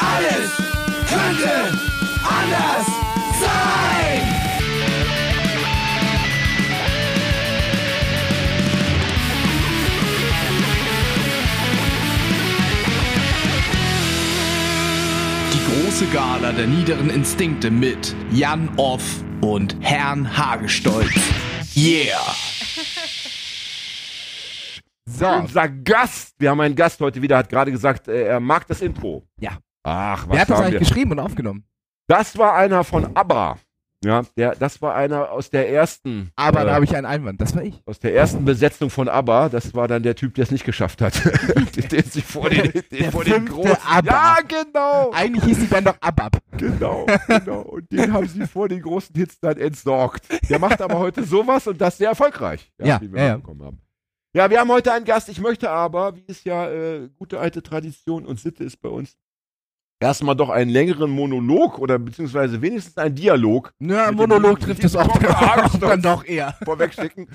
Alles könnte anders sein. Die große Gala der niederen Instinkte mit Jan Off und Herrn Hagestolz. Yeah! So. Unser Gast, wir haben einen Gast heute wieder, hat gerade gesagt, äh, er mag das Intro. Ja. Ach, was Wer hat das eigentlich wir? geschrieben und aufgenommen? Das war einer von ABBA. Ja, der, das war einer aus der ersten. Aber äh, da habe ich einen Einwand. Das war ich. aus der ersten Besetzung von ABBA, das war dann der Typ, der es nicht geschafft hat. den, sich vor den, den, der vor den großen. ABBA. Ja, genau. Eigentlich hieß die Band doch Abab. Genau, genau. Und den haben sie vor den großen Hits dann entsorgt. Der macht aber heute sowas und das sehr erfolgreich. Ja, wie wir ja, ja. mitbekommen haben. Ja, wir haben heute einen Gast. Ich möchte aber, wie es ja äh, gute alte Tradition und Sitte ist bei uns, erstmal doch einen längeren Monolog oder beziehungsweise wenigstens einen Dialog Ja, Monolog trifft es. Hagestolz. dann doch eher. vorwegschicken.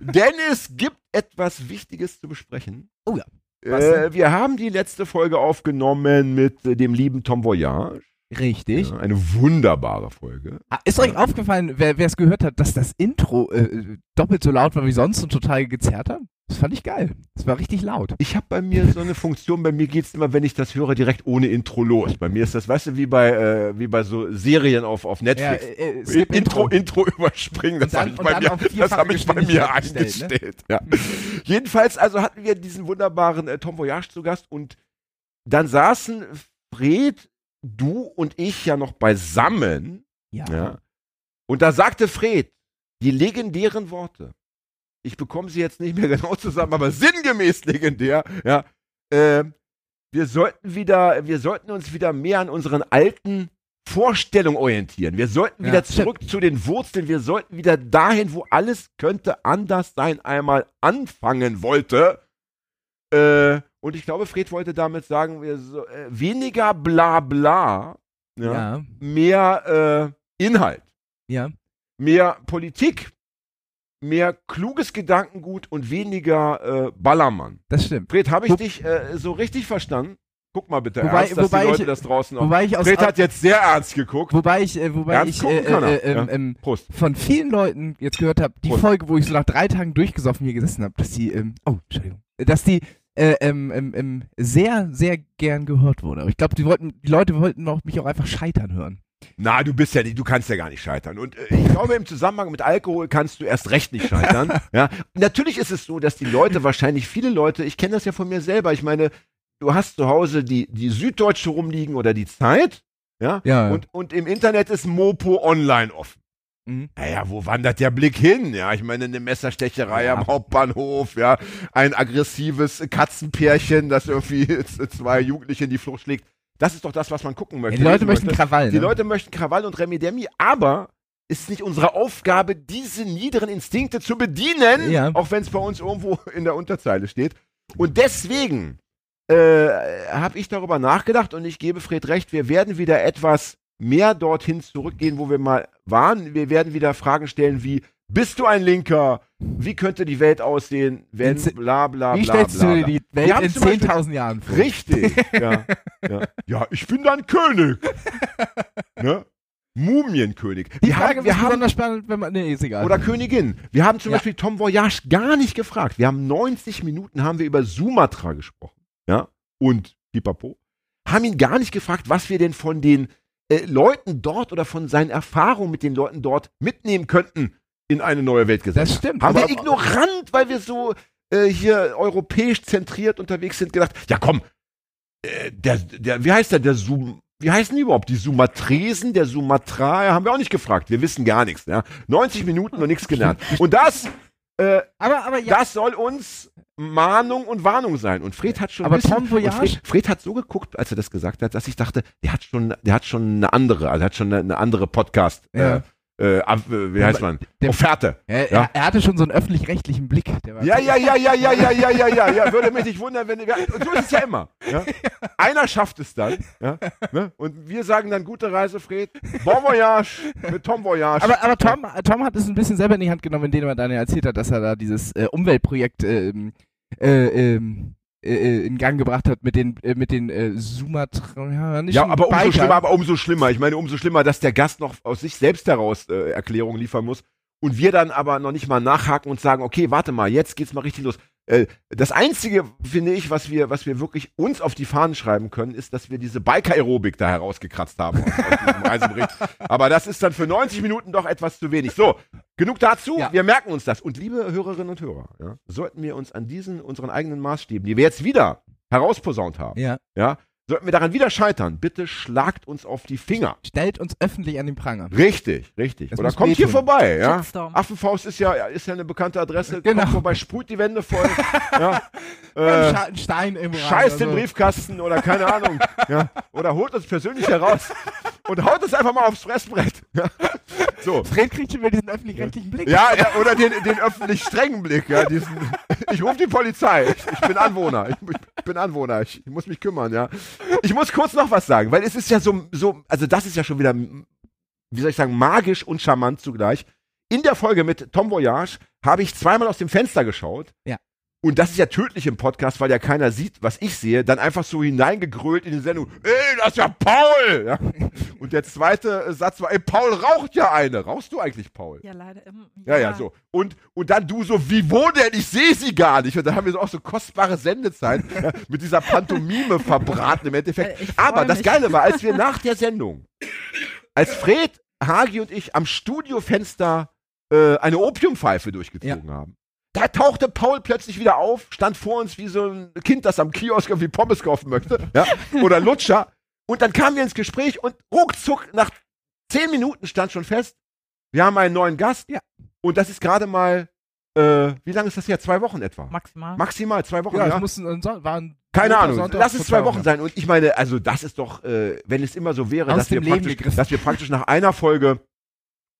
Denn es gibt etwas Wichtiges zu besprechen. Oh ja. Äh, wir haben die letzte Folge aufgenommen mit äh, dem lieben Tom Voyage. Richtig. Ja, eine wunderbare Folge. Ah, Ist euch aufgefallen, wer es gehört hat, dass das Intro äh, doppelt so laut war wie sonst und total gezerrt hat? Das fand ich geil. Das war richtig laut. Ich habe bei mir so eine Funktion, bei mir geht's immer, wenn ich das höre, direkt ohne Intro los. Bei mir ist das, weißt du, wie bei, äh, wie bei so Serien auf, auf Netflix. äh, äh, Skip Intro, Intro überspringen, das habe ich bei mir, das hab ich bei mir Geschwindigkeit gestellt, ne? eingestellt. Ja. Jedenfalls, also hatten wir diesen wunderbaren äh, Tom Voyage zu Gast und dann saßen Fred, du und ich ja noch beisammen, Ja. ja. Und da sagte Fred die legendären Worte. Ich bekomme sie jetzt nicht mehr genau zusammen, aber sinngemäß legendär, ja. Äh, wir sollten wieder, wir sollten uns wieder mehr an unseren alten Vorstellungen orientieren. Wir sollten Ja, wieder stimmt. zurück zu den Wurzeln. Wir sollten wieder dahin, wo alles könnte anders sein, einmal anfangen wollte. Äh, und ich glaube, Fred wollte damit sagen, wir so, äh, weniger bla bla, ja, Ja. mehr äh, Inhalt, Ja. mehr Politik, mehr kluges Gedankengut und weniger äh, Ballermann. Das stimmt. Fred, habe ich Wo- dich äh, so richtig verstanden? Guck mal bitte Wobei- ernst, dass wobei die Leute ich- das draußen auch. Wobei ich aus Fred hat jetzt sehr ernst geguckt. wobei ich äh, wobei Ernst ich äh, er, äh, ähm, ja. von vielen Leuten jetzt gehört habe, die Prost. Folge, wo ich so nach drei Tagen durchgesoffen hier gesessen habe, dass die ähm, oh Entschuldigung, dass die äh, ähm, ähm, ähm, sehr sehr gern gehört wurde. Aber ich glaube, die wollten die Leute wollten auch, mich auch einfach scheitern hören. Na, du bist ja nicht, du kannst ja gar nicht scheitern. Und äh, ich glaube, im Zusammenhang mit Alkohol kannst du erst recht nicht scheitern. ja. Natürlich ist es so, dass die Leute wahrscheinlich, viele Leute, ich kenne das ja von mir selber, ich meine, du hast zu Hause die, die Süddeutsche rumliegen oder die Zeit, ja, Ja. und, und im Internet ist Mopo online offen. Mhm. Naja, wo wandert der Blick hin? Ja, ich meine, eine Messerstecherei Ja. am Hauptbahnhof, ja, ein aggressives Katzenpärchen, das irgendwie zwei Jugendliche in die Flucht schlägt. Das ist doch das, was man gucken Ja, möchte. die Leute möchten möchte. Krawall. Die ne? Leute möchten Krawall und Remi Demi, aber ist nicht unsere Aufgabe, diese niederen Instinkte zu bedienen, Ja. auch wenn es bei uns irgendwo in der Unterzeile steht. Und deswegen äh, habe ich darüber nachgedacht und ich gebe Fred recht, wir werden wieder etwas mehr dorthin zurückgehen, wo wir mal waren. Wir werden wieder Fragen stellen wie, bist du ein Linker? Wie könnte die Welt aussehen, wenn ze- bla bla Wie bla stellst bla, du dir bla. die Welt haben in zum Beispiel- 10.000 Jahren vor? Richtig, ja, ja. Ja, ich bin dann König. ne? Mumienkönig. Die Wir Frage haben, wir haben, besonders spannend, wenn man. Nee, ist egal. oder Königin. Wir haben zum Ja. Beispiel Tom Voyage gar nicht gefragt. Wir haben 90 Minuten haben wir über Sumatra gesprochen. Ja? Und Pipapo. Haben ihn gar nicht gefragt, was wir denn von den äh, Leuten dort oder von seinen Erfahrungen mit den Leuten dort mitnehmen könnten in eine neue Weltgesellschaft. Das stimmt, Haben wir aber- ignorant, weil wir so äh, hier europäisch zentriert unterwegs sind, gedacht, ja komm, äh, der, der, wie heißt der, der Sum, wie heißen die überhaupt? Die Sumatresen, der Sumatra, haben wir auch nicht gefragt. Wir wissen gar nichts. Ja? 90 Minuten und nichts gelernt. Und das, äh, aber, aber ja. das soll uns Mahnung und Warnung sein. Und Fred hat schon Aber ein bisschen, Fred, Fred hat so geguckt, als er das gesagt hat, dass ich dachte, der hat schon, der hat schon eine andere, also hat schon eine, eine andere Podcast, Ja. äh, äh, äh, wie heißt man? der- Offerte. er, ja. er, hatte schon so einen öffentlich-rechtlichen Blick. Ja, ja, ja, ja, ja, ja, ja, ja, ja, ja, würde mich nicht wundern, wenn, ja, und so ist es ja immer. Ja? Einer schafft es dann, ja, ne? und wir sagen dann gute Reise, Fred, Bon Voyage mit Tom Voyage. Aber, aber Tom, Tom hat es ein bisschen selber in die Hand genommen, indem er dann erzählt hat, dass er da dieses äh, Umweltprojekt ähm, äh, ähm, äh, in Gang gebracht hat mit den äh, mit den äh, Sumatranischen Ja, aber umso schlimmer, aber umso schlimmer. Ich meine, umso schlimmer, dass der Gast noch aus sich selbst heraus äh, Erklärungen liefern muss und wir dann aber noch nicht mal nachhaken und sagen, okay, warte mal, jetzt geht's mal richtig los. Äh, das einzige, finde ich, was wir, was wir wirklich uns auf die Fahnen schreiben können, ist, dass wir diese Biker-Aerobik da herausgekratzt haben aus, aus. Aber das ist dann für 90 Minuten doch etwas zu wenig. So, genug dazu. Ja. Wir merken uns das. Und liebe Hörerinnen und Hörer, ja, sollten wir uns an diesen, unseren eigenen Maßstäben, die wir jetzt wieder herausposaunt haben, Ja. ja, sollten wir daran wieder scheitern, bitte schlagt uns auf die Finger. Stellt uns öffentlich an den Pranger. Richtig, richtig. Das Oder kommt hier wehtun. vorbei, ja. Shitstorm. Affenfaust ist ja, ist ja eine bekannte Adresse. Genau. Kommt vorbei, sprüht die Wände voll. ja. Äh, ein Stein im scheißt den so. Briefkasten oder keine Ahnung. ja. Oder holt uns persönlich heraus und haut uns einfach mal aufs Fressbrett. Ja. So. Fred kriegt schon wieder diesen öffentlich-rechtlichen Blick. Ja, ja, oder den, den öffentlich strengen Blick. Ja, diesen, ich rufe die Polizei. Ich, ich bin Anwohner. Ich, ich bin Anwohner. Ich, ich muss mich kümmern, ja. Ich muss kurz noch was sagen, weil es ist ja so, so, also das ist ja schon wieder, wie soll ich sagen, magisch und charmant zugleich. In der Folge mit Tom Voyage habe ich zweimal aus dem Fenster geschaut. Ja. Und das ist ja tödlich im Podcast, weil ja keiner sieht, was ich sehe. Dann einfach so hineingegrölt in die Sendung. Ey, das ist ja Paul! Ja. Und der zweite äh, Satz war, ey, Paul raucht ja eine. Rauchst du eigentlich, Paul? Ja, leider. ähm, Ja, ja, so. Und, und dann du so, wie wo denn? Ich sehe sie gar nicht. Und da haben wir so auch so kostbare Sendezeit ja, mit dieser Pantomime verbraten im Endeffekt. Äh, Aber das mich. Geile war, als wir nach der Sendung, als Fred, Hagi und ich am Studiofenster äh, eine Opiumpfeife durchgezogen haben, da tauchte Paul plötzlich wieder auf, stand vor uns wie so ein Kind, das am Kiosk irgendwie Pommes kaufen möchte, ja, oder Lutscher. Und dann kamen wir ins Gespräch und ruckzuck nach zehn Minuten stand schon fest, wir haben einen neuen Gast. Ja. Und das ist gerade mal, äh, wie lange ist das her? Zwei Wochen etwa. Maximal. Maximal zwei Wochen. Ja, Ja, es mussten ein Son waren Keine Ahnung. Sonntag, Lass es zwei Wochen sein. Und ich meine, also das ist doch, äh, wenn es immer so wäre, dass wir, dass wir praktisch nach einer Folge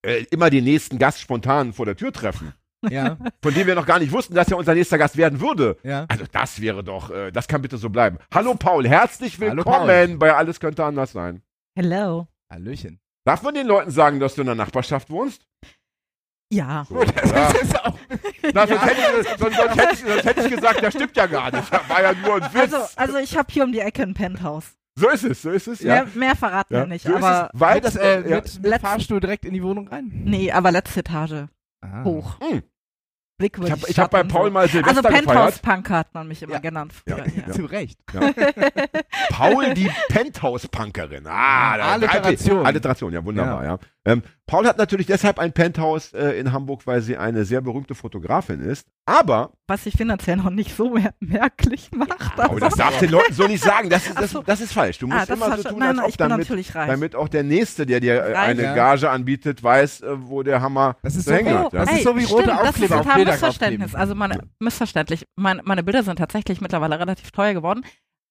äh, immer den nächsten Gast spontan vor der Tür treffen, Ja, von dem wir noch gar nicht wussten, dass er unser nächster Gast werden würde. ja. Also das wäre doch, äh, das kann bitte so bleiben. Hallo Paul, herzlich Hallo, willkommen bei Alles könnte anders sein. Hello. Hallöchen. Darf man den Leuten sagen, dass du in der Nachbarschaft wohnst? Ja. So, ja. Das ist auch, Na, sonst, hätte ich, sonst, sonst, hätte ich, sonst hätte ich gesagt, das stimmt ja gar nicht. Das war ja nur ein Witz. Also, also ich habe hier um die Ecke ein Penthouse. so ist es, so ist es, ja. Mehr, mehr verraten ja. wir nicht, so aber ist es, weil das, äh, ja. mit, mit Fahrstuhl direkt in die Wohnung rein. nee, aber letzte Etage Ah. hoch. Hm. Blick über Ich die habe ich hab bei Paul mal Silvester Also Penthouse gefeiert. Punk hat man mich immer Ja. genannt. Ja, Früher, ja. Zu Recht. Paul, die Penthouse-Punkerin. Ah, da- Alliteration. Alliteration, ja, wunderbar, ja. Ähm, Paul hat natürlich deshalb ein Penthouse äh, in Hamburg, weil sie eine sehr berühmte Fotografin ist. Aber, Was sich finanziell noch nicht so mer merklich macht. oh, das darfst du den Leuten so nicht sagen. Das ist, das, so. das ist falsch. Du musst ah, das immer so schon- tun, nein, als ob damit, natürlich reich. damit auch der Nächste, der dir äh, Reich, eine ja. Gage anbietet, weiß, äh, wo der Hammer Das ist so hat. Ja. das ist so wie rote stimmt, das Aufkleber ist auf total Missverständnis. Also meine, missverständlich. Meine, meine Bilder sind tatsächlich mittlerweile relativ teuer geworden.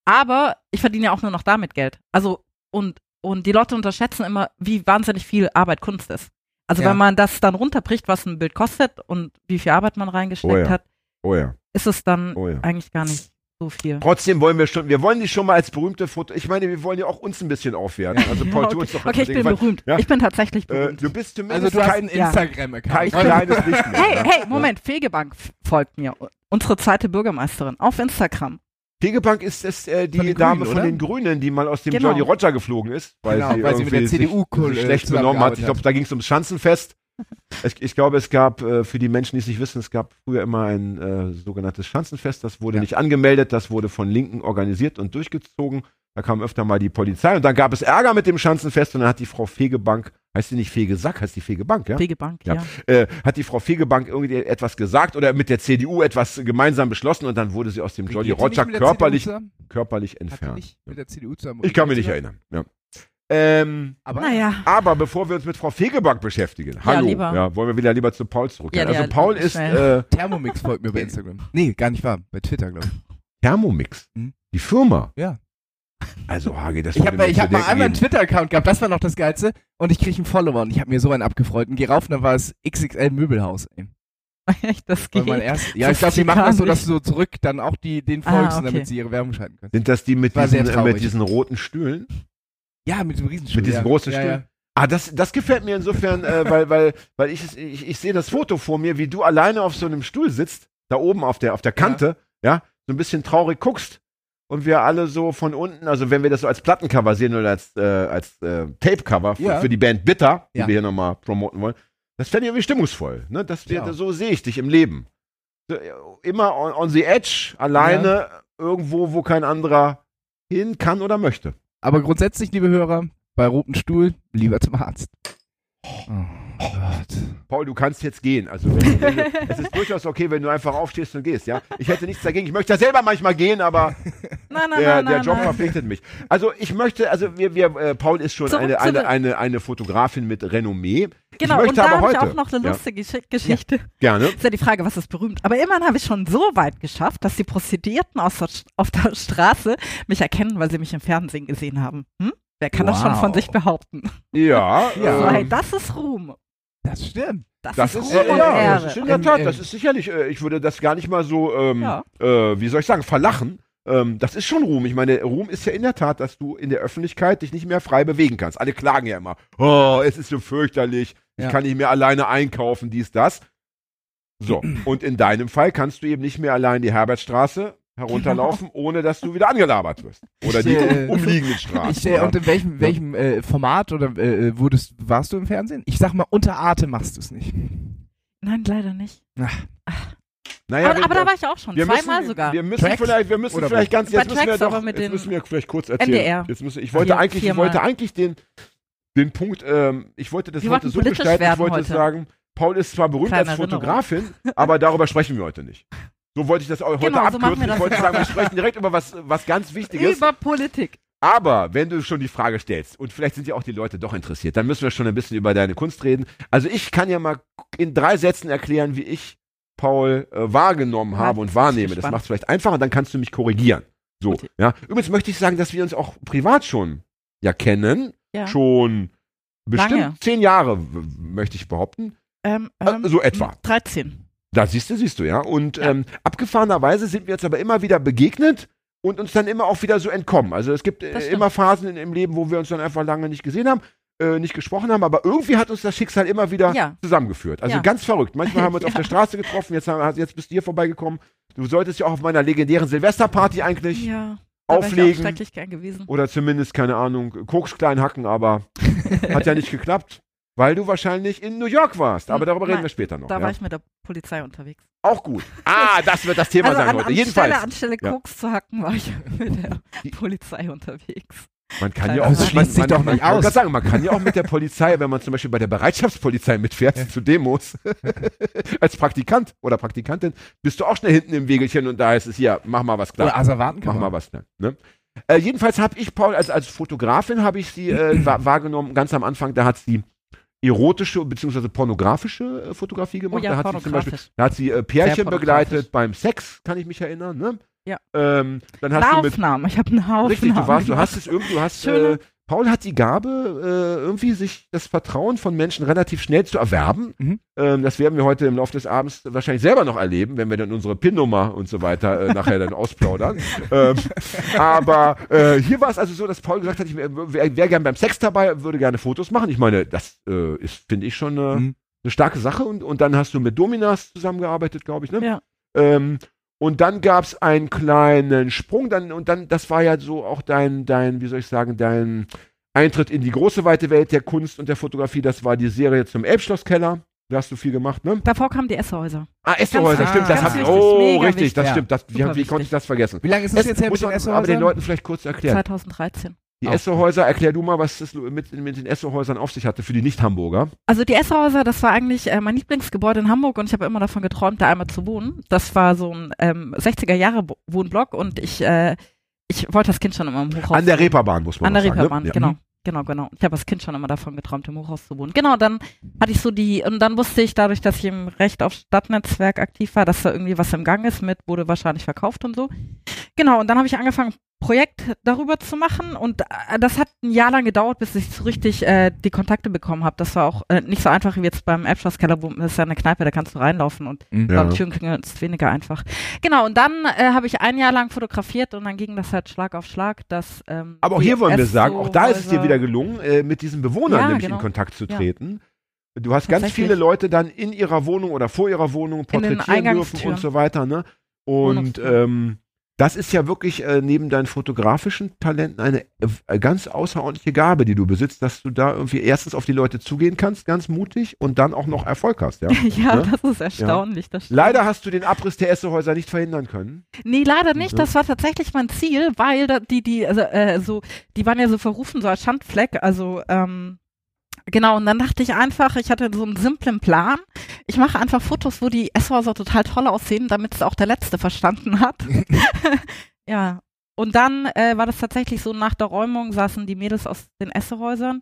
Aber ich verdiene ja auch nur noch damit Geld. Also, und, und die Leute unterschätzen immer, wie wahnsinnig viel Arbeit Kunst ist. Also Ja. wenn man das dann runterbricht, was ein Bild kostet und wie viel Arbeit man reingesteckt Oh ja. hat, Oh ja. ist es dann Oh ja. eigentlich gar nicht so viel. Trotzdem wollen wir schon, wir wollen dich schon mal als berühmte Foto, ich meine, wir wollen ja auch uns ein bisschen aufwerten. Also Paul, okay, doch okay, ich bin Gefallen. berühmt. Ja. Ich bin tatsächlich Äh, berühmt. du bist Also zumindest du hast kein. Instagram-Account. kein bin- kleines Licht mehr. hey, ja. hey, Moment, Fegebank folgt mir. Unsere zweite Bürgermeisterin auf Instagram. Fegebank ist es äh, die Von den Dame Grünen, von oder? den Grünen, die mal aus dem Genau. Jolly Roger geflogen ist, weil, Genau, sie, weil sie mit der CDU sich äh, schlecht benommen hat. Ich glaube, da ging es ums Schanzenfest. Ich, ich glaube, es gab, äh, für die Menschen, die es nicht wissen, es gab früher immer ein äh, sogenanntes Schanzenfest. Das wurde Ja. nicht angemeldet, das wurde von Linken organisiert und durchgezogen. Da kam öfter mal die Polizei und dann gab es Ärger mit dem Schanzenfest und dann hat die Frau Fegebank, heißt die nicht Fegesack, heißt die Fegebank, ja? Fegebank, Ja. ja. äh, hat die Frau Fegebank irgendwie etwas gesagt oder mit der CDU etwas gemeinsam beschlossen und dann wurde sie aus dem Jolly Roger körperlich, körperlich entfernt. nicht mit der CDU zusammen? Ich kann mich nicht erinnern. Ja. Ähm, Aber Naja. aber bevor wir uns mit Frau Fegebank beschäftigen, hallo, lieber. Ja, wollen wir wieder lieber zu Paul zurückkehren. Ja, also Paul ist äh, Thermomix folgt mir bei Instagram. Nee, gar nicht wahr. Bei Twitter, glaube ich. Thermomix, Hm. die Firma. Ja. Also Hage, das Ich habe hab mal einmal einen. Twitter-Account gehabt, das war noch das Geilste. Und ich kriege einen Follower und ich habe mir so einen abgefreut. Und geh rauf, und dann war es XXL Möbelhaus. Ey. Echt, das geht. mein erst, ja, ich glaube, die machen das so, dass du so zurück dann auch die, den Ah, folgst, okay. damit sie ihre Werbung schalten können. Sind das die mit diesen, äh, mit diesen roten Stühlen? Ja, mit diesem Riesenstuhl. Mit diesen ja. großen ja, Stühlen? Ja. Ah, das, das gefällt mir insofern, äh, weil, weil, weil ich, ich, ich sehe das Foto vor mir, wie du alleine auf so einem Stuhl sitzt, da oben auf der, auf der Kante, ja. so ein bisschen traurig guckst und wir alle so von unten, also wenn wir das so als Plattencover sehen oder als, äh, als äh, Tapecover für, Ja. für die Band Bitter, die Ja. wir hier nochmal promoten wollen, das fände ich irgendwie stimmungsvoll. Ne? Das wir, Ja. So sehe ich dich im Leben. So, äh, immer on, on the edge, alleine, irgendwo, wo kein anderer hin kann oder möchte. Aber grundsätzlich, liebe Hörer, bei rotem Stuhl lieber zum Arzt. Oh. Paul, du kannst jetzt gehen. Also wenn, wenn, du- es ist durchaus okay, wenn du einfach aufstehst und gehst, ja. Ich hätte nichts dagegen. Ich möchte ja selber manchmal gehen, aber Nein, nein, der, nein, der Job verpflichtet mich. Also ich möchte, also wir, wir äh, Paul ist schon Zurück eine, eine, eine, eine Fotografin mit Renommee. Genau, und da habe ich auch noch eine Ja. lustige Gesch- Geschichte. Gerne. Ist ja die Frage, was ist berühmt? Aber immerhin habe ich schon so weit geschafft, dass die Prostituierten aus auf der Straße mich erkennen, weil sie mich im Fernsehen gesehen haben. Hm? Wer kann das schon Wow. von sich behaupten? Ja, Ja. So, hey, ähm, das ist Ruhm. Das stimmt. Das, das ist ist, Ruhm äh, und ja, Ehre. das ist in der Tat, das ist sicherlich, äh, ich würde das gar nicht mal so, ähm, Ja. äh, wie soll ich sagen, verlachen. Ähm, das ist schon Ruhm. Ich meine, Ruhm ist ja in der Tat, dass du in der Öffentlichkeit dich nicht mehr frei bewegen kannst. Alle klagen ja immer, oh, es ist so fürchterlich, ich Ja. kann nicht mehr alleine einkaufen, dies, das. So, und in deinem Fall kannst du eben nicht mehr allein die Herbertstraße herunterlaufen, ohne dass du wieder angelabert wirst. Oder die Äh, umliegenden Straßen. Ich, äh, und in welchem, welchem äh, Format oder äh, äh, wurdest, warst du im Fernsehen? Ich sag mal, unter Atem machst du es nicht. Nein, leider nicht. naja, aber, wir- aber da war ich auch schon, wir zweimal müssen, sogar. Wir müssen Tracks? vielleicht, wir müssen Oder vielleicht ganz, jetzt müssen wir doch, jetzt den müssen wir vielleicht kurz erzählen. NDR. Jetzt müssen, ich wollte Vier- eigentlich, ich wollte eigentlich den, den Punkt, ähm, ich wollte das Wir heute so gestalten, ich wollte heute. sagen, Paul ist zwar berühmt Kleine als. Fotografin, aber darüber sprechen wir heute nicht. So wollte ich das auch heute Genau, so abkürzen. wir ich wollte sagen, wir sprechen direkt über was, was ganz Wichtiges. Über Politik. Aber wenn du schon die Frage stellst, und vielleicht sind ja auch die Leute doch interessiert, dann müssen wir schon ein bisschen über deine Kunst reden. Also ich kann ja mal in drei Sätzen erklären, wie ich Paul äh, wahrgenommen Ja, habe und wahrnehme. Das macht es vielleicht einfacher, dann kannst du mich korrigieren. So, Gut. ja. Übrigens möchte ich sagen, dass wir uns auch privat schon ja kennen. Ja. Schon bestimmt Lange. zehn Jahre, möchte ich behaupten. Ähm, Äh, ähm, so etwa. 13. Da siehst du, siehst du, ja. Und Ja. Ähm, abgefahrenerweise sind wir uns aber immer wieder begegnet und uns dann immer auch wieder so entkommen. Also es gibt äh, immer Phasen in, im Leben, wo wir uns dann einfach lange nicht gesehen haben, äh, nicht gesprochen haben, aber irgendwie hat uns das Schicksal immer wieder Ja. zusammengeführt. Also Ja. ganz verrückt. Manchmal haben wir uns auf der Straße getroffen, jetzt, haben, jetzt bist du hier vorbeigekommen. Du solltest ja auch auf meiner legendären Silvesterparty eigentlich Ja. Auflegen oder zumindest, keine Ahnung, Koks klein hacken, aber hat ja nicht geklappt. Weil du wahrscheinlich in New York warst. Aber Hm, darüber reden nein, wir später noch. Da ja? war ich mit der Polizei unterwegs. Auch gut. Ah, das wird das Thema also sein an, heute. anstelle, Jedenfalls. anstelle Ja. Koks zu hacken, war ich mit der Die- Polizei unterwegs. Man kann ja auch, Das man, schließt sich man, doch man, nicht aus. kann sagen, man kann ja auch mit der Polizei, wenn man zum Beispiel bei der Bereitschaftspolizei mitfährt zu Demos, als Praktikant oder Praktikantin, bist du auch schnell hinten im Wegelchen und da heißt es hier, mach mal was klar. Oder Asservaten Mach mal was schnell. Ne? Äh, jedenfalls habe ich Paul, als, als Fotografin habe ich sie äh, wa- wahrgenommen, ganz am Anfang, da hat sie erotische bzw. pornografische äh, Fotografie gemacht. Oh ja, da hat sie zum Beispiel, da hat sie äh, Pärchen begleitet beim Sex, kann ich mich erinnern. Ne? Ja. Ähm, dann hast du mit Aufnahmen. Ich habe einen Haufen Richtig, du warst, du hast es irgendwie, du hast, äh, Paul hat die Gabe, äh, irgendwie sich das Vertrauen von Menschen relativ schnell zu erwerben. Mhm. Ähm, das werden wir heute im Laufe des Abends wahrscheinlich selber noch erleben, wenn wir dann unsere PIN-Nummer und so weiter äh, nachher dann ausplaudern. ähm, aber äh, hier war es also so, dass Paul gesagt hat, ich wäre wär, gern beim Sex dabei, würde gerne Fotos machen. Ich meine, das äh, ist, finde ich, schon eine, Mhm. eine starke Sache. Und, und dann hast du mit Dominas zusammengearbeitet, glaube ich, ne? Ja. Ähm, und dann gab es einen kleinen Sprung, dann, und dann, das war ja so auch dein, dein, wie soll ich sagen, dein Eintritt in die große weite Welt der Kunst und der Fotografie. Das war die Serie zum Elbschlosskeller. Da hast du viel gemacht, ne? Davor kamen die Esshäuser. Ah, Essohäuser, Ganz- stimmt, das hab Oh, richtig, wichtig. das Ja. stimmt. Das, wie, wie konnte ich das vergessen? Wie lange ist das Es jetzt her muss mit den man aber den Esserhäusern? Leuten vielleicht kurz erklären. 2013. Die. Essohäuser, erklär du mal, was das mit, mit den Essohäusern auf sich hatte für die Nicht-Hamburger. Also die Esshäuser, das war eigentlich äh, mein Lieblingsgebäude in Hamburg und ich habe immer davon geträumt, da einmal zu wohnen. Das war so ein ähm, 60er Jahre Bo- Wohnblock und ich, äh, ich wollte das Kind schon immer im Hochhaus An der Reeperbahn, muss man An der sagen, Reeperbahn, ne? Ja. genau. Genau, genau. Ich habe als Kind schon immer davon geträumt, im Hochhaus zu wohnen. Genau, dann hatte ich so die, und dann wusste ich dadurch, dass ich im Recht auf Stadtnetzwerk aktiv war, dass da irgendwie was im Gang ist mit, wurde wahrscheinlich verkauft und so. Genau, und dann habe ich angefangen, Projekt darüber zu machen und äh, das hat ein Jahr lang gedauert, bis ich so richtig äh, die Kontakte bekommen habe. Das war auch äh, nicht so einfach wie jetzt beim Abschlusskeller, wo das ist ja eine Kneipe, da kannst du reinlaufen und Mhm. Ja. beim Türenklingeln ist es weniger einfach. Genau, und dann äh, habe ich ein Jahr lang fotografiert und dann ging das halt Schlag auf Schlag. Dass, ähm, Aber auch hier wollen wir sagen, auch da ist es dir wieder gelungen, äh, mit diesen Bewohnern Ja, nämlich genau. in Kontakt zu Ja. treten. Du hast ganz viele Leute dann in ihrer Wohnung oder vor ihrer Wohnung porträtieren dürfen und so weiter, ne? Und ähm, Das ist ja wirklich äh, neben deinen fotografischen Talenten eine äh, ganz außerordentliche Gabe, die du besitzt, dass du da irgendwie erstens auf die Leute zugehen kannst, ganz mutig und dann auch noch Erfolg hast. Ja? ja, Ne? das ist erstaunlich. Das stimmt. Leider hast du den Abriss der Essehäuser nicht verhindern können. Nee, leider nicht. Ja. Das war tatsächlich mein Ziel, weil die, die, also, äh, so, die waren ja so verrufen, so als Schandfleck. Also, ähm, genau, und dann dachte ich einfach, ich hatte so einen simplen Plan. Ich mache einfach Fotos, wo die Esshäuser total toll aussehen, damit es auch der Letzte verstanden hat. ja. Und dann äh, war das tatsächlich so, nach der Räumung saßen die Mädels aus den Essehäusern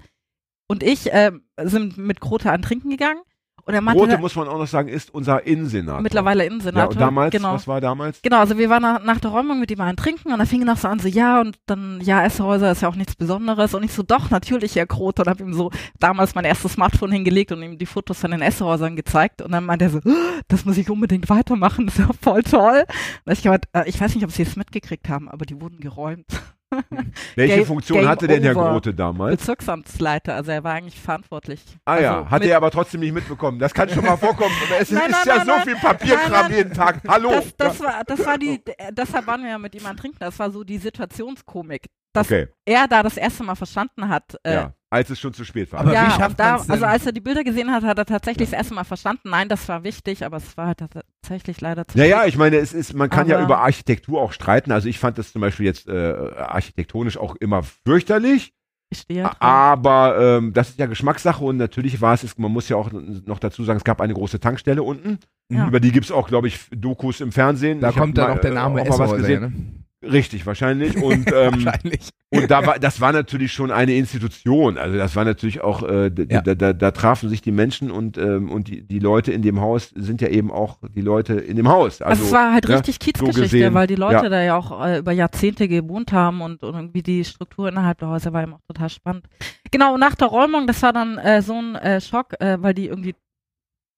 und ich äh, sind mit Grote an Trinken gegangen. Und er meinte, Rote, muss man auch noch sagen, ist unser Innensenator. mittlerweile Ja, Innensenator. und damals, genau. was war damals? Genau, also wir waren nach, nach der Räumung mit ihm einen trinken und dann fing er noch so an, so ja und dann, ja, Esshäuser ist ja auch nichts Besonderes und ich so, doch, natürlich, Herr Kroth und habe ihm so damals mein erstes Smartphone hingelegt und ihm die Fotos von den Esshäusern gezeigt und dann meinte er so, "Oh, das muss ich unbedingt weitermachen, das ist ja voll toll. Und da ich gemeint, äh, ich weiß nicht, ob Sie es mitgekriegt haben, aber die wurden geräumt. Welche Game- Funktion Game hatte denn Herr. Grote damals? Bezirksamtsleiter, also er war eigentlich verantwortlich. Ah ja, also hat mit- er aber trotzdem nicht mitbekommen. Das kann schon mal vorkommen. Es Nein, ist nein, ja nein, so viel Papierkram jeden Tag. Hallo. Das, das, war, das war die, deshalb waren wir ja mit ihm an Trinken, das war so die Situationskomik. Dass okay, er da das erste Mal verstanden hat, äh, ja, als es schon zu spät war. Aber ja, wie schafft da, also als er die Bilder gesehen hat, hat er tatsächlich das erste Mal verstanden. Nein, das war wichtig, aber es war halt tatsächlich leider zu Ja, ja, spät. ich meine, es ist, man kann ja Aber- über Architektur auch streiten. Also ich fand das zum Beispiel jetzt äh, architektonisch auch immer fürchterlich, Ich stehe dran. aber ähm, das ist ja Geschmackssache und natürlich war es, man muss ja auch noch dazu sagen, es gab eine große Tankstelle unten. Ja. Über die gibt es auch, glaube ich, Dokus im Fernsehen. Da Ich kommt dann mal, auch der äh, Name auch mal was gesehen. ne? Richtig, wahrscheinlich. Und, ähm, Wahrscheinlich. und da war, das war natürlich schon eine Institution. Also das war natürlich auch, äh, Ja. da, da, da trafen sich die Menschen und, ähm, und die, die Leute in dem Haus sind ja eben auch die Leute in dem Haus. Also, Also, es war halt ne, richtig Kiezgeschichte, gesehen, weil die Leute ja. da ja auch äh, über Jahrzehnte gewohnt haben und, und irgendwie die Struktur innerhalb der Häuser war eben auch total spannend. Genau, nach der Räumung, das war dann äh, so ein äh, Schock, äh, weil die irgendwie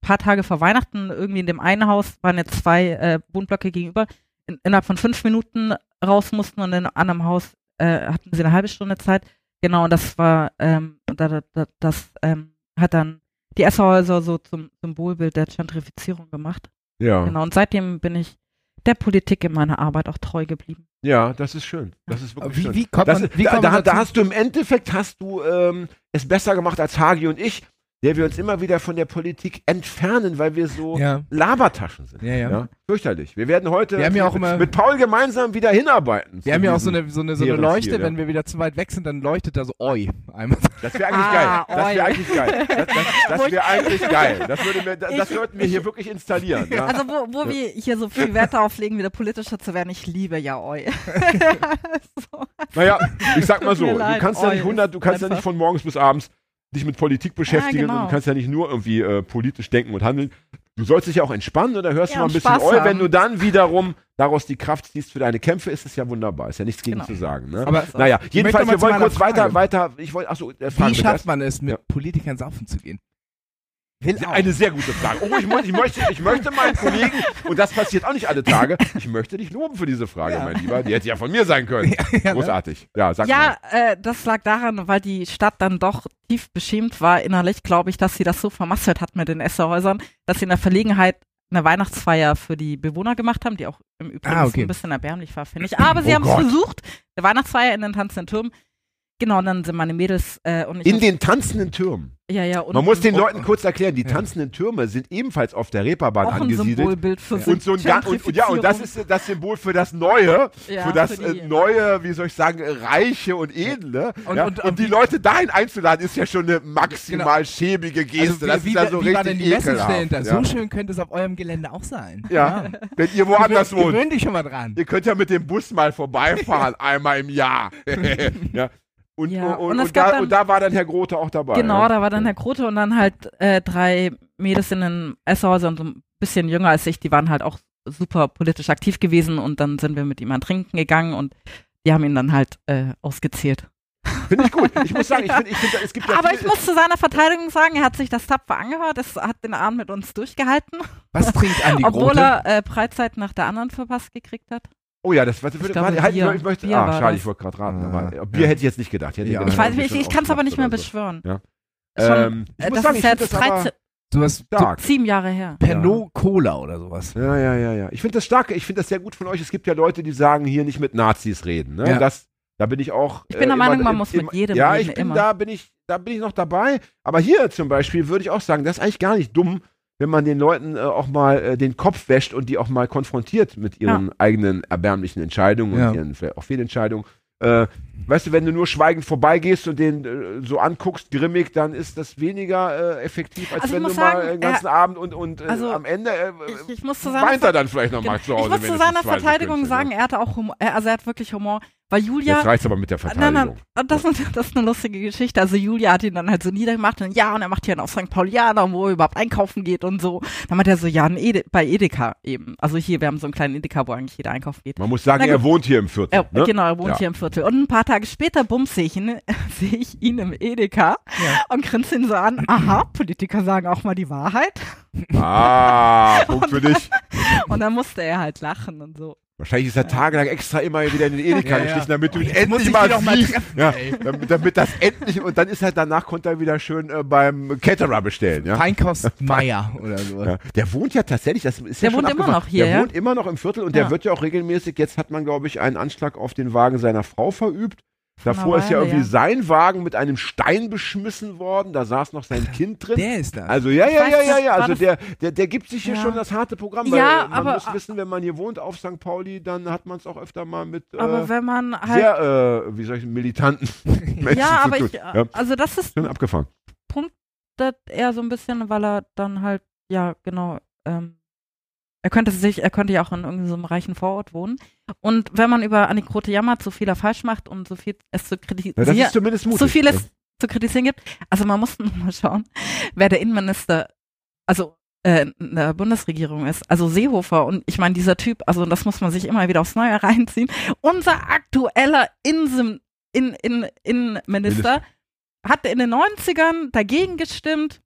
paar Tage vor Weihnachten irgendwie in dem einen Haus waren jetzt zwei äh, Wohnblöcke gegenüber, in, innerhalb von fünf Minuten raus mussten und in einem anderen Haus äh, hatten sie eine halbe Stunde Zeit. Genau, und das war, ähm, da, da, da, das ähm, hat dann die Esshäuser so zum Symbolbild der Gentrifizierung gemacht. ja. Genau, und seitdem bin ich der Politik in meiner Arbeit auch treu geblieben. ja, das ist schön. Das ist wirklich Wie, schön. wie kommt Das, man, wie da, kommt da, man da dazu? hast du im Endeffekt hast du ähm, es besser gemacht als Hagi und ich, der wir uns immer wieder von der Politik entfernen, weil wir so ja. Labertaschen sind. Ja, ja. Fürchterlich. Wir werden heute Wir haben ja auch mit, immer- mit Paul gemeinsam wieder hinarbeiten. Wir haben ja auch so eine, so eine, so eine Leuchte, hier, wenn ja. wir wieder zu weit weg sind, dann leuchtet da so Oi. Einmal. Das wäre eigentlich Ah, geil. Das oi. wäre eigentlich geil. Das, das, das wäre eigentlich geil. Das, würde mir, das, das Ich- sollten wir hier wirklich installieren. Ja? Also wo, wo wir hier so viel Wert darauf legen, wieder politischer zu werden, ich liebe ja eu. so. Naja, ich sag mal so, du kannst ja Oi nicht 100, du kannst ja nicht von morgens bis abends dich mit Politik beschäftigen genau. und du kannst ja nicht nur irgendwie äh, politisch denken und handeln. Du sollst dich ja auch entspannen und da hörst Ja, du mal ein bisschen Eu, wenn du dann wiederum daraus die Kraft ziehst für deine Kämpfe, ist es ja wunderbar. Ist ja nichts gegen Genau. zu sagen. Ne? Aber naja, jedenfalls, wir wollen kurz meiner weiter, Frage. weiter, ich wollte, achso, äh, Frage Wie schafft man es, mit Ja. Politikern saufen zu gehen? Will auch. Eine sehr gute Frage. Oh, ich, ich, möchte, ich möchte meinen Kollegen, und das passiert auch nicht alle Tage, ich möchte dich loben für diese Frage, Ja. mein Lieber. Die hätte ja von mir sein können. ja, ne? Großartig. Ja, sag Ja, äh, das lag daran, weil die Stadt dann doch tief beschämt war innerlich, glaube ich, dass sie das so vermasselt hat mit den Esserhäusern, dass sie in der Verlegenheit eine Weihnachtsfeier für die Bewohner gemacht haben, die auch im Übrigen Ah, okay. ein bisschen erbärmlich war, finde ich. Aber sie Oh haben es versucht, eine Weihnachtsfeier in den tanzenden Türmen. Genau, und dann sind meine Mädels äh, und ich. In den tanzenden Türmen. ja, ja, und Man muss den und- Leuten kurz erklären, die Ja. tanzenden Türme sind ebenfalls auf der Reeperbahn auch ein angesiedelt. Symbolbild für Und so ein ganz, und, und ja, und das ist äh, das Symbol für das Neue, Ja, für das für die- äh, neue, wie soll ich sagen, Reiche und Edle. Und- ja? und- und, und die wie- Leute dahin einzuladen, ist ja schon eine maximal Genau. schäbige Geste. Also, das wie, ist ja so wie war richtig denn die ekelhaft. So schön könnte es auf eurem Gelände auch sein. ja. wenn ihr woanders wohnt. gewöhn dich schon mal dran. Ihr könnt ja mit dem Bus mal vorbeifahren, einmal im Jahr. ja. Und, Ja, und, und, und und, da, dann- und da war dann Herr Grote auch dabei. Genau, ja? da war dann Herr Krote und dann halt äh, drei Mädels in den Esshäusern, so ein bisschen jünger als ich, die waren halt auch super politisch aktiv gewesen und dann sind wir mit ihm an Trinken gegangen und die haben ihn dann halt äh, ausgezählt. Finde ich gut. Ich muss sagen, ich finde, find, es gibt ja Aber viele, ich muss zu seiner Verteidigung sagen, er hat sich das tapfer angehört, es hat den Abend mit uns durchgehalten, Was trinkt Andi obwohl Grote? er äh, Preitzeit nach der anderen verpasst gekriegt hat. Oh ja, das was, Ich warte, glaube, warte, halt, Bier. ich möchte. Bier ah, war schade, ich wollte gerade raten. Ah, Aber Bier ja. hätte ich jetzt nicht gedacht. Ich, Ja. gedacht, Ich weiß irgendwie nicht, schon ich kann es aber nicht mehr so. beschwören. Ja. Ähm, ich äh, muss das sagen, ist ich jetzt finde das aber- 13, Sowas Stark. Sieben Jahre her. Pernod Cola oder sowas. Ja, ja, ja, ja. Ich finde das stark. Ich finde das sehr gut von euch. Es gibt ja Leute, die sagen, hier nicht mit Nazis reden. Ne? Ja. Das, da bin ich auch. Ich bin der immer- Meinung, man im- muss im- mit jedem Ja, reden, ich bin immer. da, bin ich, da bin ich noch dabei. Aber hier zum Beispiel würde ich auch sagen, das ist eigentlich gar nicht dumm, wenn man den Leuten äh, auch mal äh, den Kopf wäscht und die auch mal konfrontiert mit ihren eigenen erbärmlichen Entscheidungen Ja. und ihren vielleicht auch Fehlentscheidungen. Äh, weißt du, wenn du nur schweigend vorbeigehst und den äh, so anguckst, grimmig, dann ist das weniger äh, effektiv, als Also wenn du muss mal sagen, den ganzen Abend und, und äh, also am Ende äh, Ich, ich muss zu seiner, weint er dann vielleicht noch mal zu Hause. ich muss zu seiner Verteidigung sagen, er hatte auch Humor, äh, also er hat wirklich Humor, weil Julia, Jetzt reicht's aber mit der Nein, Verteidigung. nein, das ist, das ist eine lustige Geschichte. Also Julia hat ihn dann halt so niedergemacht und ja, und er macht hier auf St. Paulianer, wo er überhaupt einkaufen geht und so. Dann meint er so, ja, Ede bei Edeka eben. Also hier, wir haben so einen kleinen Edeka, wo eigentlich jeder einkaufen geht. Man muss sagen, Na er wohnt hier im Viertel. Er, ne? Genau, er wohnt Ja. hier im Viertel. Und ein paar Tage später, bums, sehe ich ihn, sehe ich ihn im Edeka und grinse ihn so an. Aha, Politiker sagen auch mal die Wahrheit. Ah, Punkt für dich. Und dann musste er halt lachen und so. Wahrscheinlich ist er tagelang extra immer wieder in den Edeka Ja, ja. geschlichen, damit du ihn endlich ich mal mal siehst. treffen, ja, damit, damit das endlich, und dann ist er danach, konnte er wieder schön äh, beim Caterer bestellen. Ja? Feinkost Meier oder so. Ja. Der wohnt ja tatsächlich, das ist ja Der schon wohnt immer noch hier, Der ja? wohnt immer noch im Viertel und Ja. der wird ja auch regelmäßig, jetzt hat man, glaube ich, einen Anschlag auf den Wagen seiner Frau verübt. Vor Davor ist ja irgendwie ja. sein Wagen mit einem Stein beschmissen worden, da saß noch sein Kind drin. Der ist das. Also ja, ja, ja, ja, ja. Also der, der, der gibt sich hier Ja. schon das harte Programm. Ja, weil man aber- muss wissen, wenn man hier wohnt auf St. Pauli, dann hat man es auch öfter mal mit Aber äh, wenn man halt. sehr, äh, wie soll ich, militanten Menschen ja, aber ich. Ja, also das ist abgefahren. punktet er so ein bisschen, weil er dann halt, ja, genau, ähm, er könnte sich, er könnte ja auch in irgendeinem so reichen Vorort wohnen. Und wenn man über Annik Grote jammert, so viel er falsch macht und so viel es zu Ja, kritisieren, mutig. so viel es zu kritisieren gibt. Also man muss mal schauen, wer der Innenminister, also äh, in der Bundesregierung ist. Also Seehofer und ich meine, dieser Typ, also das muss man sich immer wieder aufs Neue reinziehen. Unser aktueller Insim, in, in, Innenminister hat in den 90ern dagegen gestimmt,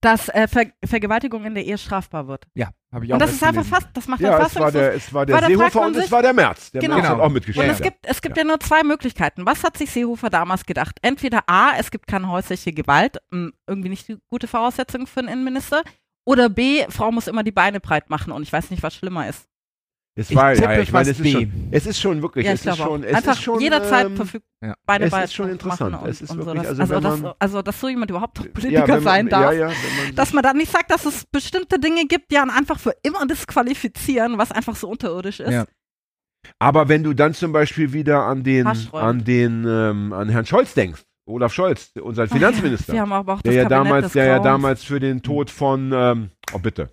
dass äh, Ver Vergewaltigung in der Ehe strafbar wird. ja, habe ich auch Und das ist einfach fast, das macht Ja, man es war der, es war der Seehofer und es war der Merz. Der Genau. Merz hat Genau. auch mitgespielt. Und Ja, es ja. gibt, es gibt ja. nur zwei Möglichkeiten. Was hat sich Seehofer damals gedacht? Entweder A, es gibt keine häusliche Gewalt, irgendwie nicht die gute Voraussetzung für einen Innenminister. Oder B, Frau muss immer die Beine breit machen und ich weiß nicht, was schlimmer ist. Es Ich war, ja, tippe ich meine, es ist, schon, es ist schon wirklich, ja, es ich ist schon, es Einfach ist schon, jederzeit ähm, verfügbar. ja. Beine es ist schon interessant. Und, Es ist so. wirklich, also also, wenn das, man- also, dass so jemand überhaupt noch ja, Politiker man, sein darf. Ja, ja, Dass man dann nicht sagt, dass es bestimmte Dinge gibt, die einen einfach für immer disqualifizieren, was einfach so unterirdisch ist. Ja. Aber wenn du dann zum Beispiel wieder an den, an den, ähm, an Herrn Scholz denkst, Olaf Scholz, unseren Finanzminister, Wir haben aber auch der ja damals, der ja damals für den Tod von, ähm, oh bitte,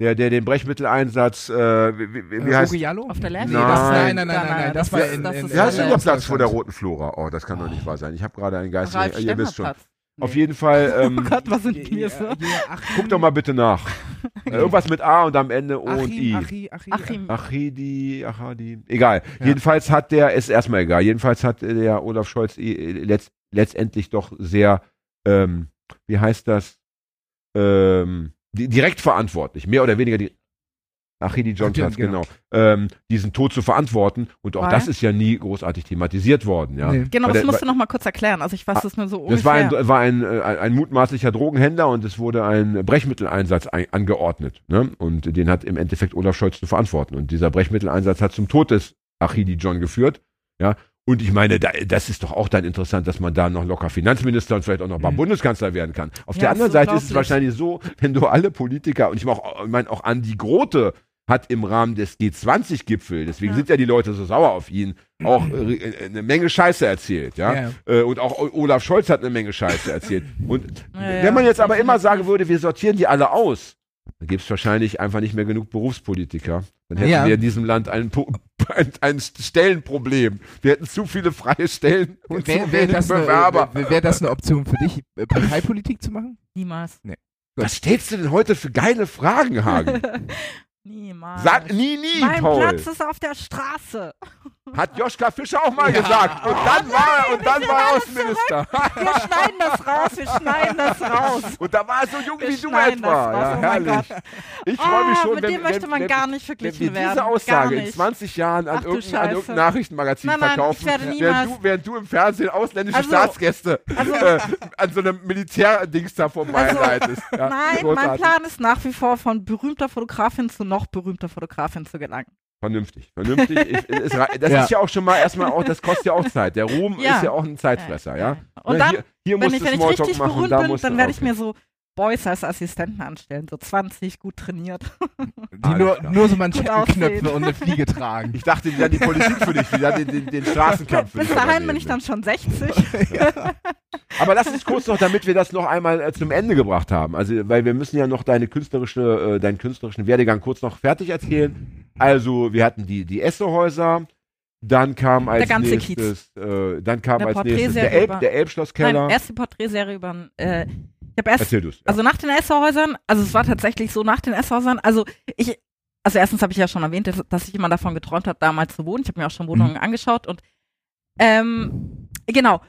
der, der den Brechmitteleinsatz, äh, wie, wie, wie Äh, heißt, Ogiallo? auf der das, nein, nein, nein, nein, nein, das war das- in, in, ist wie heißt denn ja. der Platz vor der roten Flora? Oh, das kann doch nicht wahr sein. Ich habe gerade einen Geist. Ralf ihr wisst schon. Auf jeden Fall, Oh ähm, Gott, was sind Achim- guck doch mal bitte nach. Äh, Irgendwas mit A und am Ende O und I. Achim, Achim. Achidi, Achadi. Egal. Ja. Jedenfalls hat der, ist erstmal egal, jedenfalls hat der Olaf Scholz äh, letzt, letztendlich doch sehr, ähm, wie heißt das, ähm, direkt verantwortlich, mehr oder weniger die Achidi John John, Platz, genau. genau, ähm, diesen Tod zu verantworten und auch Weil? das ist ja nie großartig thematisiert worden, ja. Nee. Genau, Weil das der- musst du noch mal kurz erklären. Also ich weiß das nur so Das war ein, war ein, äh, ein, ein mutmaßlicher Drogenhändler und es wurde ein Brechmitteleinsatz ein, angeordnet. Ne? Und den hat im Endeffekt Olaf Scholz zu verantworten. Und dieser Brechmitteleinsatz hat zum Tod des Achidi John geführt. Ja? Und ich meine, da, das ist doch auch dann interessant, dass man da noch locker Finanzminister und vielleicht auch noch mal Mhm. Bundeskanzler werden kann. Auf Ja, der anderen Seite ist es wahrscheinlich so, wenn du alle Politiker, und ich meine auch, ich mein, auch Andi Grote hat im Rahmen des G20-Gipfel, deswegen Ja. sind ja die Leute so sauer auf ihn, auch äh, äh, eine Menge Scheiße erzählt. Ja? Ja. Äh, und auch Olaf Scholz hat eine Menge Scheiße erzählt. Und wenn man jetzt aber immer sagen würde, wir sortieren die alle aus, dann gäbe es wahrscheinlich einfach nicht mehr genug Berufspolitiker. Dann hätten Ja. wir in diesem Land ein, ein, ein Stellenproblem. Wir hätten zu viele freie Stellen und Wäre zu wär wenig das, eine, Bewerber. wär, wär das eine Option für dich, äh, Parteipolitik zu machen? Niemals. Was stellst du denn heute für geile Fragen, Hagen? Niemals. Sag nie, nie, mein Paul. Platz ist auf der Straße. Hat Joschka Fischer auch mal gesagt. Und dann war er, und dann war er Außenminister. Wir schneiden das raus, wir schneiden das raus. Und da war er so jung Wir wie du etwa. raus, Ja, oh mein herrlich. Ich freue mich Ah, schon, mit wenn, dem möchte wenn, man wenn, gar nicht wenn verglichen wir werden. diese Aussage in nicht. 20 Jahren an Ach irgendein, an irgendein Nachrichtenmagazin Nein, nein, ich verkaufen, werde während du, während du im Fernsehen ausländische Also- Staatsgäste also- äh, an so einem Militärdings da vorbeileitest. Ja, Nein, mein großartig. Plan ist nach wie vor von berühmter Fotografin zu noch berühmter Fotografin zu gelangen. Vernünftig, vernünftig. Ich, es, das Ja. ist ja auch schon mal erstmal auch, das kostet ja auch Zeit. Der Ruhm Ja. ist ja auch ein Zeitfresser, ja. Und Ne, dann, hier, hier wenn ich, wenn ich richtig machen, berühmt da bin, dann werde ich mir so Boys als Assistenten anstellen, so 20 gut trainiert. Die nur, nur so Manschettenknöpfe und eine Fliege tragen. Ich dachte, die dann die Politik für dich, die dann den, den, den Straßenkampf für Bis dich dahin bin ich dann schon 60. Aber lass uns kurz noch, damit wir das noch einmal äh, zum Ende gebracht haben. Also, weil wir müssen ja noch deine künstlerische, äh, deinen künstlerischen Werdegang kurz noch fertig erzählen. Also, wir hatten die, die Essehäuser, dann kam als ganze nächstes, äh, dann kam Eine als nächstes der, Elb, über- der Elbschlosskeller. Nein, erst die Porträtserie über ein, äh, ich habe erst. Ja. also nach den Esserhäusern, also es war tatsächlich so nach den Esserhäusern, also ich, also erstens habe ich ja schon erwähnt, dass, dass ich immer davon geträumt habe, damals zu wohnen. Ich habe mir auch schon Wohnungen Mhm. angeschaut und ähm, genau.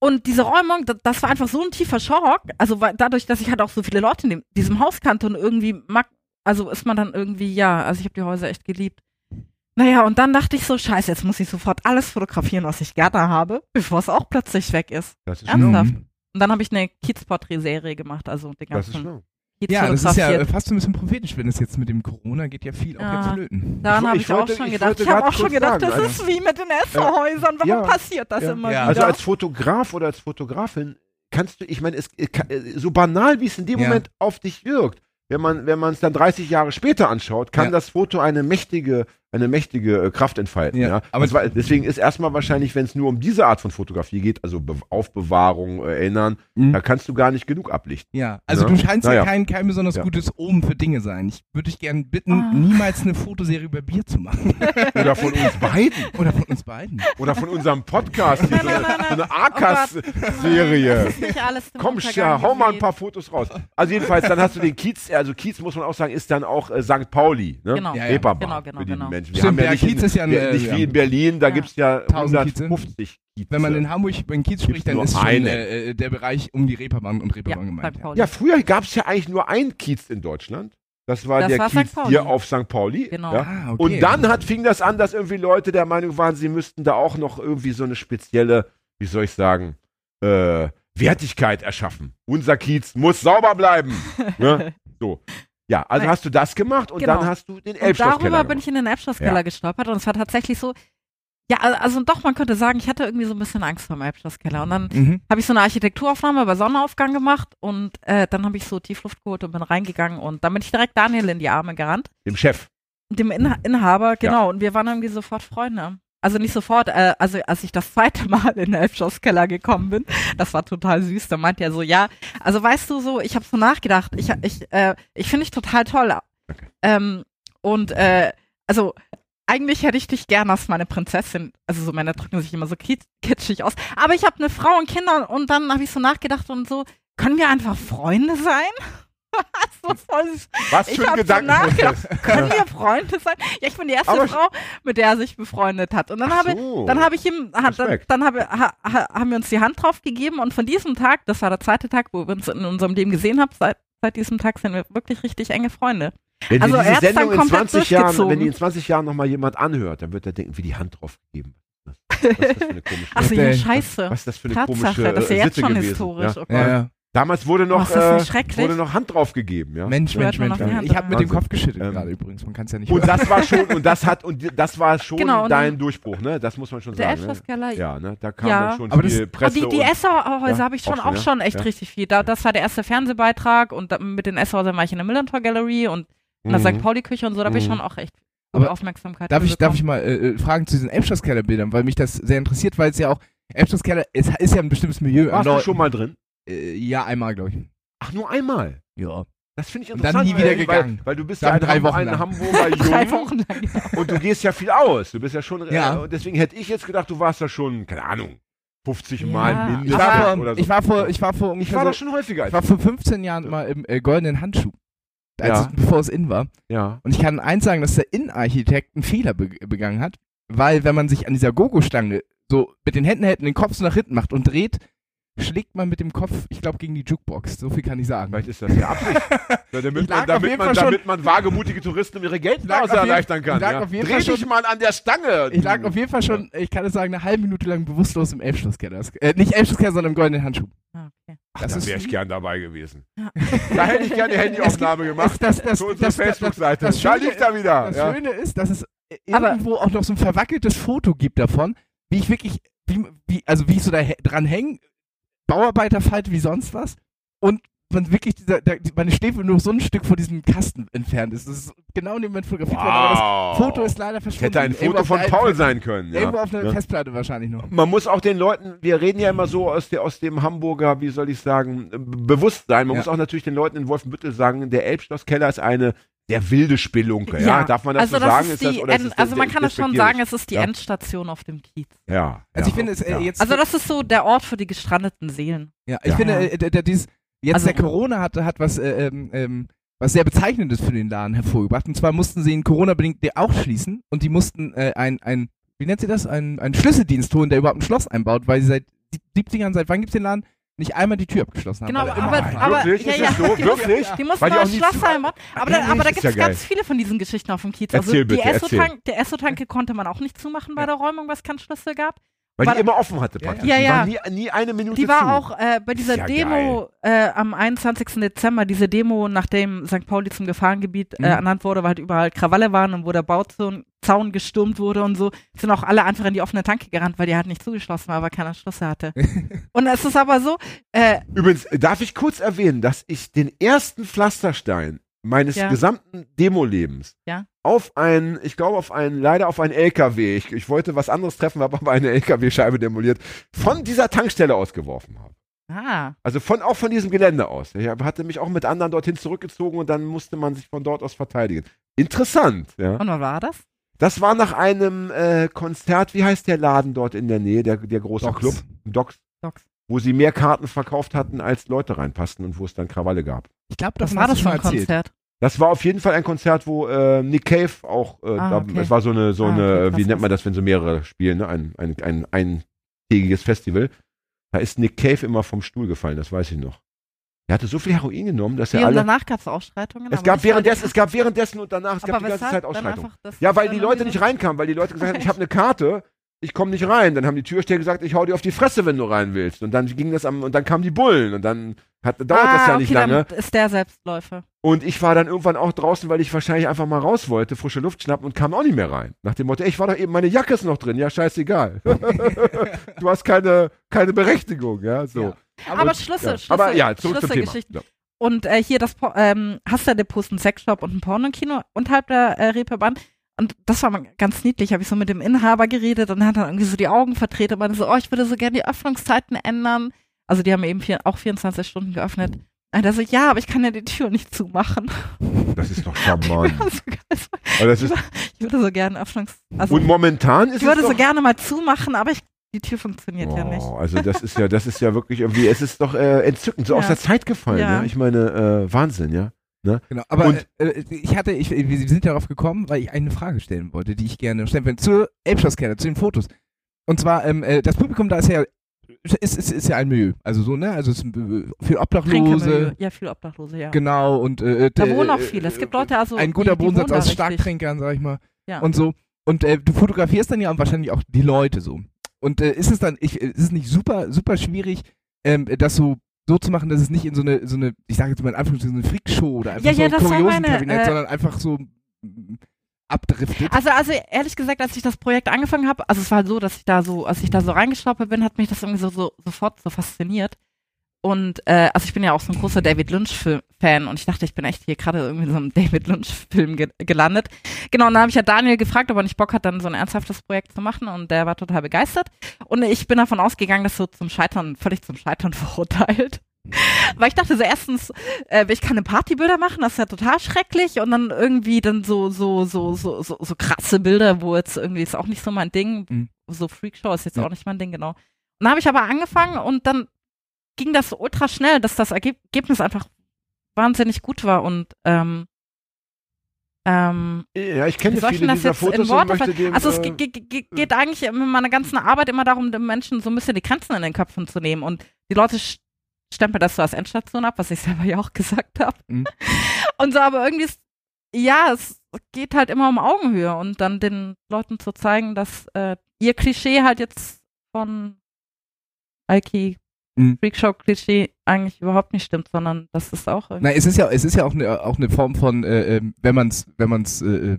Und diese Räumung, das, das war einfach so ein tiefer Schock. Also dadurch, dass ich halt auch so viele Leute in dem, diesem Haus kannte und irgendwie mag, also ist man dann irgendwie, ja, also ich habe die Häuser echt geliebt. Naja, und dann dachte ich so, scheiße, jetzt muss ich sofort alles fotografieren, was ich gerne habe, bevor es auch plötzlich weg ist. das ist Ernsthaft? Und dann habe ich eine Kids-Porträt-Serie gemacht, also den Das ist ganzen. Kids Ja, das ist ja fast so ein bisschen prophetisch, wenn es jetzt mit dem Corona geht ja viel auch Ja. jetzt flöten. Daran habe ich ich, auch wollte- schon ich gedacht. Ich habe auch schon gedacht, sagen, das also- ist wie mit den Esserhäusern. Warum Ja. passiert das Ja. immer Ja. wieder? Also als Fotograf oder als Fotografin kannst du, ich meine, es äh, äh, so banal wie es in dem Ja. Moment auf dich wirkt, wenn man wenn man es dann 30 Jahre später anschaut, kann Ja. das Foto eine mächtige eine mächtige äh, Kraft entfalten. Ja, Ja, aber- war, deswegen ist erstmal wahrscheinlich, wenn es nur um diese Art von Fotografie geht, also Be Aufbewahrung, äh, Erinnern, Mhm. da kannst du gar nicht genug ablichten. Ja, also Ja. du scheinst Naja. ja kein, kein besonders Ja. gutes Omen für Dinge sein. Ich würde dich gerne bitten, Ah. niemals eine Fotoserie über Bier zu machen. Oder von uns beiden. Oder von uns beiden. Oder von unserem Podcast, hier, so Nein, eine, nein, nein, so eine Das Arkas-Serie. ist nicht alles dem Komm, ja, hau mal ein paar Fotos raus. Also jedenfalls, dann hast du den Kiez, also Kiez muss man auch sagen, ist dann auch äh, St. Pauli, ne? Genau. Ja, Genau, genau, für die genau. Menschen. Stimmt, Wir ja, haben ja nicht, Kiez in, ist ja ein, wir- äh, nicht ja. wie in Berlin, da Ja. gibt's ja 1000 Kieze. 150 Kieze. Wenn man in Hamburg über den Kiez spricht, dann ist schon eine. äh, äh, der Bereich um die Reeperbahn und Reeperbahn Ja, gemeint. Ja. Ja, früher gab's ja eigentlich nur ein Kiez in Deutschland. Das war Das der war. Kiez hier auf St. Pauli. Genau. Ja. Ah, okay. Und dann hat, fing das an, dass irgendwie Leute der Meinung waren, sie müssten da auch noch irgendwie so eine spezielle, wie soll ich sagen, äh, Wertigkeit erschaffen. Unser Kiez muss sauber bleiben. ne? So. Ja, also hast du das gemacht und Genau. dann hast du den Und Elbschlosskeller darüber bin ich in den Elbschlosskeller Ja. gestolpert und es war tatsächlich so, ja, al- also doch, man könnte sagen, ich hatte irgendwie so ein bisschen Angst vor dem Elbschlosskeller. Und dann Mhm. habe ich so eine Architekturaufnahme bei Sonnenaufgang gemacht und äh, dann habe ich so Tiefluft geholt und bin reingegangen und dann bin ich direkt Daniel in die Arme gerannt, Dem Chef. dem Inha Inhaber, genau, und wir waren irgendwie sofort Freunde. Also nicht sofort, äh, also als ich das zweite Mal in den Elbschlosskeller gekommen bin, das war total süß, da meinte er so, ja, also weißt du so, ich habe so nachgedacht, ich, ich, äh, ich finde dich total toll. Ähm, und äh, also eigentlich hätte ich dich gern als meine Prinzessin. Also so Männer drücken sich immer so kit- kitschig aus. Aber ich habe eine Frau und Kinder und dann habe ich so nachgedacht und so, können wir einfach Freunde sein? So voll. Was Ich für ein habe so Gedankenprozess. können wir Freunde sein? Ja, ich bin die erste Aber- Frau, mit der er sich befreundet hat. Und dann Ach habe so. dann habe ich ihm, hat, dann, dann habe, ha, ha, haben wir uns die Hand drauf gegeben und von diesem Tag, das war der zweite Tag, wo wir uns in unserem Leben gesehen haben, seit, seit diesem Tag sind wir wirklich richtig enge Freunde. Wenn Also die diese Sendung in komplett 20 Jahren, wenn die in 20 Jahren nochmal jemand anhört, dann wird er denken, wie die Hand drauf gegeben. Was ist das für eine komische, Achso, der- ja, scheiße. was ist das für eine Tatsache, komische das ist ja jetzt Sitte schon gewesen? historisch. Ja? Oh Gott. Ja, ja. Damals wurde noch, Oh, das äh, wurde noch Hand drauf gegeben. Ja? Mensch, Mensch, Mensch. noch die Mensch. Hand Ich habe mit dem. Kopf geschüttelt Ähm, gerade übrigens. Man kann es ja nicht Und hören. das war schon, und das hat, und die- das war schon Genau, und dein Durchbruch, ne? Das muss man schon Der sagen. Ne? Elbschlosskeller, Ja, ne? Da kam Ja. dann schon Aber das- viel Ah, Presse die, die und, Esserhäuser Ja, habe ich schon auch auch schon, echt Ja. richtig viel. Da, das war der erste Fernsehbeitrag und da, mit den Esserhäusern war ich in der Millantor Gallery und in der Mhm. St. Pauli-Küche und so, da habe ich Mhm. schon auch echt Aber Aufmerksamkeit Darf ich, darf ich mal äh, äh, fragen zu diesen Elbschlosskeller-Bildern, weil mich das sehr interessiert, weil es ja auch, Elbschlosskeller ist, ist ja ein bestimmtes Milieu. Warst du schon mal drin? Äh, ja, einmal, glaube ich. Ach, nur einmal. Ja. Das finde ich Und dann interessant. nie wieder weil, gegangen. Weil, weil du bist Dann ja ein, drei Hamburg, Wochen lang. Hamburger Drei Jung Wochen lang. genau. und du gehst ja viel aus. Du bist ja schon, Ja. äh, und deswegen hätte ich jetzt gedacht, du warst da schon, keine Ahnung, 50 Ja, Mal Ich mindestens war, vor, oder so. ich war vor, ich war vor Ich ungefähr war da schon häufiger. ich war vor 15 Jahren mal im äh, goldenen Handschuh. Als Ja. es, bevor es in war. ja. Und ich kann eins sagen, dass der Innenarchitekt einen Fehler be begangen hat. weil wenn man sich an dieser Gogo-Stange so mit den Händen hält und den Kopf so nach hinten macht und dreht, schlägt man mit dem Kopf, ich glaube, gegen die Jukebox. So viel kann ich sagen. Vielleicht ist das ja Absicht. Damit Ich man, damit, man, damit man wagemutige Touristen um ihre Geldnase erleichtern kann. ich lag Ja. auf jeden Dreh Fall dich schon- mal an der Stange. Ich lag auf jeden Fall schon, ich kann es sagen, eine halbe Minute lang bewusstlos im Elfschlusskeller. Äh, nicht Elfschlusskeller, sondern im goldenen Handschuh. Ah, okay. Ach, das da wäre ich gern dabei gewesen. Ja. Da hätte ich gerne die Handyaufnahme gemacht. Das, das, Für das, unsere das, das, Facebook-Seite. das Da Schöne- liegt er wieder. das Ja. Schöne ist, dass es Aber- irgendwo auch noch so ein verwackeltes Foto gibt davon, wie ich wirklich, wie, wie, also wie ich so da dran hänge, Bauarbeiterfalte wie sonst was und man wirklich dieser, der, meine Schläfe nur so ein Stück vor diesem Kasten entfernt ist. Das ist genau in dem Moment fotografiert worden, aber Wow. das Foto ist leider verschwunden. hätte ein Foto von Paul alten- sein können. Ja. Irgendwo auf einer Ja. Festplatte wahrscheinlich noch. Man muss auch den Leuten, wir reden ja immer so aus, der, aus dem Hamburger, wie soll ich sagen, Bewusstsein. Man Ja. muss auch natürlich den Leuten in Wolfenbüttel sagen, der Elbschlosskeller ist eine sehr wilde Spelunke. Ja, darf man das also so das sagen? Ist Ist das, End, das also man kann das schon sagen, es ist die Ja. Endstation auf dem Kiez. Ja. Also ja, ich finde es äh, ja. jetzt. Also das ist so der Ort für die gestrandeten Seelen. Ja, ich Ja. finde, äh, der, der, dieses, jetzt Also- der Corona hat, hat was, äh, ähm, ähm, was sehr Bezeichnendes für den Laden hervorgebracht. Und zwar mussten sie ihn Corona-bedingt auch schließen und die mussten äh, ein, ein, wie nennt sie das, ein, ein Schlüsseldienst holen, der überhaupt ein Schloss einbaut, weil sie seit 70ern, seit wann gibt's den Laden, nicht einmal die Tür abgeschlossen haben. Genau, er aber, aber, aber Wirklich? ja, Ist ja, das so? die Wirklich? Mussten, die mussten mal Schloss einbauen. Aber, da, aber da Ist gibt ja es geil. ganz viele von diesen Geschichten auf dem Kiez. Also Erzähl die bitte, der Esso-Tanke konnte man auch nicht zumachen bei der Räumung, weil es keinen Schlüssel gab. Weil War- die immer offen hatte Ja, praktisch. ja. Die Ja, war nie, nie eine Minute Die war zu. auch äh, bei dieser ja Demo äh, am 21. Dezember, diese Demo, nachdem St. Pauli zum Gefahrengebiet äh, Mhm. ernannt wurde, weil halt überall Krawalle waren und wo der Bauzaun Zaun gestürmt wurde und so, sind auch alle einfach in die offene Tanke gerannt, weil die halt nicht zugeschlossen war, weil keiner Schlüssel hatte. und es ist aber so, äh, Übrigens, darf ich kurz erwähnen, dass ich den ersten Pflasterstein meines Ja. gesamten Demo-Lebens Ja. Auf einen, ich glaube auf einen, leider auf einen LKW, ich, ich wollte was anderes treffen, habe aber eine LKW-Scheibe demoliert, von dieser Tankstelle ausgeworfen habe. ah, Also von, auch von diesem Gelände aus. Ich hatte mich auch mit anderen dorthin zurückgezogen und dann musste man sich von dort aus verteidigen. Interessant, ja. und wann war das? Das war nach einem äh, Konzert, wie heißt der Laden dort in der Nähe, der, der große Docs. Club? Docs. Docs. Wo sie mehr Karten verkauft hatten, als Leute reinpassten und wo es dann Krawalle gab. Ich glaube, Was das war das für ein Konzert? Das war auf jeden Fall ein Konzert, wo äh, Nick Cave auch, äh, Ah, da, okay. es war so eine, so Ah, eine, okay, wie nennt man das, wenn so mehrere spielen, ne? ein, ein, ein, eintägiges Festival. Da ist Nick Cave immer vom Stuhl gefallen, das weiß ich noch. Er hatte so viel Heroin genommen, dass er und alle. danach gab es Ausschreitungen. Es gab, währenddessen, es gab währenddessen und danach, es aber gab die ganze Zeit Ausschreitungen. Ja, weil die Leute nicht reinkamen, weil die Leute gesagt haben, ich habe eine Karte, ich komme nicht rein. Dann haben die Türsteher gesagt, ich hau dir auf die Fresse, wenn du rein willst. Und dann ging das am, und dann kamen die Bullen und dann hat, dauert ah, das ja okay, nicht lange. Dann ist der Selbstläufer. Und ich war dann irgendwann auch draußen, weil ich wahrscheinlich einfach mal raus wollte, frische Luft schnappen und kam auch nicht mehr rein. Nach dem Motto, ey, ich war doch eben, meine Jacke ist noch drin, ja, scheißegal. du hast keine, keine Berechtigung, ja, so. Ja. Aber, Und- Schlüssel, ja. Schlüssel, Aber ja, zurück zum Thema. Ja. Und äh, hier das, Po- ähm, hast du Depot einen Sexshop und ein Pornokino unterhalb der äh, Reeperbahn. Und das war mal ganz niedlich, habe ich so mit dem Inhaber geredet und er hat dann irgendwie so die Augen verdreht und meinte so, oh, ich würde so gerne die Öffnungszeiten ändern. Also die haben eben vier, auch 24 Stunden geöffnet. Und er so, ja, aber ich kann ja die Tür nicht zumachen. Das ist doch charmant. Also, Aber das ist, ich würde so gerne Öffnungs... Also, und momentan ist ich würde es so gerne mal zumachen, aber ich, die Tür funktioniert ja nicht. Oh, also das ist ja, das ist ja wirklich irgendwie, es ist doch äh, entzückend, so Ja. aus der Zeit gefallen, ja. Ja. Ich meine, äh, Wahnsinn, ja. Genau, aber Und- äh, äh, ich hatte, ich, wir sind darauf gekommen, weil ich eine Frage stellen wollte, die ich gerne stellen will, zur Elbschlosskette, zu den Fotos. Und zwar, ähm, äh, das Publikum da ist ja, ist, ist, ist ja ein Milieu, also so, ne, also es ist äh, viel Trinkemilieu. Obdachlose, Ja, viel Obdachlose, ja. genau, und äh, Da äh, wohnen auch äh, viele. Es gibt Leute, also. ein guter die, die Bodensatz aus richtig. Starktrinkern, sag ich mal, Ja. und so. Und äh, du fotografierst dann ja wahrscheinlich auch die Leute so. Und äh, ist es dann, ich, ist es nicht super, super schwierig, ähm, das so so zu machen, dass es nicht in so eine, so eine, ich sage jetzt mal in Anführungszeichen, so eine Freakshow oder einfach Ja, so ja, ein Kuriosenkabinett, äh, sondern einfach so mm, abdriftet. Also, also ehrlich gesagt, als ich das Projekt angefangen habe, also es war halt so, dass ich da so, als ich da so reingestolpert bin, hat mich das irgendwie so, so sofort so fasziniert. Und äh, also ich bin ja auch so ein großer David Lynch-Fan und ich dachte, ich bin echt hier gerade irgendwie in so einem David Lynch-Film ge gelandet. Genau, und dann habe ich ja Daniel gefragt, ob er nicht Bock hat, dann so ein ernsthaftes Projekt zu machen und der war total begeistert. Und ich bin davon ausgegangen, dass so zum Scheitern, völlig zum Scheitern verurteilt. Weil ich dachte so, erstens, äh, ich kann eine Partybilder machen, das ist ja total schrecklich und dann irgendwie dann so, so, so, so, so, so krasse Bilder, wo jetzt irgendwie ist auch nicht so mein Ding, Mhm. so Freakshow ist jetzt Ja. auch nicht mein Ding, genau. Und dann habe ich aber angefangen und dann ging das so ultra schnell, dass das Ergeb Ergebnis einfach wahnsinnig gut war und ähm, ähm, Ja, ich kenne viele das dieser jetzt in Fotos und Worte möchte fassen? dem, Also es äh, ge- geht eigentlich in meiner ganzen Arbeit immer darum, den Menschen so ein bisschen die Grenzen in den Köpfen zu nehmen. Und die Leute stempeln das so als Endstation ab, was ich selber ja auch gesagt habe. Mhm. Und so, aber irgendwie ist, ja, es geht halt immer um Augenhöhe und dann den Leuten zu zeigen, dass äh, ihr Klischee halt jetzt von Alki Mhm. Freakshow-Klischee eigentlich überhaupt nicht stimmt, sondern das ist auch irgendwie. Na, es ist ja, es ist ja auch eine, auch eine Form von, äh, ähm, wenn man es, wenn man es äh,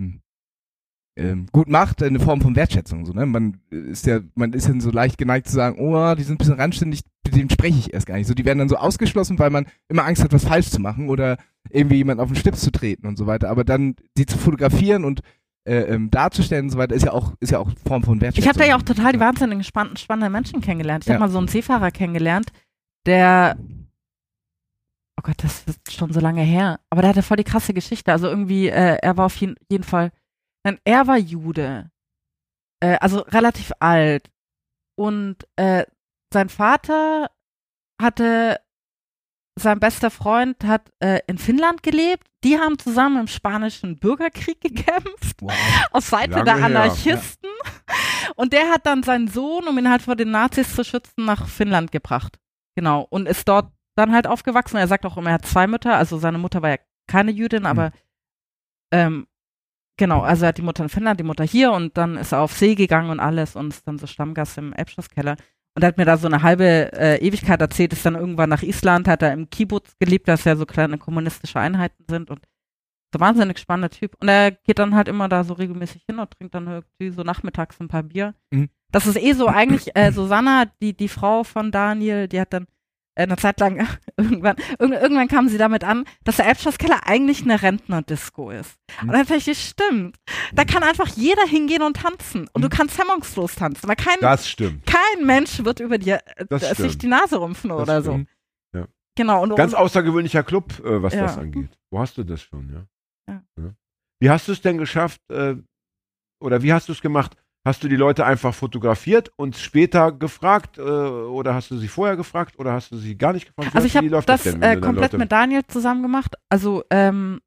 ähm, gut macht, eine Form von Wertschätzung. So, ne? Man ist ja, man ist ja so leicht geneigt zu sagen, oh, die sind ein bisschen randständig, mit denen spreche ich erst gar nicht. So, die werden dann so ausgeschlossen, weil man immer Angst hat, was falsch zu machen oder irgendwie jemand auf den Stips zu treten und so weiter. Aber dann die zu fotografieren und äh, ähm, darzustellen und so weiter, ist ja auch, ist ja auch Form von Wertschätzung. Ich habe da ja auch total die wahnsinnig spannenden, spannenden Menschen kennengelernt. Ich Ja. habe mal so einen Seefahrer kennengelernt, der, oh Gott, das ist schon so lange her, aber der hatte voll die krasse Geschichte. Also irgendwie, äh, er war auf jeden, jeden Fall, nein, er war Jude, äh, also relativ alt und äh, sein Vater hatte, sein bester Freund hat äh, in Finnland gelebt. Die haben zusammen im spanischen Bürgerkrieg gekämpft Wow. auf Seite Lange der Anarchisten. Und der hat dann seinen Sohn, um ihn halt vor den Nazis zu schützen, nach Finnland gebracht. Genau. Und ist dort dann halt aufgewachsen. Er sagt auch immer, er hat zwei Mütter. Also seine Mutter war ja keine Jüdin, aber ähm, genau, also er hat die Mutter in Finnland, die Mutter hier und dann ist er auf See gegangen und alles und ist dann so Stammgast im Elbschlosskeller. Und er hat mir da so eine halbe äh, Ewigkeit erzählt, ist dann irgendwann nach Island, hat er im Kibbutz gelebt, dass ja so kleine kommunistische Einheiten sind und so wahnsinnig spannender Typ. Und er geht dann halt immer da so regelmäßig hin und trinkt dann irgendwie so nachmittags ein paar Bier. Mhm. Das ist eh so eigentlich, äh, Susanna, die, die Frau von Daniel, die hat dann eine Zeit lang irgendwann, irgend, irgendwann kam sie damit an, dass der Elbschlosskeller eigentlich eine Rentnerdisco ist. Mhm. Und dann dachte ich, stimmt. Da kann einfach jeder hingehen und tanzen. Und du Mhm. kannst hemmungslos tanzen. Weil kein, Das stimmt. kein Mensch wird über dir äh, Das sich die Nase rümpfen Das oder so. stimmt. Ja. Genau. Und, Ganz und, außergewöhnlicher Club, äh, was Ja. das angeht. Wo hast du das schon, ja? Ja. Wie hast du es denn geschafft, äh, oder wie hast du es gemacht? Hast du die Leute einfach fotografiert und später gefragt, äh, oder hast du sie vorher gefragt, oder hast du sie gar nicht gefragt? Also ich habe läuft das denn, äh, komplett mit Daniel zusammen gemacht. Also ähm,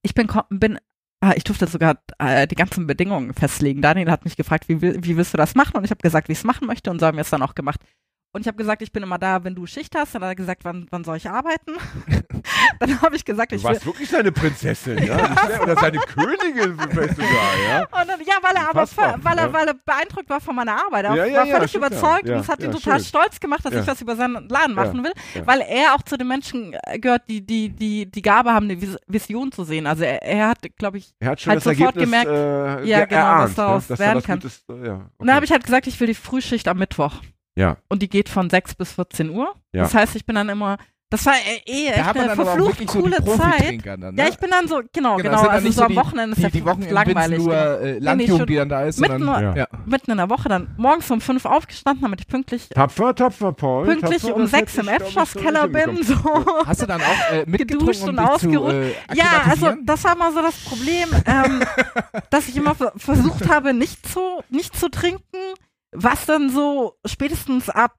ich bin, bin ah, ich durfte sogar äh, die ganzen Bedingungen festlegen. Daniel hat mich gefragt, wie, wie willst du das machen? Und ich habe gesagt, wie ich es machen möchte und so haben wir es dann auch gemacht. Und ich habe gesagt, ich bin immer da, wenn du Schicht hast. Dann hat er gesagt, wann, wann soll ich arbeiten? dann habe ich gesagt, Du ich will. warst wirklich seine Prinzessin, ja? Oder seine Königin vielleicht sogar, ja? Und dann, ja, weil er aber ver- weil er, weil er beeindruckt war von meiner Arbeit. Er Ja, ja, war völlig klar. überzeugt und es hat ihn total schön. stolz gemacht, dass ich was über seinen Laden machen will, weil er auch zu den Menschen äh, gehört, die die die die Gabe haben, eine Vis Vision zu sehen. Also er, er hat, glaube ich, Er hat schon Halt das sofort Ergebnis gemerkt, äh, ja, ge- genau, erahnt, was daraus ne? dass werden kann. Gutes, äh, ja, Und da habe ich halt gesagt, ich will die Frühschicht am Mittwoch. Ja. Und die geht von 6 bis 14 Uhr. Ja. Das heißt, ich bin dann immer, das war äh, eh Da echt hat man eine dann verflucht wirklich so die coole Zeit. Dann, ne? Ja, ich bin dann so, genau, Genau, genau, dann also so so am die- Wochenende ist die, ja die Wochen langweilig. nur genau. äh, nee, Landjugend, schon die dann da ist, mitten nur- Ja. ja. Mitten in der Woche dann morgens um 5 aufgestanden, damit ich pünktlich Tapfer, tapfer, Paul. pünktlich tapfer, um sechs im nicht bin. So. Hast du dann auch äh, mitgetrunken, Geduscht um und zu ausgeruht. äh, Ja, also das war mal so das Problem, ähm, dass ich immer ver- versucht habe, nicht zu, nicht zu trinken, was dann so spätestens ab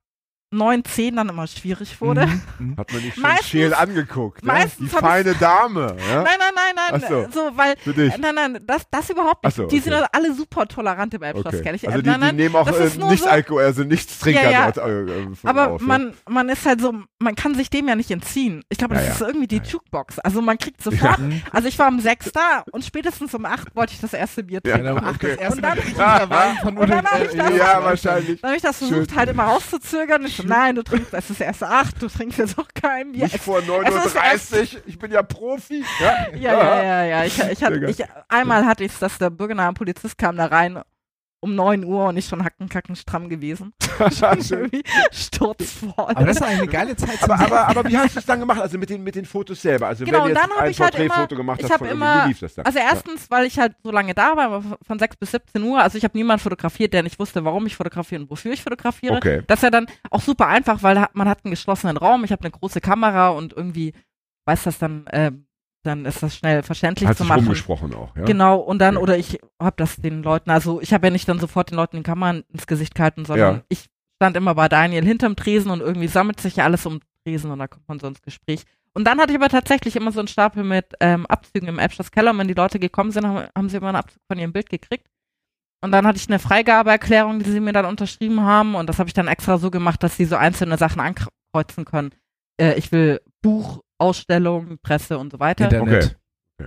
9, 10 dann immer schwierig wurde. Mhm. Hat man nicht schon Meistens- scheel angeguckt, ne? meistens Die feine Dame, ja? Nein, nein, nein, nein, so. so, weil, dich. nein, nein, das, das überhaupt nicht. So, Die sind okay. alle super tolerant im Okay. Also äh, die, nein, die nehmen auch äh, nicht so- Alkohol, also nichts Trinker Ja, ja. dort äh, äh, Aber auf, ja. man, man ist halt so, man kann sich dem ja nicht entziehen. Ich glaube, das Ja, ja. ist irgendwie die Jukebox. Also man kriegt sofort, also ich war um sechs da und spätestens um acht wollte ich das erste Bier Ja, trinken. Das Okay. erste Und dann- Mal Und dann hab ich das- ja, wahrscheinlich. Dann habe ich das versucht Schön. halt immer auszuzögern. Ich nein, du trinkst, es ist erst acht, du trinkst jetzt auch kein Bier. Nicht vor ist 9.30 Uhr, ich bin ja Profi. Ja, Ja, ja, ja, ja. Ich, ich Sehr ich, einmal hatte ich es, dass der bürgernahe Polizist kam da rein um 9 Uhr und ich schon hackenkacken stramm gewesen. schon Schön. irgendwie sturzvoll. Aber das eigentlich eine geile Zeit aber, aber, aber wie hast du es dann gemacht? Also mit den, mit den Fotos selber? Also Genau, wenn du und jetzt dann ein ich halt immer- gemacht ich hast, von immer- irgendwie, wie lief das dann? Also erstens, weil ich halt so lange da war, von 6 bis 17 Uhr, also ich habe niemanden fotografiert, der nicht wusste, warum ich fotografiere und wofür ich fotografiere. Okay. Das ist ja dann auch super einfach, weil man hat einen geschlossenen Raum, ich habe eine große Kamera und irgendwie weiß das dann, äh, dann ist das schnell verständlich Hat zu machen. rumgesprochen auch, ja? Genau, und dann, Okay. oder ich habe das den Leuten, also ich habe ja nicht dann sofort den Leuten die Kamera ins Gesicht gehalten, sondern Ja. ich stand immer bei Daniel hinterm Tresen und irgendwie sammelt sich ja alles um Tresen und da kommt man so ins Gespräch. Und dann hatte ich aber tatsächlich immer so einen Stapel mit ähm, Abzügen im Elbschloss Keller. Und wenn die Leute gekommen sind, haben, haben sie immer einen Abzug von ihrem Bild gekriegt. Und dann hatte ich eine Freigabeerklärung, die sie mir dann unterschrieben haben. Und das habe ich dann extra so gemacht, dass sie so einzelne Sachen ankreuzen können. Äh, ich will Buch, Ausstellung, Presse und so weiter. Internet.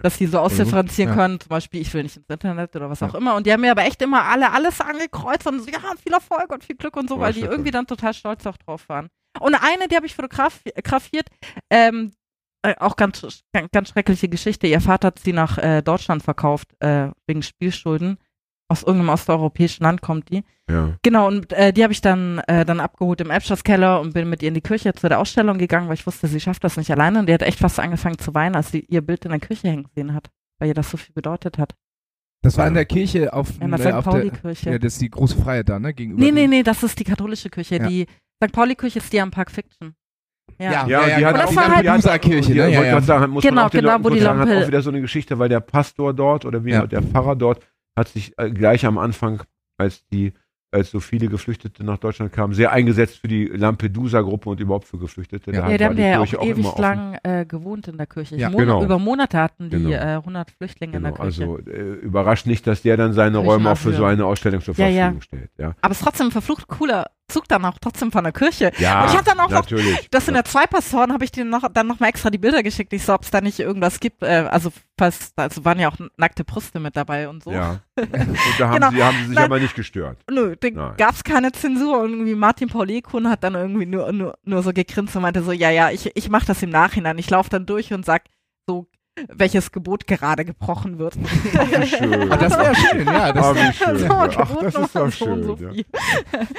Dass sie so ausdifferenzieren Ja. können, zum Beispiel, ich will nicht ins Internet oder was auch immer. Und die haben mir aber echt immer alle alles angekreuzt und so, ja, viel Erfolg und viel Glück und so, Oh, weil die irgendwie dann total stolz auch drauf waren. Und eine, die habe ich fotografiert, ähm, äh, auch ganz, ganz, ganz schreckliche Geschichte. Ihr Vater hat sie nach äh, Deutschland verkauft, äh, wegen Spielschulden. Aus irgendeinem osteuropäischen Land kommt die. Ja. Genau, und äh, die habe ich dann, äh, dann abgeholt im Elbschlosskeller und bin mit ihr in die Küche zu der Ausstellung gegangen, weil ich wusste, sie schafft das nicht alleine. Und die hat echt fast angefangen zu weinen, als sie ihr Bild in der Küche hängen gesehen hat, weil ihr das so viel bedeutet hat. Das war in der Kirche auf, In der äh, St. Pauli-Kirche. Ja, das ist die große Freiheit da, ne? Gegenüber. nee, nee, nee, das ist die katholische Kirche. Ja. Die St. Pauli-Kirche ist die am Park Fiction. Ja. Ja. Ja, die hat Und das auch war die halt- hat- Musa-Kirche, die- ne? Ja, ja. sagen, muss Genau, man auch den genau, Leuten wo die sagen, hat Lampe- auch wieder so eine Geschichte, weil der Pastor dort oder wie Ja. der Pfarrer dort hat sich äh, gleich am Anfang, als die als so viele Geflüchtete nach Deutschland kamen, sehr eingesetzt für die Lampedusa-Gruppe und überhaupt für Geflüchtete. Ja. Da Ja, haben ja auch immer ewig lang äh, gewohnt in der Kirche. Ja, Mon genau. Über Monate hatten die Genau. äh, 100 Flüchtlinge in Genau, der Kirche. also äh, überrascht nicht, dass der dann seine Räume auch für so eine Ausstellung zur Ja, Verfügung ja. stellt. Ja, Aber es ist trotzdem ein verflucht cooler Zug dann auch trotzdem von der Kirche. ja Und ich hab dann auch noch- natürlich. Das sind ja. zwei Pastoren, habe ich denen noch, dann noch mal extra die Bilder geschickt. Ich so, ob es da nicht irgendwas gibt. Äh, also, fast, also waren ja auch nackte Brüste mit dabei und so. Ja. Und da haben, Genau. sie, haben sie sich Nein. aber nicht gestört. Nö, da Nein. gab's keine Zensur und irgendwie Martin Paulekun hat dann irgendwie nur, nur, nur so gegrinst und meinte so, ja, ja, ich, ich mache das im Nachhinein. Ich laufe dann durch und sag so, welches Gebot gerade gebrochen wird. Wie schön. Ah, das wäre schön, ja. Das, wie schön. So. Ach, das ist doch so schön. so ja.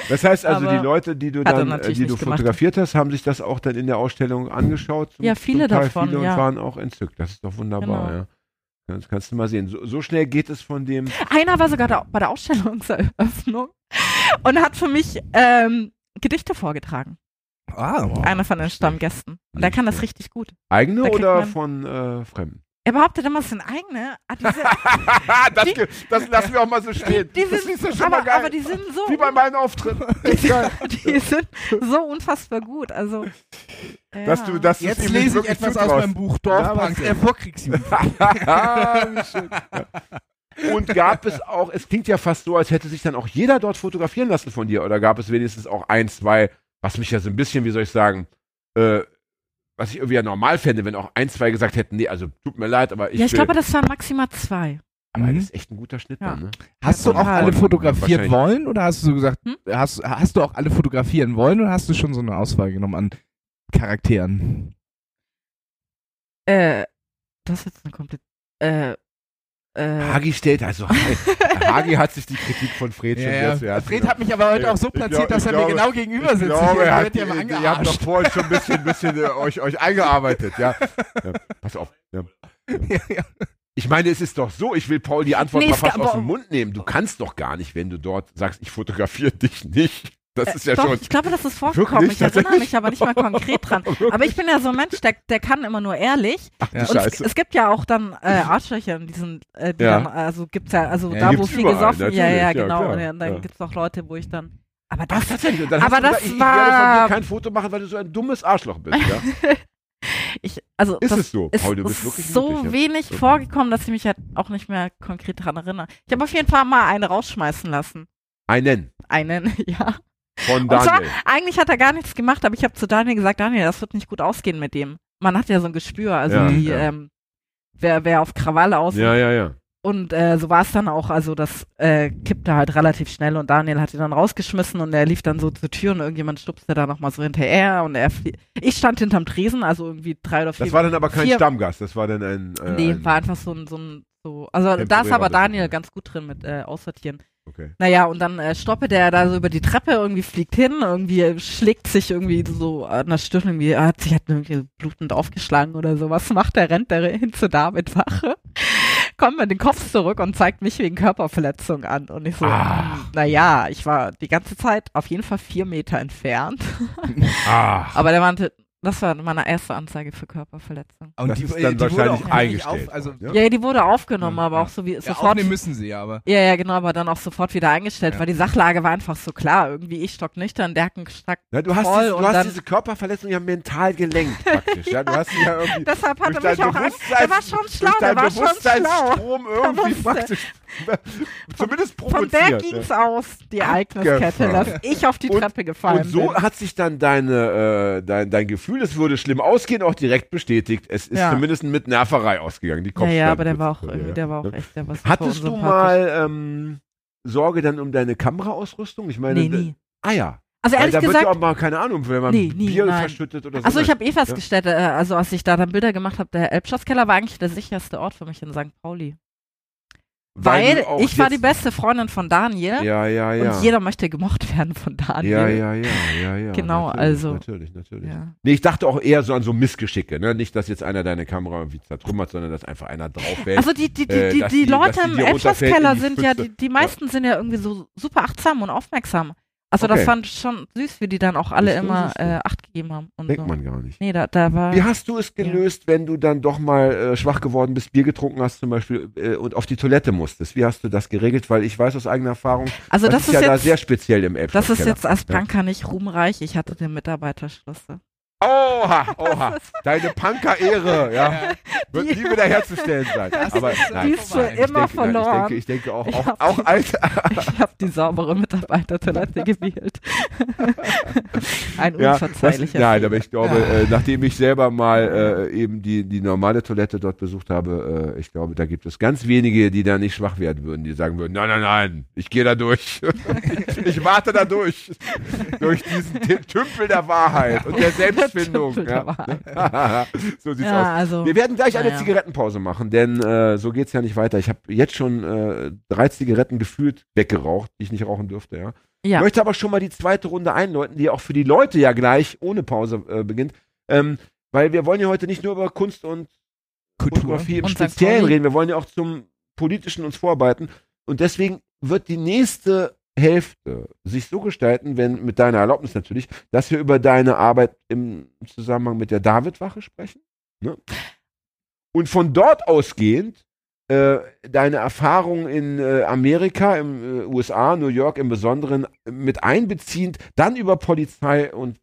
Das heißt also, Aber die Leute, die du dann, äh, die du nicht gemacht. fotografiert hast, haben sich das auch dann in der Ausstellung angeschaut. Zum, Ja, viele zum Teil davon, Viele und ja. waren auch entzückt. Das ist doch wunderbar, Genau. ja. Das kannst du mal sehen. So, so schnell geht es von dem. Einer war sogar da, bei der Ausstellungseröffnung und hat für mich ähm, Gedichte vorgetragen. Ah, wow. Einer von den Stammgästen. Und der kann das richtig gut. Eigene Da oder von äh, Fremden? Er behauptet immer, es sind eigene. Ah, diese, das, Die- das lassen wir auch mal so stehen. die das sind, ist doch schon aber, mal geil. aber die sind so, Wie bei meinen Auftritten. die sind so unfassbar gut. Also, Dass ja. dass du es Jetzt lese ich etwas aus meinem Buch Ja, denn? der Vorkriegsjugend. Ja. Und gab es auch, es klingt ja fast so, als hätte sich dann auch jeder dort fotografieren lassen von dir. Oder gab es wenigstens auch ein, zwei, was mich ja so ein bisschen, wie soll ich sagen, äh, was ich irgendwie ja normal fände, wenn auch ein, zwei gesagt hätten, nee, also tut mir leid, aber ich ja, ich glaube, das waren maximal zwei. aber Mhm. das ist echt ein guter Schnitt Ja. dann, ne? Hast du auch alle fotografiert wollen oder hast du so gesagt, Hm? hast, hast du auch alle fotografieren wollen oder hast du schon so eine Auswahl genommen an Charakteren? Äh, das ist jetzt eine komplett. Äh, äh, Hagi stellt, also Hagi hat sich die Kritik von Fred schon sehr zu Herzen Fred hat mich aber heute Ich- auch so ich platziert, glaub- dass ich er mir glaube- genau gegenüber Ich sitzt. glaube, er hat, ja mal ihr habt doch vorhin schon ein bisschen, bisschen äh, euch, euch eingearbeitet, ja. ja. Pass auf. Ja. Ja, ja. Ich meine, es ist doch so, ich will Paul die Antwort Nee, mal fast aus dem Mund nehmen. Du kannst doch gar nicht, wenn du dort sagst, ich fotografiere dich nicht. Das ist ja Äh, Doch, schon. ich glaube, das ist vorgekommen. Wirklich? Ich erinnere Tatsächlich? mich aber nicht mal konkret dran. Aber ich bin ja so ein Mensch, der, der kann immer nur ehrlich. Ach, Ja. Und es, es gibt ja auch dann äh, Arschlöcher in diesen, äh, die Ja. dann, also gibt's ja, also Ja, da, wo viel überall, gesoffen, ja, ja, ja, genau. und dann gibt's auch Leute, wo ich dann, aber Ach, das, tatsächlich. Und dann aber das ich, ich werde von war- dir kein Foto machen, weil du so ein dummes Arschloch bist. Ja? ich, also Ist das es so, ist Paul, du bist wirklich so mutig, wenig vorgekommen, dass ich mich halt auch nicht mehr konkret daran erinnere. Ich habe auf jeden Fall mal eine rausschmeißen lassen. Einen Einen, ja. Von Und zwar, Daniel. eigentlich hat er gar nichts gemacht, aber ich habe zu Daniel gesagt, Daniel, das wird nicht gut ausgehen mit dem. Man hat ja so ein Gespür, also Ja, die, ja. ähm, wer, wer auf Krawalle aus Ja, ja, ja. und äh, so war es dann auch, also das äh, kippte halt relativ schnell und Daniel hat ihn dann rausgeschmissen und er lief dann so zur Tür und irgendjemand stupste da nochmal so hinterher und er flie- ich stand hinterm Tresen, also irgendwie drei oder vier. Das war dann aber kein vier, Stammgast, das war dann ein. Äh, Nee, ein war einfach so ein, so ein so, also da ist aber Daniel ganz gut drin mit äh, Aussortieren. Okay. Naja, und dann äh, stoppet er da so über die Treppe, irgendwie fliegt hin, irgendwie schlägt sich irgendwie so an der Stirn, irgendwie hat sich halt irgendwie blutend aufgeschlagen oder so. Was macht er? Rennt er hin zu David Wache, kommt mit den Kopf zurück und zeigt mich wegen Körperverletzung an. Und ich so, Ah. hm, naja, ich war die ganze Zeit auf jeden Fall vier Meter entfernt. Ah, Aber der meinte, Das war meine erste Anzeige für Körperverletzung. Und Das die, ist dann die wurde wahrscheinlich auch gar nicht eingestellt Auf, also, Ja, die wurde aufgenommen, Ja, aber ja. auch so wie ja, sofort. aufnehmen müssen sie, aber. Ja, ja, genau, aber dann auch sofort wieder eingestellt, Ja. weil die Sachlage war einfach so klar. Irgendwie ich stocknüchtern, der Hackenstark. Ja, du hast, Voll, diese, du und hast diese Körperverletzung ja mental gelenkt praktisch. Ja, du hast ja irgendwie Deshalb hat er mich auch an. Der war schon schlau, der deinen war schon schlau. Bewusstseinsstrom irgendwie praktisch zumindest Von provoziert. der ja. ging's aus, die Ereigniskette, dass ich auf die Treppe gefallen Und so bin. hat sich dann deine, äh, dein, dein Gefühl, es würde schlimm ausgehen, auch direkt bestätigt. Es ist Ja. zumindest mit Nerverei ausgegangen. Die Ja, Kopfstand ja, aber der war auch ja, irgendwie, ja. der war auch echt, der war Hattest du mal ähm, Sorge dann um deine Kameraausrüstung? Ich meine, Nee, nie. ah ja. Also ehrlich da wird gesagt, ja auch mal, keine Ahnung, wenn man Nee, nie, Bier nein. verschüttet oder so. also ich Nein. habe eh festgestellt, äh, also als ich da dann Bilder gemacht habe, der Elbschlosskeller war eigentlich der sicherste Ort für mich in St. Pauli. Weil, auch ich war die beste Freundin von Daniel Ja, ja, ja. und jeder möchte gemocht werden von Daniel. ja, ja, ja, ja, ja. Genau, natürlich, also- Natürlich, natürlich. Ja. Nee, ich dachte auch eher so an so Missgeschicke, ne? Nicht, dass jetzt einer deine Kamera irgendwie zertrümmert, sondern dass einfach einer draufwählt. Also die, die, die, Äh, die, die die- Leute im die sind ja, Pfütze. die, die meisten sind ja irgendwie so super achtsam und aufmerksam. Also Okay. das fand ich schon süß, wie die dann auch alle immer äh, Acht gegeben haben. Und Denkt so. man gar nicht. Nee, da, da war. Wie hast du es gelöst, wenn du dann doch mal äh, schwach geworden bist, Bier getrunken hast zum Beispiel äh, und auf die Toilette musstest? Wie hast du das geregelt? Weil ich weiß aus eigener Erfahrung, also das, das, ist ja da jetzt, sehr speziell im das ist jetzt als Punker nicht ruhmreich. Ich hatte den Mitarbeiterschlüssel. Oha, oha. Deine Punker-Ehre, ja, wird Die- nie wieder herzustellen sein. Aber nein, Die ist für ich immer denke, nein, verloren. Ich denke, ich denke auch, Ich auch, hab auch als, Ich habe die saubere Mitarbeitertoilette gewählt. Ein Ja, das, unverzeihlicher nein, Fehler. aber ich glaube, äh, nachdem ich selber mal äh, eben die, die normale Toilette dort besucht habe, äh, ich glaube, da gibt es ganz wenige, die da nicht schwach werden würden, die sagen würden, nein, nein, nein, ich gehe da durch. ich, ich warte da durch. durch diesen Tümpel der Wahrheit und der Selbstfindung. Der ja. so sieht's Ja, aus. also. Wir werden gleich eine Naja. Zigarettenpause machen, denn äh, so geht's ja nicht weiter. Ich habe jetzt schon äh, drei Zigaretten gefühlt weggeraucht, die ich nicht rauchen dürfte, ja. Ja. Möchte aber schon mal die zweite Runde einläuten, die auch für die Leute ja gleich ohne Pause äh, beginnt. Ähm, weil wir wollen ja heute nicht nur über Kunst und Kultur. Fotografie im Und. Speziellen reden, wir wollen ja auch zum Politischen uns vorarbeiten. Und deswegen wird die nächste Hälfte sich so gestalten, wenn mit deiner Erlaubnis natürlich, dass wir über deine Arbeit im Zusammenhang mit der Davidwache sprechen. Ne? Und von dort ausgehend äh, deine Erfahrungen in äh, Amerika, im äh, USA, New York im Besonderen mit einbeziehend, dann über Polizei und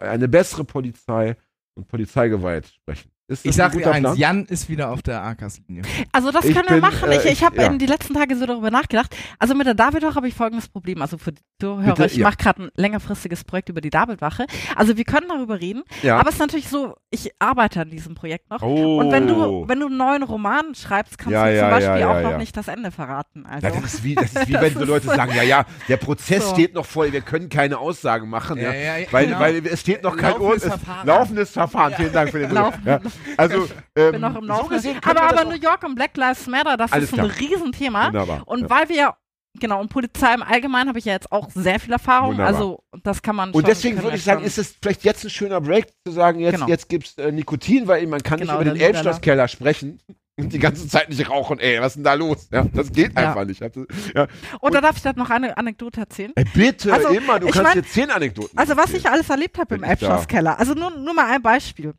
eine bessere Polizei und Polizeigewalt sprechen. Ich sag dir eins, Plan? Jan ist wieder auf der A-Kass-Linie. Also das Ich können wir bin, machen. äh, ich ich ich- habe ja. in die letzten Tage so darüber nachgedacht. Also mit der Davidwache habe ich folgendes Problem. Also für die Zuhörer, Bitte, ich ja. mache gerade ein längerfristiges Projekt über die Davidwache. Also wir können darüber reden. Ja. Aber es ist natürlich so, ich arbeite an diesem Projekt noch. oh. Und wenn du, wenn du einen neuen Roman schreibst, kannst Ja, du ja, zum Beispiel ja, ja, auch noch nicht das Ende verraten. Also. Ja, das ist wie, das ist wie Das wenn so Leute sagen, ja, ja, der Prozess So. steht noch vor, wir können keine Aussagen machen, ja, Ja, ja, ja, weil, genau. weil es steht noch kein Laufendes Ur- es- Verfahren. laufendes Verfahren. Vielen Dank für den ja. Also, ähm, bin noch im so Laufen. gesehen aber aber New York und Black Lives Matter, das ist ein klar. Riesenthema. Wunderbar. Und ja. weil wir, genau, und Polizei im Allgemeinen habe ich ja jetzt auch sehr viel Erfahrung. Wunderbar. Also das kann man Und deswegen würde ich sagen, ist es vielleicht jetzt ein schöner Break zu sagen, jetzt, Genau. jetzt gibt's äh, Nikotin, weil man kann Genau, nicht über den. Elbschlosskeller sprechen und die ganze Zeit nicht rauchen. Ey, was ist denn da los? Ja, das geht Ja. einfach nicht. Ja. Oder darf ich da noch eine Anekdote erzählen? Ey, bitte, Also, immer, du kannst mein- dir zehn Anekdoten Also was erzählen. ich alles erlebt habe im. Elbschlosskeller. Also nur, nur mal ein Beispiel.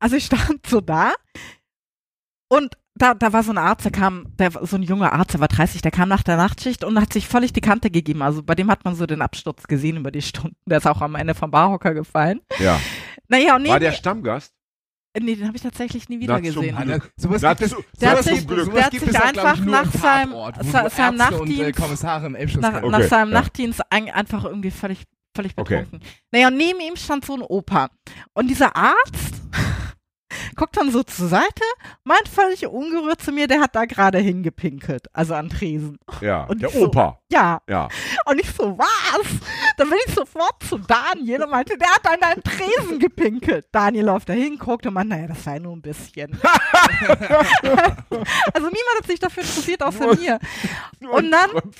Also ich stand so da und da, da war so ein Arzt, der kam, der, war so ein junger Arzt, der war 30, der kam nach der Nachtschicht und hat sich völlig die Kante gegeben. Also bei dem hat man so den Absturz gesehen über die Stunden. Der ist auch am Ende vom Barhocker gefallen. Ja. Naja, und War neben, der Stammgast? nee, den habe ich tatsächlich nie wieder zum gesehen. Alter, sowas Na, gibt es, zu- Der hat sich- zum Glück. der hat sich einfach nach seinem- Tatort, seinem Ärzte und äh, Nachtdienst- nach. Okay, nach seinem ja. Nachtdienst ein, einfach irgendwie völlig, völlig Okay. betrunken. Naja, und neben ihm stand so ein Opa. Und dieser Arzt guckt dann so zur Seite, meint völlig ungerührt zu mir, der hat da gerade hingepinkelt, also an Tresen. Ja, Und der so- Opa. Ja, Ja. und ich so, was? Dann bin ich sofort zu Daniel und meinte, der hat an deinen Tresen gepinkelt. Daniel läuft dahin, guckt und meint, naja, das sei nur ein bisschen. also niemand hat sich dafür interessiert, außer Nur- mir. Nur Und dann-.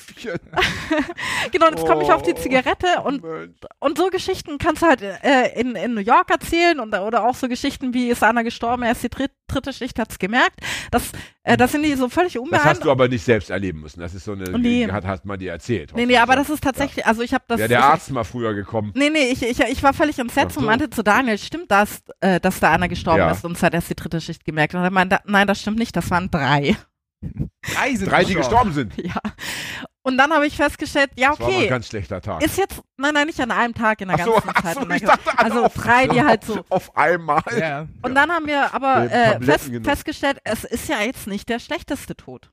Genau, jetzt komme ich auf die Oh, Zigarette und Mensch. Und so Geschichten kannst du halt äh, in, in New York erzählen und, oder auch so Geschichten wie ist einer gestorben, erst die dritt, dritte Schicht hat's gemerkt. Das Äh, das sind die so völlig Das hast du aber nicht selbst erleben müssen. Das ist so eine, Nee. hat, hat man dir erzählt. Nee, nee, aber das ist tatsächlich, also ich habe das. Wäre der ich, Arzt mal früher gekommen. Nee, nee, ich, ich, ich war völlig entsetzt so. und meinte zu Daniel, stimmt das, äh, dass da einer gestorben Ja. ist und es hat erst die dritte Schicht gemerkt. Und er meinte, nein, das stimmt nicht, das waren drei. Drei sind Drei, die gestorben sind. Ja. Und dann habe ich festgestellt, ja, Das war ein okay, ganz schlechter Tag. ist jetzt, nein, nein, nicht an einem Tag in der Ach so, ganzen ach Zeit. so, ich dachte, also auf- drei, die halt so. Auf einmal. Ja. Und dann haben wir aber äh, fest, festgestellt, es ist ja jetzt nicht der schlechteste Tod.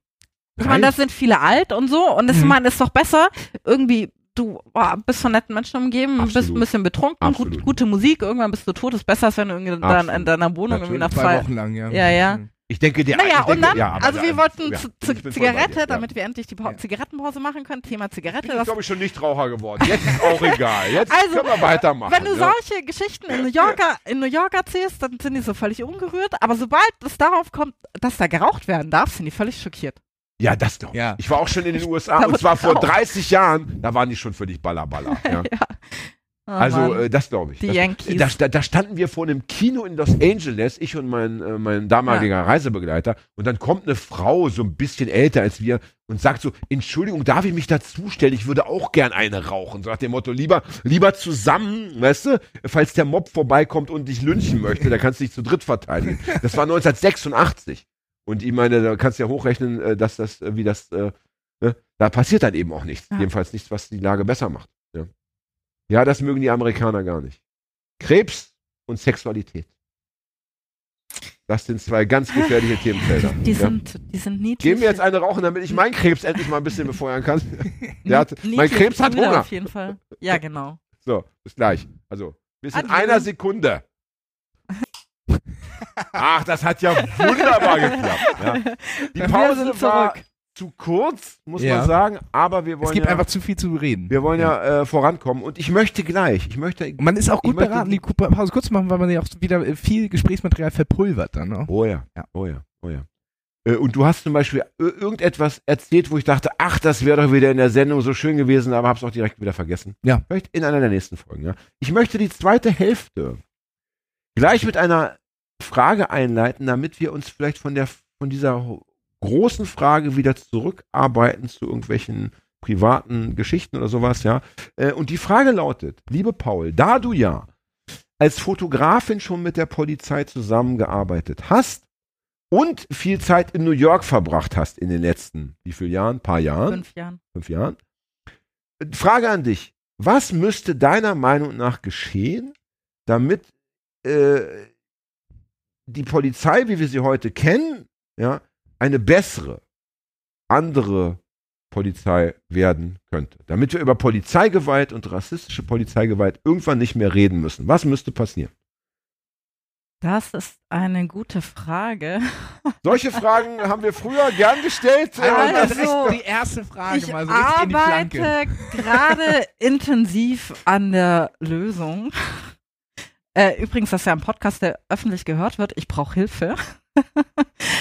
Ich meine, das sind viele alt und so und das Mhm. man ist doch besser, irgendwie, du boah, bist von netten Menschen umgeben, bist Absolut. ein bisschen betrunken, gut, gute Musik, irgendwann bist du tot, ist besser, als wenn du irgendwie dann in deiner Wohnung irgendwie nach Natürlich. Zwei zwei. Wochen lang, ja. Ja, ja. Mhm. Ich denke, der Naja, denke, und dann, ja, also wir wollten ja, zu, zu, Zigarette, dir, ja. damit wir endlich die Pa- Ja. Zigarettenpause machen können. Thema Zigarette. Ich bin, glaube ich, schon Nichtraucher geworden. Jetzt ist auch egal. Jetzt Also, können wir weitermachen. wenn du ja. solche Geschichten in New, Yorker, in New York erzählst, dann sind die so völlig ungerührt. Aber sobald es darauf kommt, dass da geraucht werden darf, sind die völlig schockiert. Ja, das doch. Ja. Ich war auch schon in den USA und zwar vor geraucht. 30 Jahren. Da waren die schon völlig ballerballer. Ja. Oh Also äh, das glaube ich. Die das, Yankees. Da, da, da standen wir vor einem Kino in Los Angeles, ich und mein, äh, mein damaliger Reisebegleiter. Und dann kommt eine Frau, so ein bisschen älter als wir, und sagt so, Entschuldigung, darf ich mich dazustellen? Ich würde auch gern eine rauchen. So nach dem Motto, lieber, lieber zusammen, weißt du? Falls der Mob vorbeikommt und dich lynchen möchte, dann kannst du dich zu dritt verteidigen. Das war 1986. Und ich meine, da kannst du ja hochrechnen, äh, dass das, äh, wie das, äh, ne? da passiert dann eben auch nichts. Ja. Jedenfalls nichts, was die Lage besser macht. Ja. Das mögen die Amerikaner gar nicht. Krebs und Sexualität. Das sind zwei ganz gefährliche Themenfelder. die, ja. sind, die sind niedlich. Geben wir jetzt eine rauchen, damit ich meinen Krebs endlich mal ein bisschen befeuern kann. Hat, mein Krebs hat Hunger. Auf jeden Fall. Ja, genau. So, bis gleich. Also, bis in Adieu. einer Sekunde. Ach, das hat ja wunderbar geklappt. Ja. Die Pause war zurück. Zu kurz, muss Ja. man sagen, aber wir Es wollen gibt ja, einfach zu viel zu reden. wir wollen ja äh, vorankommen. Und ich möchte gleich, ich möchte man ist auch gut beraten, die- Pause kurz zu machen, weil man ja auch wieder äh, viel Gesprächsmaterial verpulvert dann. Ne? Oh ja, Ja. oh ja, oh ja. Äh, Und du hast zum Beispiel ir- irgendetwas erzählt, wo ich dachte, ach, das wäre doch wieder in der Sendung so schön gewesen, aber hab's auch direkt wieder vergessen. Ja. Vielleicht in einer der nächsten Folgen, ja. Ich möchte die zweite Hälfte gleich mit einer Frage einleiten, damit wir uns vielleicht von der, von dieser großen Frage wieder zurückarbeiten zu irgendwelchen privaten Geschichten oder sowas, ja. Äh, Und die Frage lautet, liebe Paul, da du ja als Fotografin schon mit der Polizei zusammengearbeitet hast und viel Zeit in New York verbracht hast in den letzten, wie viel Jahren? Paar Jahren? Fünf Jahren. Fünf Jahren? Frage an dich. Was müsste deiner Meinung nach geschehen, damit äh, die Polizei, wie wir sie heute kennen, ja, eine bessere, andere Polizei werden könnte? Damit wir über Polizeigewalt und rassistische Polizeigewalt irgendwann nicht mehr reden müssen. Was müsste passieren? Das ist eine gute Frage. Solche Fragen haben wir früher gern gestellt. äh, und das Also, die erste Frage Ich mal so arbeite gerade intensiv an der Lösung. Äh, übrigens, das ist ja ein Podcast, der öffentlich gehört wird. Ich brauche Hilfe.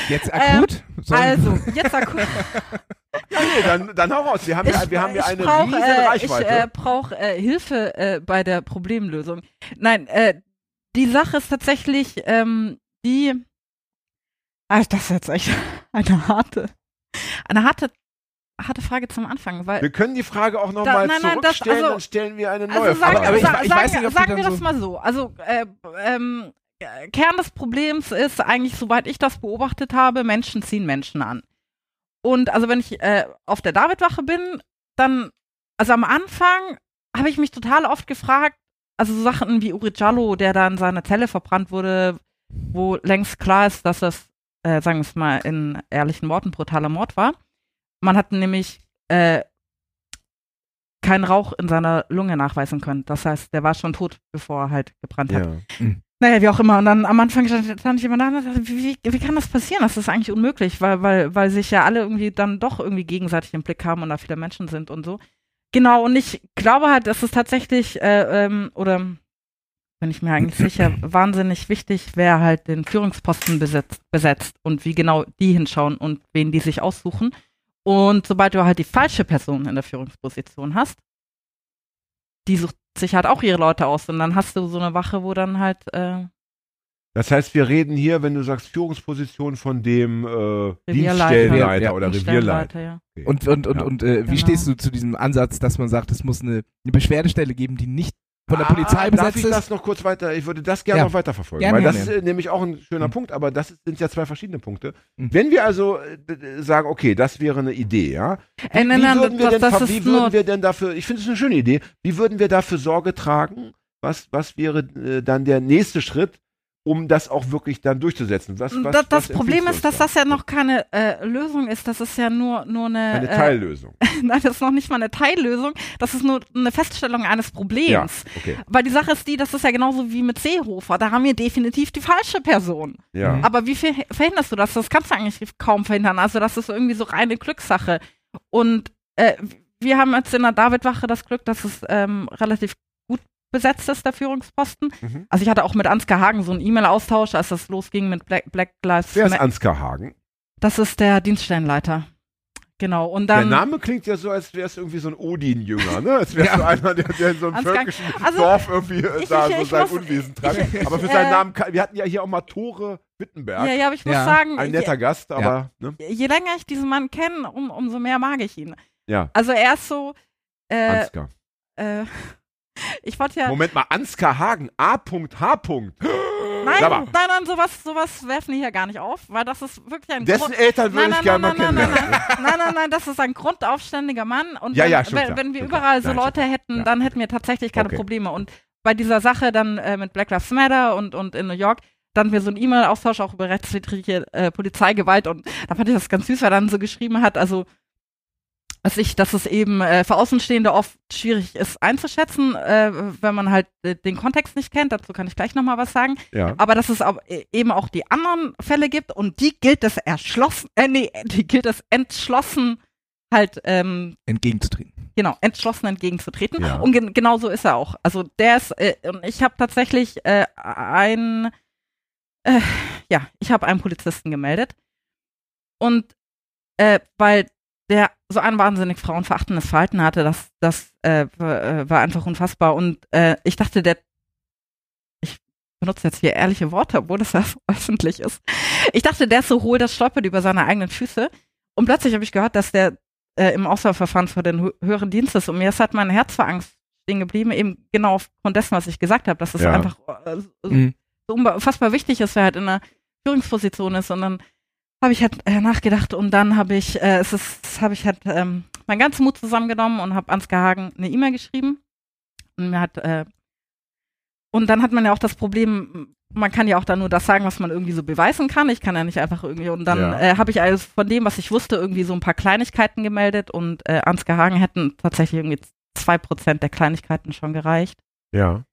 Jetzt akut? Sollen- Also, jetzt akut. Ja, nee, dann, dann hau raus. Wir haben ja, wir haben ja ich eine brauch, riesen äh, Reichweite. Ich äh, brauche äh, Hilfe äh, bei der Problemlösung. Nein, äh, die Sache ist tatsächlich ähm, die. Ah, das ist jetzt echt eine harte, eine harte, harte Frage zum Anfang, weil wir können die Frage auch nochmal nein, das- zurückstellen, also- dann stellen wir eine neue Also sagen, Frage. aber ich- ich sagen, weiß nicht, ob die sagen wir das so- mal so. Also äh, ähm, äh, Kern des Problems ist eigentlich, soweit ich das beobachtet habe, Menschen ziehen Menschen an. Und also wenn ich äh, auf der Davidwache bin, dann, also am Anfang habe ich mich total oft gefragt, also so Sachen wie Uri Jallo, der da in seiner Zelle verbrannt wurde, wo längst klar ist, dass das, äh, sagen wir es mal in ehrlichen Worten, brutaler Mord war. Man hat nämlich äh, keinen Rauch in seiner Lunge nachweisen können. Das heißt, der war schon tot, bevor er halt gebrannt hat. ja. Naja, wie auch immer. Und dann am Anfang stand, stand ich immer da und dachte, wie, wie, kann das passieren? Das ist eigentlich unmöglich, weil, weil, weil sich ja alle irgendwie dann doch irgendwie gegenseitig im Blick haben und da viele Menschen sind und so. Genau, und ich glaube halt, dass es tatsächlich, äh, ähm, oder bin ich mir eigentlich sicher, wahnsinnig wichtig, wer halt den Führungsposten besetzt, besetzt und wie genau die hinschauen und wen die sich aussuchen. Und sobald du halt die falsche Person in der Führungsposition hast, die sucht sich halt auch ihre Leute aus und dann hast du so eine Wache, wo dann halt äh, Das heißt, wir reden hier, wenn du sagst Führungsposition von dem äh. Dienststellenleiter Ja, oder Revierleiter. ja. Okay. Und, und, und, Ja. und äh, wie Genau. stehst du zu diesem Ansatz, dass man sagt, es muss eine, eine Beschwerdestelle geben, die nicht von der Polizei ah, besetzt darf ich ist? das noch kurz weiter? Ich würde das gerne Ja. noch weiterverfolgen, Gerne, weil das gerne. ist äh, nämlich auch ein schöner Mhm. Punkt, aber das sind ja zwei verschiedene Punkte. Mhm. Wenn wir also äh, sagen, okay, das wäre eine Idee, ja, wie, Äh, nein, wie würden wir das, denn, das wie würden wir denn dafür, ich finde es eine schöne Idee, wie würden wir dafür Sorge tragen? Was, was wäre äh, dann der nächste Schritt, um das auch wirklich dann durchzusetzen? Was, was, das, das was Problem ist, dass uns das ja noch keine äh, Lösung ist. Das ist ja nur, nur eine. eine äh, Teillösung. Nein, das ist noch nicht mal eine Teillösung. Das ist nur eine Feststellung eines Problems. Ja, okay. Weil die Sache ist die, das ist ja genauso wie mit Seehofer. Da haben wir definitiv die falsche Person. Ja. Mhm. Aber wie verhinderst du das? Das kannst du eigentlich kaum verhindern. Also das ist irgendwie so reine Glückssache. Und äh, wir haben jetzt in der Davidwache das Glück, dass es ähm, relativ gut besetzt ist, der Führungsposten. Mhm. Also ich hatte auch mit Ansgar Hagen so einen E-Mail-Austausch, als das losging mit Black, Black Lives Wer ist. Ansgar Hagen? Das ist der Dienststellenleiter. Genau. Und dann. der Name klingt ja so, als wäre es irgendwie so ein Odin-Jünger, ne? Als wäre es Ja. so einer, der, der in so einem völkischen also, Dorf irgendwie ich- da ich- so ich sein muss- Unwesen treibt. aber für seinen äh, Namen, kann- wir hatten ja hier auch mal Tore Wittenberg. ja, ja, aber ich muss Ja. sagen, Ein netter Gast, aber, ne? je, je länger ich diesen Mann kenne, um, umso mehr mag ich ihn. Ja, Also er ist so. Äh, Ansgar. äh, ich wollte ja. Moment mal, Ansgar Hagen, A.H. Nein, nein, nein, sowas, sowas werfen die hier gar nicht auf, weil das ist wirklich ein Dessen Grund. Eltern würde Nein, ich nein, gerne mal nein, nein, nein, nein, nein, nein, das ist ein grundaufständiger Mann. Und Ja, wenn, ja, wenn, wenn wir schon klar. überall so Leute hätten, Ja. dann hätten wir tatsächlich keine Okay. Probleme. Und bei dieser Sache dann äh, mit Black Lives Matter und, und in New York, dann wir so einen E-Mail-Austausch auch über rechtswidrige äh, Polizeigewalt und da fand ich das ganz süß, weil er dann so geschrieben hat, also dass ich, dass es eben äh, für Außenstehende oft schwierig ist einzuschätzen, äh, wenn man halt äh, den Kontext nicht kennt. Dazu kann ich gleich nochmal was sagen. Ja. Aber dass es auch, äh, eben auch die anderen Fälle gibt und die gilt es erschlossen, äh, nee, die gilt es entschlossen halt, ähm, entgegenzutreten. genau, entschlossen entgegenzutreten. Ja. Und gen genau so ist er auch. Also der ist, äh, und ich habe tatsächlich äh, ein, äh, ja, ich habe einen Polizisten gemeldet. Und äh, weil der so ein wahnsinnig frauenverachtendes Verhalten hatte, das, das äh, war, äh, war einfach unfassbar. Und äh, ich dachte, der, ich benutze jetzt hier ehrliche Worte, obwohl das ja öffentlich ist. Ich dachte, der ist so hohl, das stolpert über seine eigenen Füße. Und plötzlich habe ich gehört, dass der äh, im Auswahlverfahren für den hö höheren Dienst ist. Und mir ist halt mein Herz vor Angst stehen geblieben, eben genau aufgrund dessen, was ich gesagt habe, dass es Ja. einfach äh, so Mhm. unfassbar wichtig ist, wer halt in einer Führungsposition ist. Und dann habe ich halt äh, nachgedacht und dann habe ich, äh, es ist, habe ich halt ähm, meinen ganzen Mut zusammengenommen und habe Ansgar Hagen eine E-Mail geschrieben. Und mir hat, äh, und dann hat man ja auch das Problem, man kann ja auch dann nur das sagen, was man irgendwie so beweisen kann. Ich kann ja nicht einfach irgendwie, und dann Ja. äh, habe ich also von dem, was ich wusste, irgendwie so ein paar Kleinigkeiten gemeldet und äh, Ansgar Hagen hätten tatsächlich irgendwie zwei Prozent der Kleinigkeiten schon gereicht. Ja.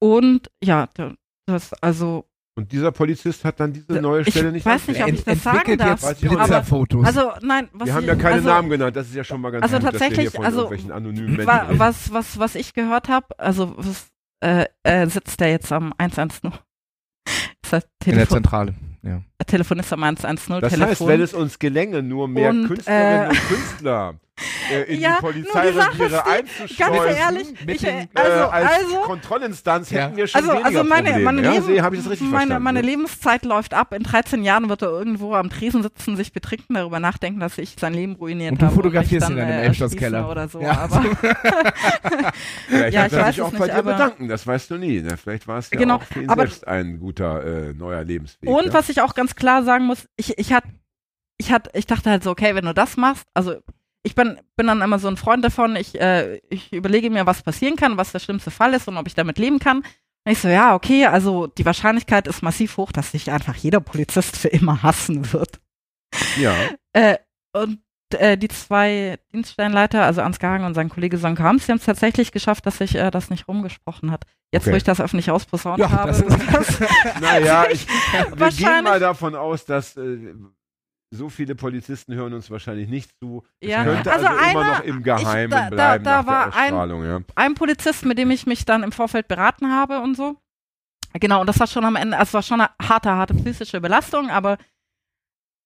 Und ja, da- das, also Und dieser Polizist hat dann diese Ich neue Stelle nicht weiß nicht, ob ich das sagen entwickelt darf, jetzt aber-. Also nein, was Wir haben ich, ja keine also, Namen genannt, das ist ja schon mal ganz also gut, dass wir hier tatsächlich, von also, irgendwelchen anonymen Menschen wa, was, was, was ich gehört habe, also was, äh, äh, sitzt der jetzt am 110. Ist der in der Telefon, Zentrale. Ja. Telefonist am 110 Das Telefon. heißt, wenn es uns gelänge, nur mehr Und, Künstlerinnen äh, und Künstler äh, in Ja, die Polizeireviere Sache ist die, einzuschleusen, ganz ehrlich, mit ich, den, äh, äh, also, als also, Kontrollinstanz Ja. hätten wir schon also, weniger also meine, Probleme. meine, ja? Leben, habe das richtig meine, meine ne? Lebenszeit läuft ab. In 13 Jahren wird er irgendwo am Tresen sitzen, sich betrinken, darüber nachdenken, dass ich sein Leben ruiniert Und du habe. fotografierst mich ihn dann im äh, Elbschlosskeller. Oder so, Ja. aber Vielleicht Ja, hat ich er sich auch bei nicht, dir bedanken, das weißt du nie. Ne? Vielleicht war es ja Genau, auch für ihn aber- selbst ein guter äh, neuer Lebensweg. Und ja? was ich auch ganz klar sagen muss, ich, ich hat, ich hat, ich dachte halt so, okay, wenn du das machst, also ich bin, bin dann immer so ein Freund davon, ich, äh, ich überlege mir, was passieren kann, was der schlimmste Fall ist und ob ich damit leben kann. Und ich so, ja, okay, also die Wahrscheinlichkeit ist massiv hoch, dass sich einfach jeder Polizist für immer hassen wird. ja. Äh, und äh, die zwei Dienststellenleiter, also Ansgar Hagen und sein Kollege Sonke Hams, die haben es tatsächlich geschafft, dass sich äh, das nicht rumgesprochen hat. Jetzt, Okay. wo ich das öffentlich ausposaunt Ja, habe. das ist- Naja, ich, wir gehen mal davon aus, dass äh, so viele Polizisten hören uns wahrscheinlich nicht zu. Es Ja. könnte Also also, immer einer- noch im Geheimen ich- da- da- bleiben da nach war ein- ja. ein Polizist, mit dem ich mich dann im Vorfeld beraten habe und so. Genau, und das war schon am Ende, also es war schon eine harte, harte psychische Belastung, aber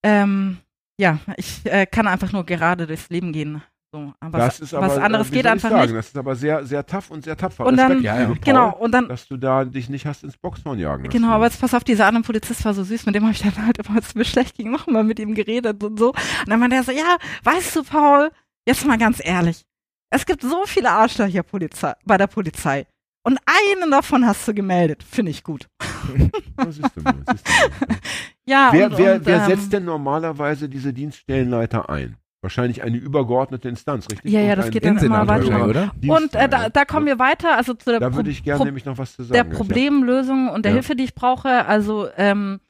ähm, ja, ich äh, kann einfach nur gerade durchs Leben gehen. So, aber das ist aber, was anderes äh, wie geht einfach sagen, nicht. Das ist aber sehr, sehr tough und sehr tapfer. Und dann- Ja, ja. dich, Genau, Paul, und dann, dass du da dich nicht hast ins Boxhorn jagen genau, aber jetzt pass auf, dieser andere Polizist war so süß, mit dem habe ich dann halt immer, als es mir schlecht ging, noch mal mit ihm geredet und so. Und dann meinte er so, ja, weißt du, Paul, jetzt mal ganz ehrlich, es gibt so viele Arschlöcher Polizei, bei der Polizei. Und einen davon hast du gemeldet. Finde ich gut. Ja, siehst du mal, siehst du mal. Ja, Wer, und, wer, und, wer ähm, setzt denn normalerweise diese Dienststellenleiter ein? Wahrscheinlich eine übergeordnete Instanz, richtig? Ja, ja, Und das geht dann immer weiter. oder? Und äh, da, da kommen wir weiter, also zu der, Da Pro würde ich gerne Pro nämlich noch was zu sagen. der. Problemlösung und der Ja. Hilfe, die ich brauche. Also ähm,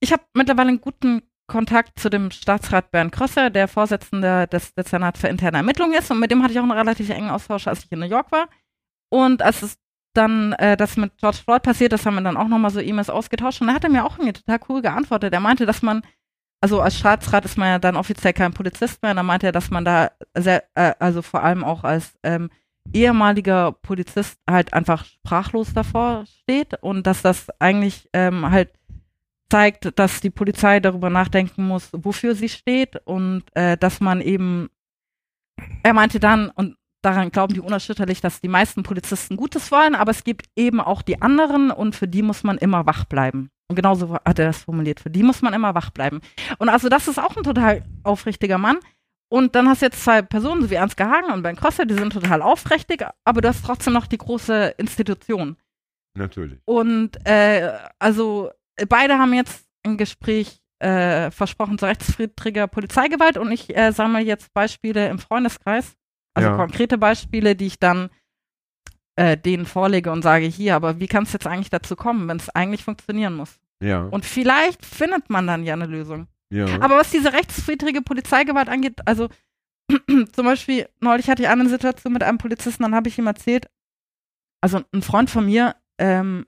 ich habe mittlerweile einen guten Kontakt zu dem Staatsrat Bernd Krösser, der Vorsitzende des Dezernat für interne Ermittlungen ist. Und mit dem hatte ich auch einen relativ engen Austausch, als ich in New York war. Und als es dann äh, das mit George Floyd passiert ist, haben wir dann auch nochmal so E-Mails ausgetauscht. Und da hat er mir auch irgendwie total cool geantwortet. Er meinte, dass man, also als Staatsrat ist man ja dann offiziell kein Polizist mehr. Da meinte er, dass man da sehr, äh, also vor allem auch als ähm, ehemaliger Polizist halt einfach sprachlos davor steht und dass das eigentlich ähm, halt zeigt, dass die Polizei darüber nachdenken muss, wofür sie steht und äh, dass man eben, er meinte dann, und daran glauben die unerschütterlich, dass die meisten Polizisten Gutes wollen, aber es gibt eben auch die anderen und für die muss man immer wach bleiben. Und genauso hat er das formuliert, für die muss man immer wach bleiben. Und also das ist auch ein total aufrichtiger Mann. Und dann hast du jetzt zwei Personen, so wie Ansgar Hagen und Ben Crosser, die sind total aufrichtig, aber du hast trotzdem noch die große Institution. Natürlich. Und äh, also beide haben jetzt ein Gespräch äh, versprochen zur rechtswidriger Polizeigewalt und ich äh, sammle jetzt Beispiele im Freundeskreis, also Ja. konkrete Beispiele, die ich dann äh, denen vorlege und sage, hier, aber wie kann es jetzt eigentlich dazu kommen, wenn es eigentlich funktionieren muss? Ja. Und vielleicht findet man dann ja eine Lösung. ja. Aber was diese rechtswidrige Polizeigewalt angeht, also zum Beispiel, neulich hatte ich eine Situation mit einem Polizisten, dann habe ich ihm erzählt, also ein Freund von mir, ähm,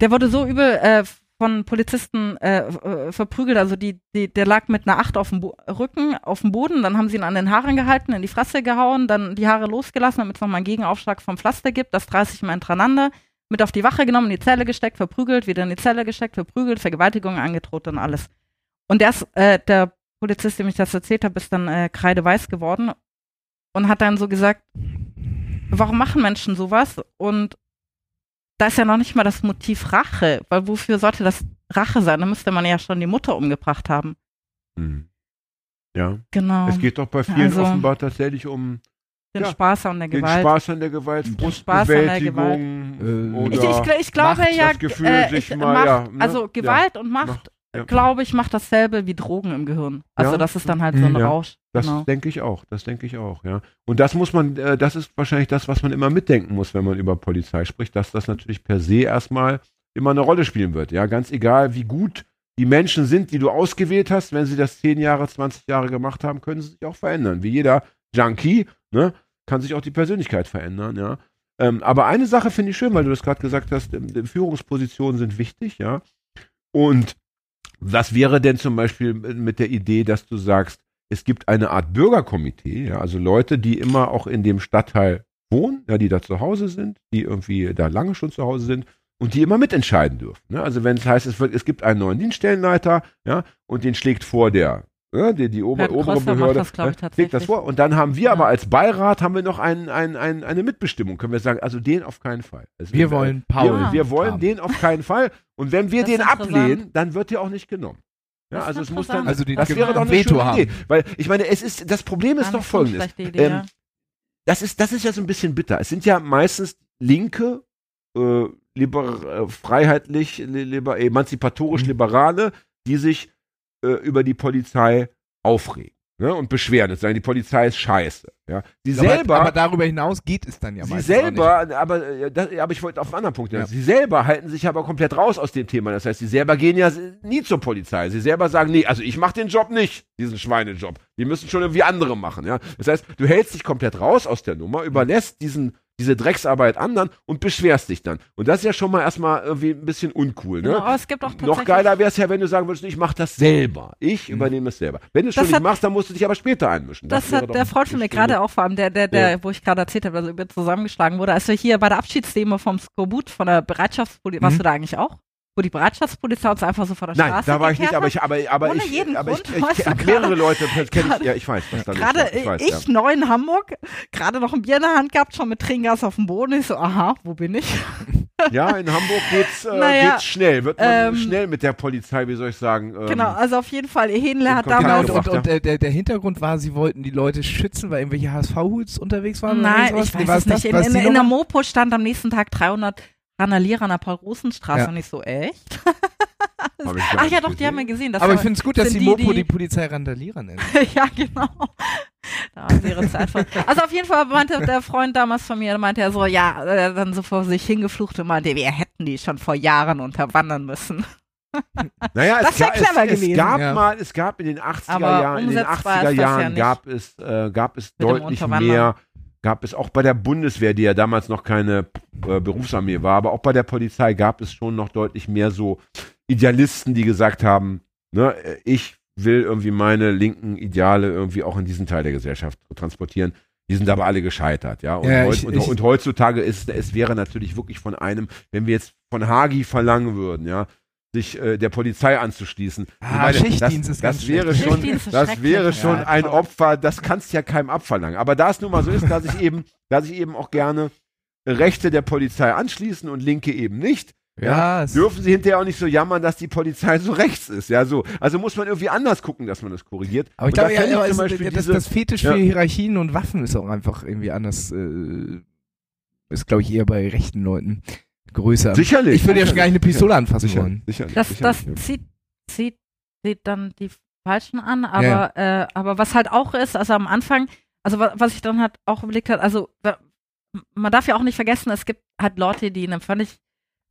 der wurde so übel äh, von Polizisten äh, äh, verprügelt, also die, die, der lag mit einer Acht auf dem Bo Rücken, auf dem Boden, dann haben sie ihn an den Haaren gehalten, in die Fresse gehauen, dann die Haare losgelassen, damit es nochmal einen Gegenaufschlag vom Pflaster gibt, das 30 Mal hintereinander, mit auf die Wache genommen, in die Zelle gesteckt, verprügelt, wieder in die Zelle gesteckt, verprügelt, Vergewaltigung angedroht und alles. Und der, äh, der Polizist, dem ich das erzählt habe, ist dann äh, kreideweiß geworden und hat dann so gesagt, warum machen Menschen sowas? Und da ist ja noch nicht mal das Motiv Rache, weil wofür sollte das Rache sein? Da müsste man ja schon die Mutter umgebracht haben. Hm. ja. Genau. Es geht doch bei vielen Also- offenbar tatsächlich um den ja, Spaß an der den Gewalt. Spaß an der Gewalt, Den Spaß an der Frustbewältigung Gewalt. oder ich, ich, gl- ich glaube Macht, ja, das Gefühl, äh, ich, mal, Macht, ja, ne? also Ja. Gewalt und Macht, Macht, ja. glaube ich, macht dasselbe wie Drogen im Gehirn. Also Ja. das ist dann halt so ein Ja. Rausch. Das genau. denke ich auch, das denke ich auch, ja. Und das muss man, äh, das ist wahrscheinlich das, was man immer mitdenken muss, wenn man über Polizei spricht, dass das natürlich per se erstmal immer eine Rolle spielen wird, ja. Ganz egal, wie gut die Menschen sind, die du ausgewählt hast, wenn sie das 10 Jahre, 20 Jahre gemacht haben, können sie sich auch verändern. Wie jeder Junkie, ne, kann sich auch die Persönlichkeit verändern, ja. Ähm, aber eine Sache finde ich schön, weil du das gerade gesagt hast, ähm, Führungspositionen sind wichtig, ja. Und was wäre denn zum Beispiel mit der Idee, dass du sagst, es gibt eine Art Bürgerkomitee, ja, also Leute, die immer auch in dem Stadtteil wohnen, ja, die da zu Hause sind, die irgendwie da lange schon zu Hause sind und die immer mitentscheiden dürfen. Ne? Also wenn es heißt, es, wird, es gibt einen neuen Dienststellenleiter, ja, und den schlägt vor der, ja, die, die ober, Herr obere Behörde, das, glaub ich, ja, das vor. Und dann haben wir Ja. aber als Beirat haben wir noch ein, ein, ein, eine Mitbestimmung, können wir sagen, also den auf keinen Fall. Also Wir wollen Paul. wir, wir wollen haben. den auf keinen Fall. Und wenn wir Das den ablehnen, dann wird der auch nicht genommen. Ja, also es muss dann. Also die das wäre doch eine Veto schöne haben. Idee. Weil ich meine, es ist, das Problem ist Gar doch folgendes. Idee, Ähm, ja. Das ist, das ist ja so ein bisschen bitter. Es sind ja meistens linke, äh, liber, äh, freiheitlich, li- liber, emanzipatorisch Mhm. Liberale, die sich äh, über die Polizei aufregen. Ne, und beschweren und sagen, die Polizei ist scheiße. Ja. Sie aber, selber, aber darüber hinaus geht es dann ja Sie selber, aber, das, aber ich wollte auf einen anderen Punkt hinaus. Ja. Sie selber halten sich aber komplett raus aus dem Thema. Das heißt, sie selber gehen ja nie zur Polizei. Sie selber sagen, nee, also ich mache den Job nicht, diesen Schweinejob. Die müssen schon irgendwie andere machen. Ja? Das heißt, du hältst dich komplett raus aus der Nummer, überlässt diesen, diese Drecksarbeit anderen und beschwerst dich dann. Und das ist ja schon mal erstmal irgendwie ein bisschen uncool. Ne? Genau, aber es gibt auch Noch geiler wäre es ja, wenn du sagen würdest, ich mache das selber. Ich Mhm. übernehme es selber. Wenn du es schon Das nicht hat- machst, dann musst du dich aber später einmischen. Das wäre hat der Freund von mir gerade auch vor allem, der, der, der, wo ich gerade erzählt habe, also über zusammengeschlagen wurde, als wir hier bei der Abschiedsdemo vom Skorbut, von der Bereitschaftspolizei, warst Mhm. du da eigentlich auch? Wo die Bereitschaftspolizei uns einfach so vor der Nein, Straße da war ich nicht, aber hat. ich, aber, aber Ohne ich, jeden aber ich, Grund, ich, ich habe mehrere Leute, das kenne ich, ja, ich weiß, was da Gerade. Ich, weiß, ich, ja. neu in Hamburg, gerade noch ein Bier in der Hand gehabt, schon mit Tränengas auf dem Boden. Ich so, aha, wo bin ich? Ja, in Hamburg geht's, äh, Naja, geht's schnell. Wird man ähm, schnell mit der Polizei, wie soll ich sagen? Ähm, genau, also auf jeden Fall, ihr Hähnle hat Genau, damals... und, und, und der, der, der Hintergrund war, sie wollten die Leute schützen, weil irgendwelche HSV-Hoods unterwegs waren. Nein, ich? Nee, weiß war es nicht. das? In, in, in der? Mopo stand am nächsten Tag 300 Randalierer an der Paul-Rosen-Straße Ja. und ich so, echt? Ach ja, doch, die haben wir gesehen. gesehen. Das Aber ich finde es gut, dass die die, Mopo die- Polizei Randalierer nennt. ja, genau. Da haben sie ihre Zeit voll. Also auf jeden Fall meinte der Freund damals von mir, meinte er so, ja, äh, dann so vor sich hingeflucht und meinte, wir hätten die schon vor Jahren unterwandern müssen. Naja, Das es, ga- clever es, es gab Ja. mal, es gab in den 80er Aber Jahren, in den umsetzbar 80er ist das ja Jahren nicht. gab es, äh, gab es Mit deutlich mehr, gab es auch bei der Bundeswehr, die ja damals noch keine äh, Berufsarmee war, aber auch bei der Polizei gab es schon noch deutlich mehr so Idealisten, die gesagt haben, ne, äh, ich will irgendwie meine linken Ideale irgendwie auch in diesen Teil der Gesellschaft transportieren. Die sind aber alle gescheitert, ja. Und, Ja, heut, ich- und, ich- und heutzutage ist es wäre natürlich wirklich von einem, wenn wir jetzt von Hagi verlangen würden, ja, sich äh, der Polizei anzuschließen. Ah, meine, Schichtdienst das, ist ganz das wäre schlecht. schon, das wäre schon Ja, ein. Opfer, das kannst du ja keinem abverlangen. Aber da es nun mal so ist, dass ich eben, dass ich eben auch gerne Rechte der Polizei anschließen und Linke eben nicht, Ja, dürfen sie hinterher auch nicht so jammern, dass die Polizei so rechts ist. Ja, so. Also muss man irgendwie anders gucken, dass man das korrigiert. aber ich Und da glaube, ja, also, das, diese- das Fetisch Ja. für Hierarchien und Waffen ist auch einfach irgendwie anders. Äh, ist, glaube ich, eher bei rechten Leuten größer. Sicherlich. Ich würde ja schon gar nicht eine Pistole anfassen Sicher, wollen. sicherlich, Das, das sicherlich. zieht, zieht, zieht dann die Falschen an, aber, äh, aber was halt auch ist, also am Anfang, also wa- was ich dann halt auch überlegt habe, also man darf ja auch nicht vergessen, es gibt halt Leute, die in einem völlig,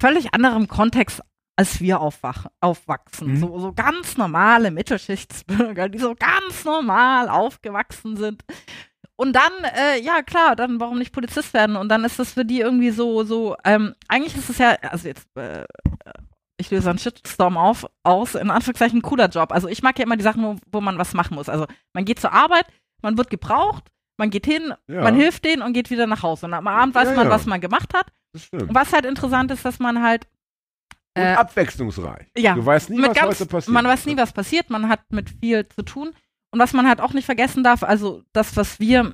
völlig anderen Kontext als wir aufwach, aufwachsen. Mhm. So, so ganz normale Mittelschichtsbürger, die so ganz normal aufgewachsen sind. Und dann, äh, ja klar, dann warum nicht Polizist werden? Und dann ist das für die irgendwie so, so, ähm, eigentlich ist es ja, also jetzt, äh, ich löse einen Shitstorm auf, aus, in Anführungszeichen ein cooler Job. Also ich mag ja immer die Sachen, wo, wo man was machen muss. Also man geht zur Arbeit, man wird gebraucht, man geht hin, Ja. man hilft denen und geht wieder nach Hause. Und am Abend weiß Ja, man, ja. was man gemacht hat. Und was halt interessant ist, dass man halt Und äh, abwechslungsreich. ja, Du weißt nie, was ganz, heute passiert. man weiß nie, was passiert, man hat mit viel zu tun. Und was man halt auch nicht vergessen darf, also das, was wir,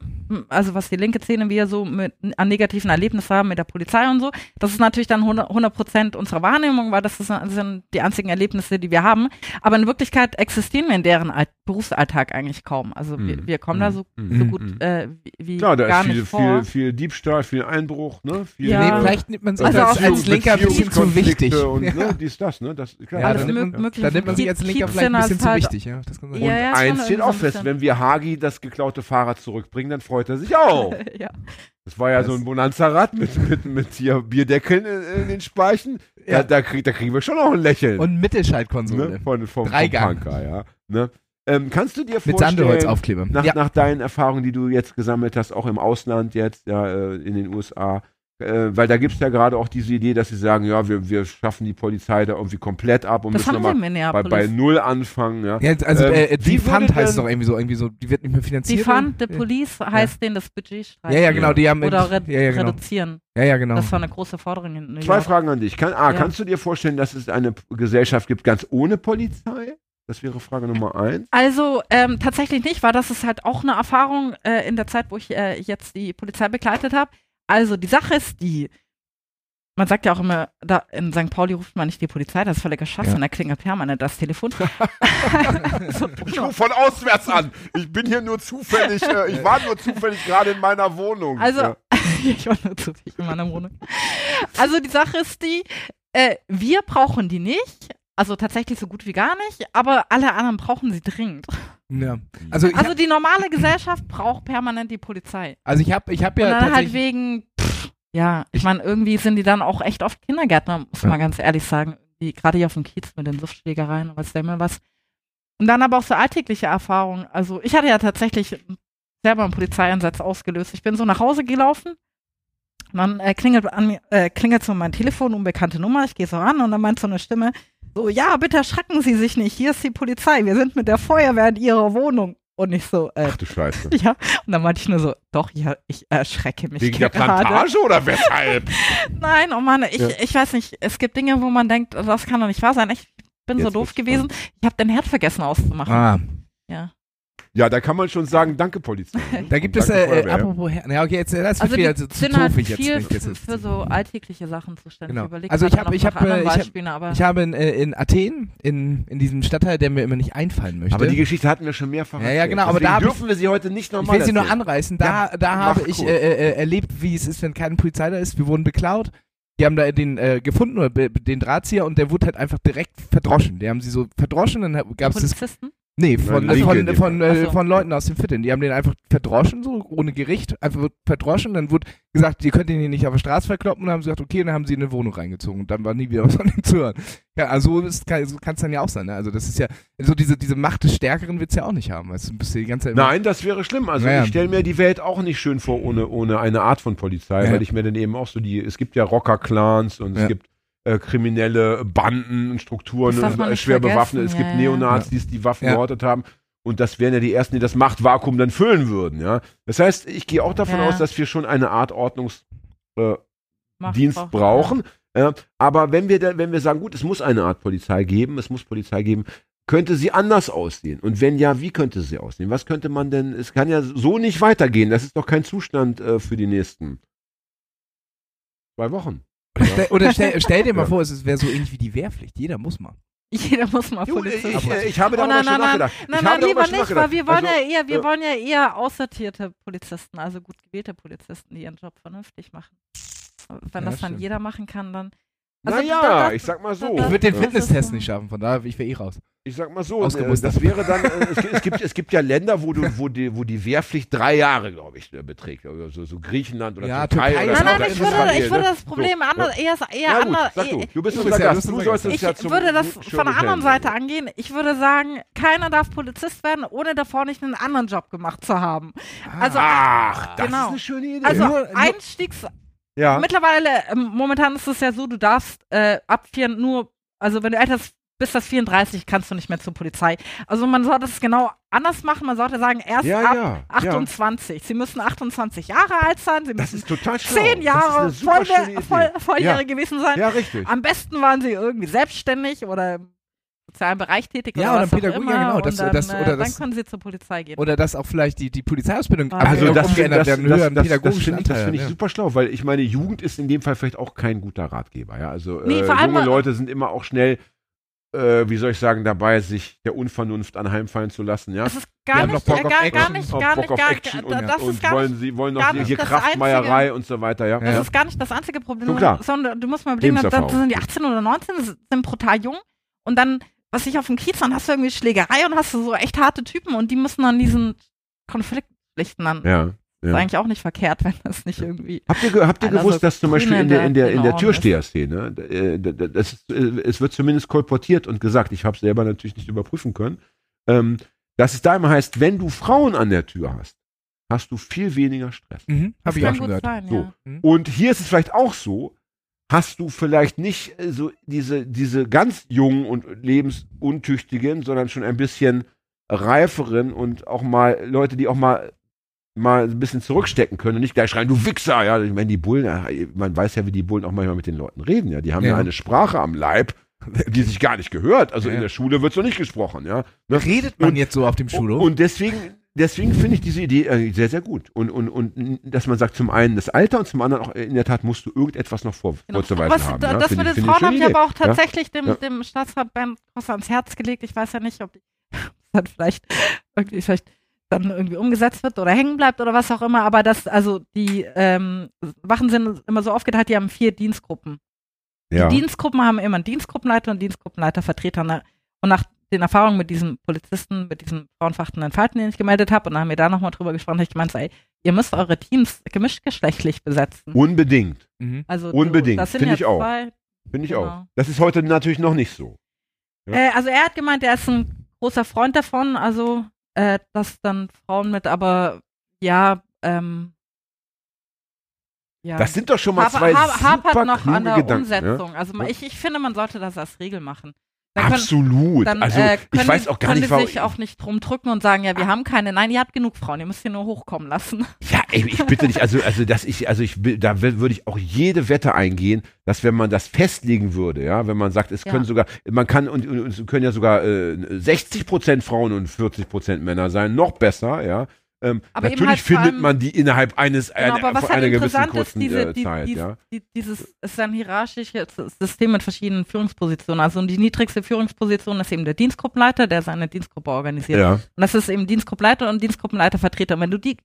also was die linke Szene wir so mit, an negativen Erlebnissen haben mit der Polizei und so, das ist natürlich dann 100 100 Prozent unserer Wahrnehmung, weil das, ist, das sind die einzigen Erlebnisse, die wir haben. Aber in Wirklichkeit existieren wir in deren Alt Berufsalltag eigentlich kaum. Also wir, Mhm. wir kommen da so, Mhm. so Mhm. gut äh, wie, Klar, da gar ist viel, nicht vor. viel, viel Diebstahl, viel Einbruch, ne? Viel Ja. Nee, vielleicht nimmt man sich Also als, auch als so Linker ein bisschen zu wichtig. Und, ja. ne, dies, das, ne? Das, klar. Ja, dann, nimmt, mögliche dann nimmt man sich als Linker vielleicht ein bisschen Kiezszene zu halt- wichtig. Ja, das kann sein. Ja, Und ja, eins steht auch so fest, wenn wir Hagi das geklaute Fahrrad zurückbringen, dann freut er sich auch. ja. Das war ja so Das- ein Bonanza-Rad mit, mit, mit hier Bierdeckeln in, in den Speichen. Ja. Da, da, krieg, da kriegen wir schon noch ein Lächeln. Und Mittelschaltkonsole. ne? Von, vom, Dreigang. Punker, ja. Ne? Ähm, kannst du dir Mit vorstellen, nach, ja. nach deinen Erfahrungen, die du jetzt gesammelt hast, auch im Ausland jetzt, ja, äh, in den USA, äh, weil da gibt es ja gerade auch diese Idee, dass sie sagen, ja, wir, wir schaffen die Polizei da irgendwie komplett ab und Das müssen haben wir nochmal bei, bei Null anfangen. Ja. Ja, also Ähm, äh, wie die Fund heißt doch irgendwie so, irgendwie so, die wird nicht mehr finanziert. Die Fund, the Police heißt denen das Budget streichen. Ja, ja, genau, die haben Oder re ja, ja, genau. reduzieren. Ja, ja, genau. Das war eine große Forderung in New Zwei. Fragen an dich. Kann, A, Ja. kannst du dir vorstellen, dass es eine Gesellschaft gibt, ganz ohne Polizei? Das wäre Frage Nummer eins. Also ähm, tatsächlich nicht, weil das ist halt auch eine Erfahrung äh, in der Zeit, wo ich äh, jetzt die Polizei begleitet habe. Also die Sache ist die, man sagt ja auch immer, da in St. Pauli ruft man nicht die Polizei, das ist völliger Schwachsinn, Ja. da klingelt permanent das Telefon. so, Ich rufe von auswärts an. Ich bin hier nur zufällig, äh, ich war nur zufällig gerade in meiner Wohnung. Also, ja. ich war nur zu viel in meiner Wohnung. Also die Sache ist die, äh, wir brauchen die nicht. Also tatsächlich so gut wie gar nicht, aber alle anderen brauchen sie dringend. Ja. Also ich, Also die normale Gesellschaft braucht permanent die Polizei. also ich habe ich hab Und ja dann halt wegen, pff, ja, ich meine, irgendwie sind die dann auch echt oft Kindergärtner, muss Ja. man ganz ehrlich sagen. Die, gerade hier auf dem Kiez mit den Luftschlägereien und was da immer was. Und dann aber auch so alltägliche Erfahrungen. Also ich hatte ja tatsächlich selber einen Polizeieinsatz ausgelöst. Ich bin so nach Hause gelaufen. Und dann äh, klingelt an mir, äh, klingelt so mein Telefon, unbekannte Nummer, ich gehe so ran und dann meint so eine Stimme, so, ja, bitte erschrecken Sie sich nicht, hier ist die Polizei, wir sind mit der Feuerwehr in Ihrer Wohnung. Und ich so, äh, Ach du Scheiße. ja. Und dann meinte ich nur so, doch, ja, ich erschrecke mich Wegen der gerade. Plantage oder weshalb? Nein, oh Mann, ich, Ja. ich weiß nicht, es gibt Dinge, wo man denkt, das kann doch nicht wahr sein. Ich bin so Jetzt doof wird's gewesen. Ich habe den Herd vergessen auszumachen. Ah, Ja. Ja, da kann man schon sagen, danke Polizei. da gibt es, äh, äh, apropos Herren, ja, okay, jetzt, äh, das Also wieder die zu, sind halt ich viel für, jetzt, für so alltägliche Sachen zuständig. Genau. Ich Also ich hab- noch ich hab, äh, ich hab- Ich habe in, äh, in Athen, in, in diesem Stadtteil, der mir immer nicht einfallen möchte. Aber die Geschichte hatten wir schon mehrfach Ja, ja, genau, aber da hab ich- dürfen wir sie heute nicht ich nochmal will sie nur anreißen. Da, Ja, da habe ich kurz. äh, äh, erlebt, wie es ist, wenn keine Polizei da ist. Wir wurden beklaut. Die haben da den äh, gefunden, oder den Drahtzieher, und der wurde halt einfach direkt verdroschen. Die haben sie so verdroschen, dann gab es das Polizisten? Nee, von, Nein, von, von, dem äh, so. von Leuten aus dem Fitting. Die haben den einfach verdroschen, so ohne Gericht. Einfach wird verdroschen. Dann wurde gesagt, ihr könnt ihn hier nicht auf der Straße verkloppen. Und dann haben sie gesagt, okay, und dann haben sie in eine Wohnung reingezogen. Und dann war nie wieder was von ihm zu hören. Ja, also so kann so kann's dann ja auch sein. Ne? Also das ist ja, so diese, diese Macht des Stärkeren wird's ja auch nicht haben. Weißt du, du bist ja die ganze Zeit Nein, das wäre schlimm. Also Naja. ich stelle mir die Welt auch nicht schön vor ohne, ohne eine Art von Polizei, Ja. weil ich mir dann eben auch so die, es gibt ja Rocker-Clans und Ja. es gibt äh, kriminelle Banden und Strukturen, äh, schwer bewaffnet. Es Ja, gibt ja. Neonazis, die Waffen Ja. gehortet haben. Und das wären ja die ersten, die das Machtvakuum dann füllen würden, ja. Das heißt, ich gehe auch davon Ja. aus, dass wir schon eine Art Ordnungsdienst Macht- brauchen. Äh, aber wenn wir, da, wenn wir sagen, gut, es muss eine Art Polizei geben, es muss Polizei geben, könnte sie anders aussehen? Und wenn ja, wie könnte sie aussehen? Was könnte man denn, es kann ja so nicht weitergehen. Das ist doch kein Zustand äh, für die nächsten zwei Wochen. Stell, oder stell, stell dir mal Ja. vor, es wäre so ähnlich wie die Wehrpflicht. Jeder muss mal. Jeder muss mal ich, Polizist ich, sein. äh, ich habe Oh, darüber nein, schon nein, nachgedacht. Nein, ich nein, habe darüber lieber schon nicht, nachgedacht. weil wir wollen also, ja eher, wir äh, wollen ja eher aussortierte Polizisten, also gut gewählte Polizisten, die ihren Job vernünftig machen. Wenn Ja, das dann stimmt. jeder machen kann, dann. Also naja, da- da- ich sag mal so. Ich würde den Fitnesstest so- nicht schaffen, von daher, ich wäre eh raus. Ich sag mal so, äh, Ausgemustert. das wäre dann, äh, es, gibt- es, gibt, es gibt ja Länder, wo, du, wo, die, wo die Wehrpflicht drei Jahre, glaube ich, äh, beträgt. Oder so, so Griechenland oder Ja, Türkei. Türkei oder Nein, so. nein, ich würde, Israel, ich würde ne? das Problem anders, eher, eher Ja, gut, anders. sag du. Du bist unser ja- Gast. du sollst Ich ja zum würde das von der anderen. Seite angehen. Ich würde sagen, keiner darf Polizist werden, ohne davor nicht einen anderen Job gemacht zu haben. Also, Ach, das Genau. ist eine schöne Idee. also Einstiegs. Ja. Mittlerweile, ähm, momentan ist es ja so, du darfst äh, ab vier nur, also wenn du älter bist als 34, kannst du nicht mehr zur Polizei. Also man sollte es genau anders machen. Man sollte sagen, erst Ja, ab ja, ja. 28. Sie müssen 28 Jahre alt sein, sie Das müssen ist total schlau. zehn Jahre voll, voll, volljährig ja. gewesen sein. ja, richtig. Am besten waren sie irgendwie selbstständig oder im sozialen Bereich tätig Ja, oder oder was auch Pädagogik, immer. ja, genau, und das- dann, das- äh, oder dann das- können sie zur Polizei gehen. Oder dass auch vielleicht die, die Polizeiausbildung Also Also das, umgeändert das, werden, das, höheren das, das pädagogischen finde ich, das find ich ja. super schlau, weil ich meine, Jugend ist in dem Fall vielleicht auch kein guter Ratgeber. Ja? Also Nee, äh, vor allem junge Leute sind immer auch schnell, äh, wie soll ich sagen, dabei, sich der Unvernunft anheimfallen zu lassen. Ja? Das ist gar haben nicht, noch Bock auf gar, nicht, gar nicht, gar, da- und, das und ist gar wollen, nicht, sie wollen noch hier, nicht hier das Kraftmeierei und so weiter. Ja? das Ja. ist gar nicht das einzige Problem, klar. sondern du musst mal überlegen, da, sind die 18 oder 19, sind brutal jung und dann, was ich auf dem Kiez, dann hast du irgendwie Schlägerei und hast du so echt harte Typen und die müssen dann diesen Konflikt schlichten dann. Ja. Ist Ja. eigentlich auch nicht verkehrt, wenn das nicht irgendwie. Habt ihr, habt ihr gewusst, dass zum Beispiel in der, in der, in der Türsteher-Szene, äh, das ist, äh, es wird zumindest kolportiert und gesagt, ich habe es selber natürlich nicht überprüfen können, ähm, dass es da immer heißt, wenn du Frauen an der Tür hast, hast du viel weniger Stress. Mhm, Habe ich auch schon gehört. sein, So. ja. Und hier ist es vielleicht auch so, hast du vielleicht nicht äh, so diese, diese ganz jungen und lebensuntüchtigen, sondern schon ein bisschen reiferen und auch mal Leute, die auch mal mal ein bisschen zurückstecken können und nicht gleich schreien, du Wichser, ja, ich meine, die Bullen, man weiß ja, wie die Bullen auch manchmal mit den Leuten reden, ja, die haben ja, Ja. eine Sprache am Leib, die sich gar nicht gehört, also Ja. in der Schule wird so nicht gesprochen, ja. Ne? Redet man Und- jetzt so auf dem Schulhof? Und deswegen, deswegen finde ich diese Idee äh, sehr, sehr gut. Und, und, und dass man sagt, zum einen das Alter und zum anderen auch äh, in der Tat musst du irgendetwas noch vor, Genau. vorzuweisen Was, haben. da- ja? das Finde mit den Frauen habe ich aber auch Idee. Ja? tatsächlich dem, Ja. dem Staatsrat Bernd Koss ans Herz gelegt. Ich weiß ja nicht, ob die dann vielleicht irgendwie vielleicht dann irgendwie umgesetzt wird oder hängen bleibt oder was auch immer, aber das, also die ähm, Wachen sind immer so aufgeteilt, die haben vier Dienstgruppen. Die Dienstgruppen haben immer einen Dienstgruppenleiter und Dienstgruppenleitervertreter. Ne? Und nach den Erfahrungen mit diesen Polizisten, mit diesen frauenverachtenden Falten, den ich gemeldet habe, und dann haben wir da nochmal drüber gesprochen, habe ich gemeint, ey, ihr müsst eure Teams gemischtgeschlechtlich besetzen. Unbedingt. mhm. Also Unbedingt, das sind finde ja ich auch. Finde ich Genau. auch. Das ist heute natürlich noch nicht so. Ja. Äh, also er hat gemeint, er ist ein großer Freund davon, also äh, dass dann Frauen mit, aber ja, ähm, ja. Das sind doch schon mal Haper- zwei ha- hapert super noch kluge an der Gedanken. Ja? Umsetzung. Also Ja. ich, ich finde, man sollte das als Regel machen. Können, Absolut. dann also äh, können, ich weiß auch gar können nicht, warum. sich auch nicht drum drücken und sagen, ja, wir haben keine. Nein, ihr habt genug Frauen, ihr müsst hier nur hochkommen lassen. Ja, ey, ich bitte dich, also, also, dass ich, also ich, da würde ich auch jede Wette eingehen, dass wenn man das festlegen würde, ja, wenn man sagt, es Ja. können sogar, man kann, und, und es können ja sogar äh, 60 Prozent Frauen und 40 Prozent Männer sein, noch besser, ja. Ähm, natürlich halt findet allem- man die innerhalb eines, Genau, einer, aber was halt einer gewissen interessant ist, kurzen diese, äh, die, Zeit, die, ja. die, dieses ist ein hierarchisches System mit verschiedenen Führungspositionen. Also die niedrigste Führungsposition ist eben der Dienstgruppenleiter, der seine Dienstgruppe organisiert. Ja, Und das ist eben Dienstgruppenleiter und Dienstgruppenleitervertreter. Und wenn du die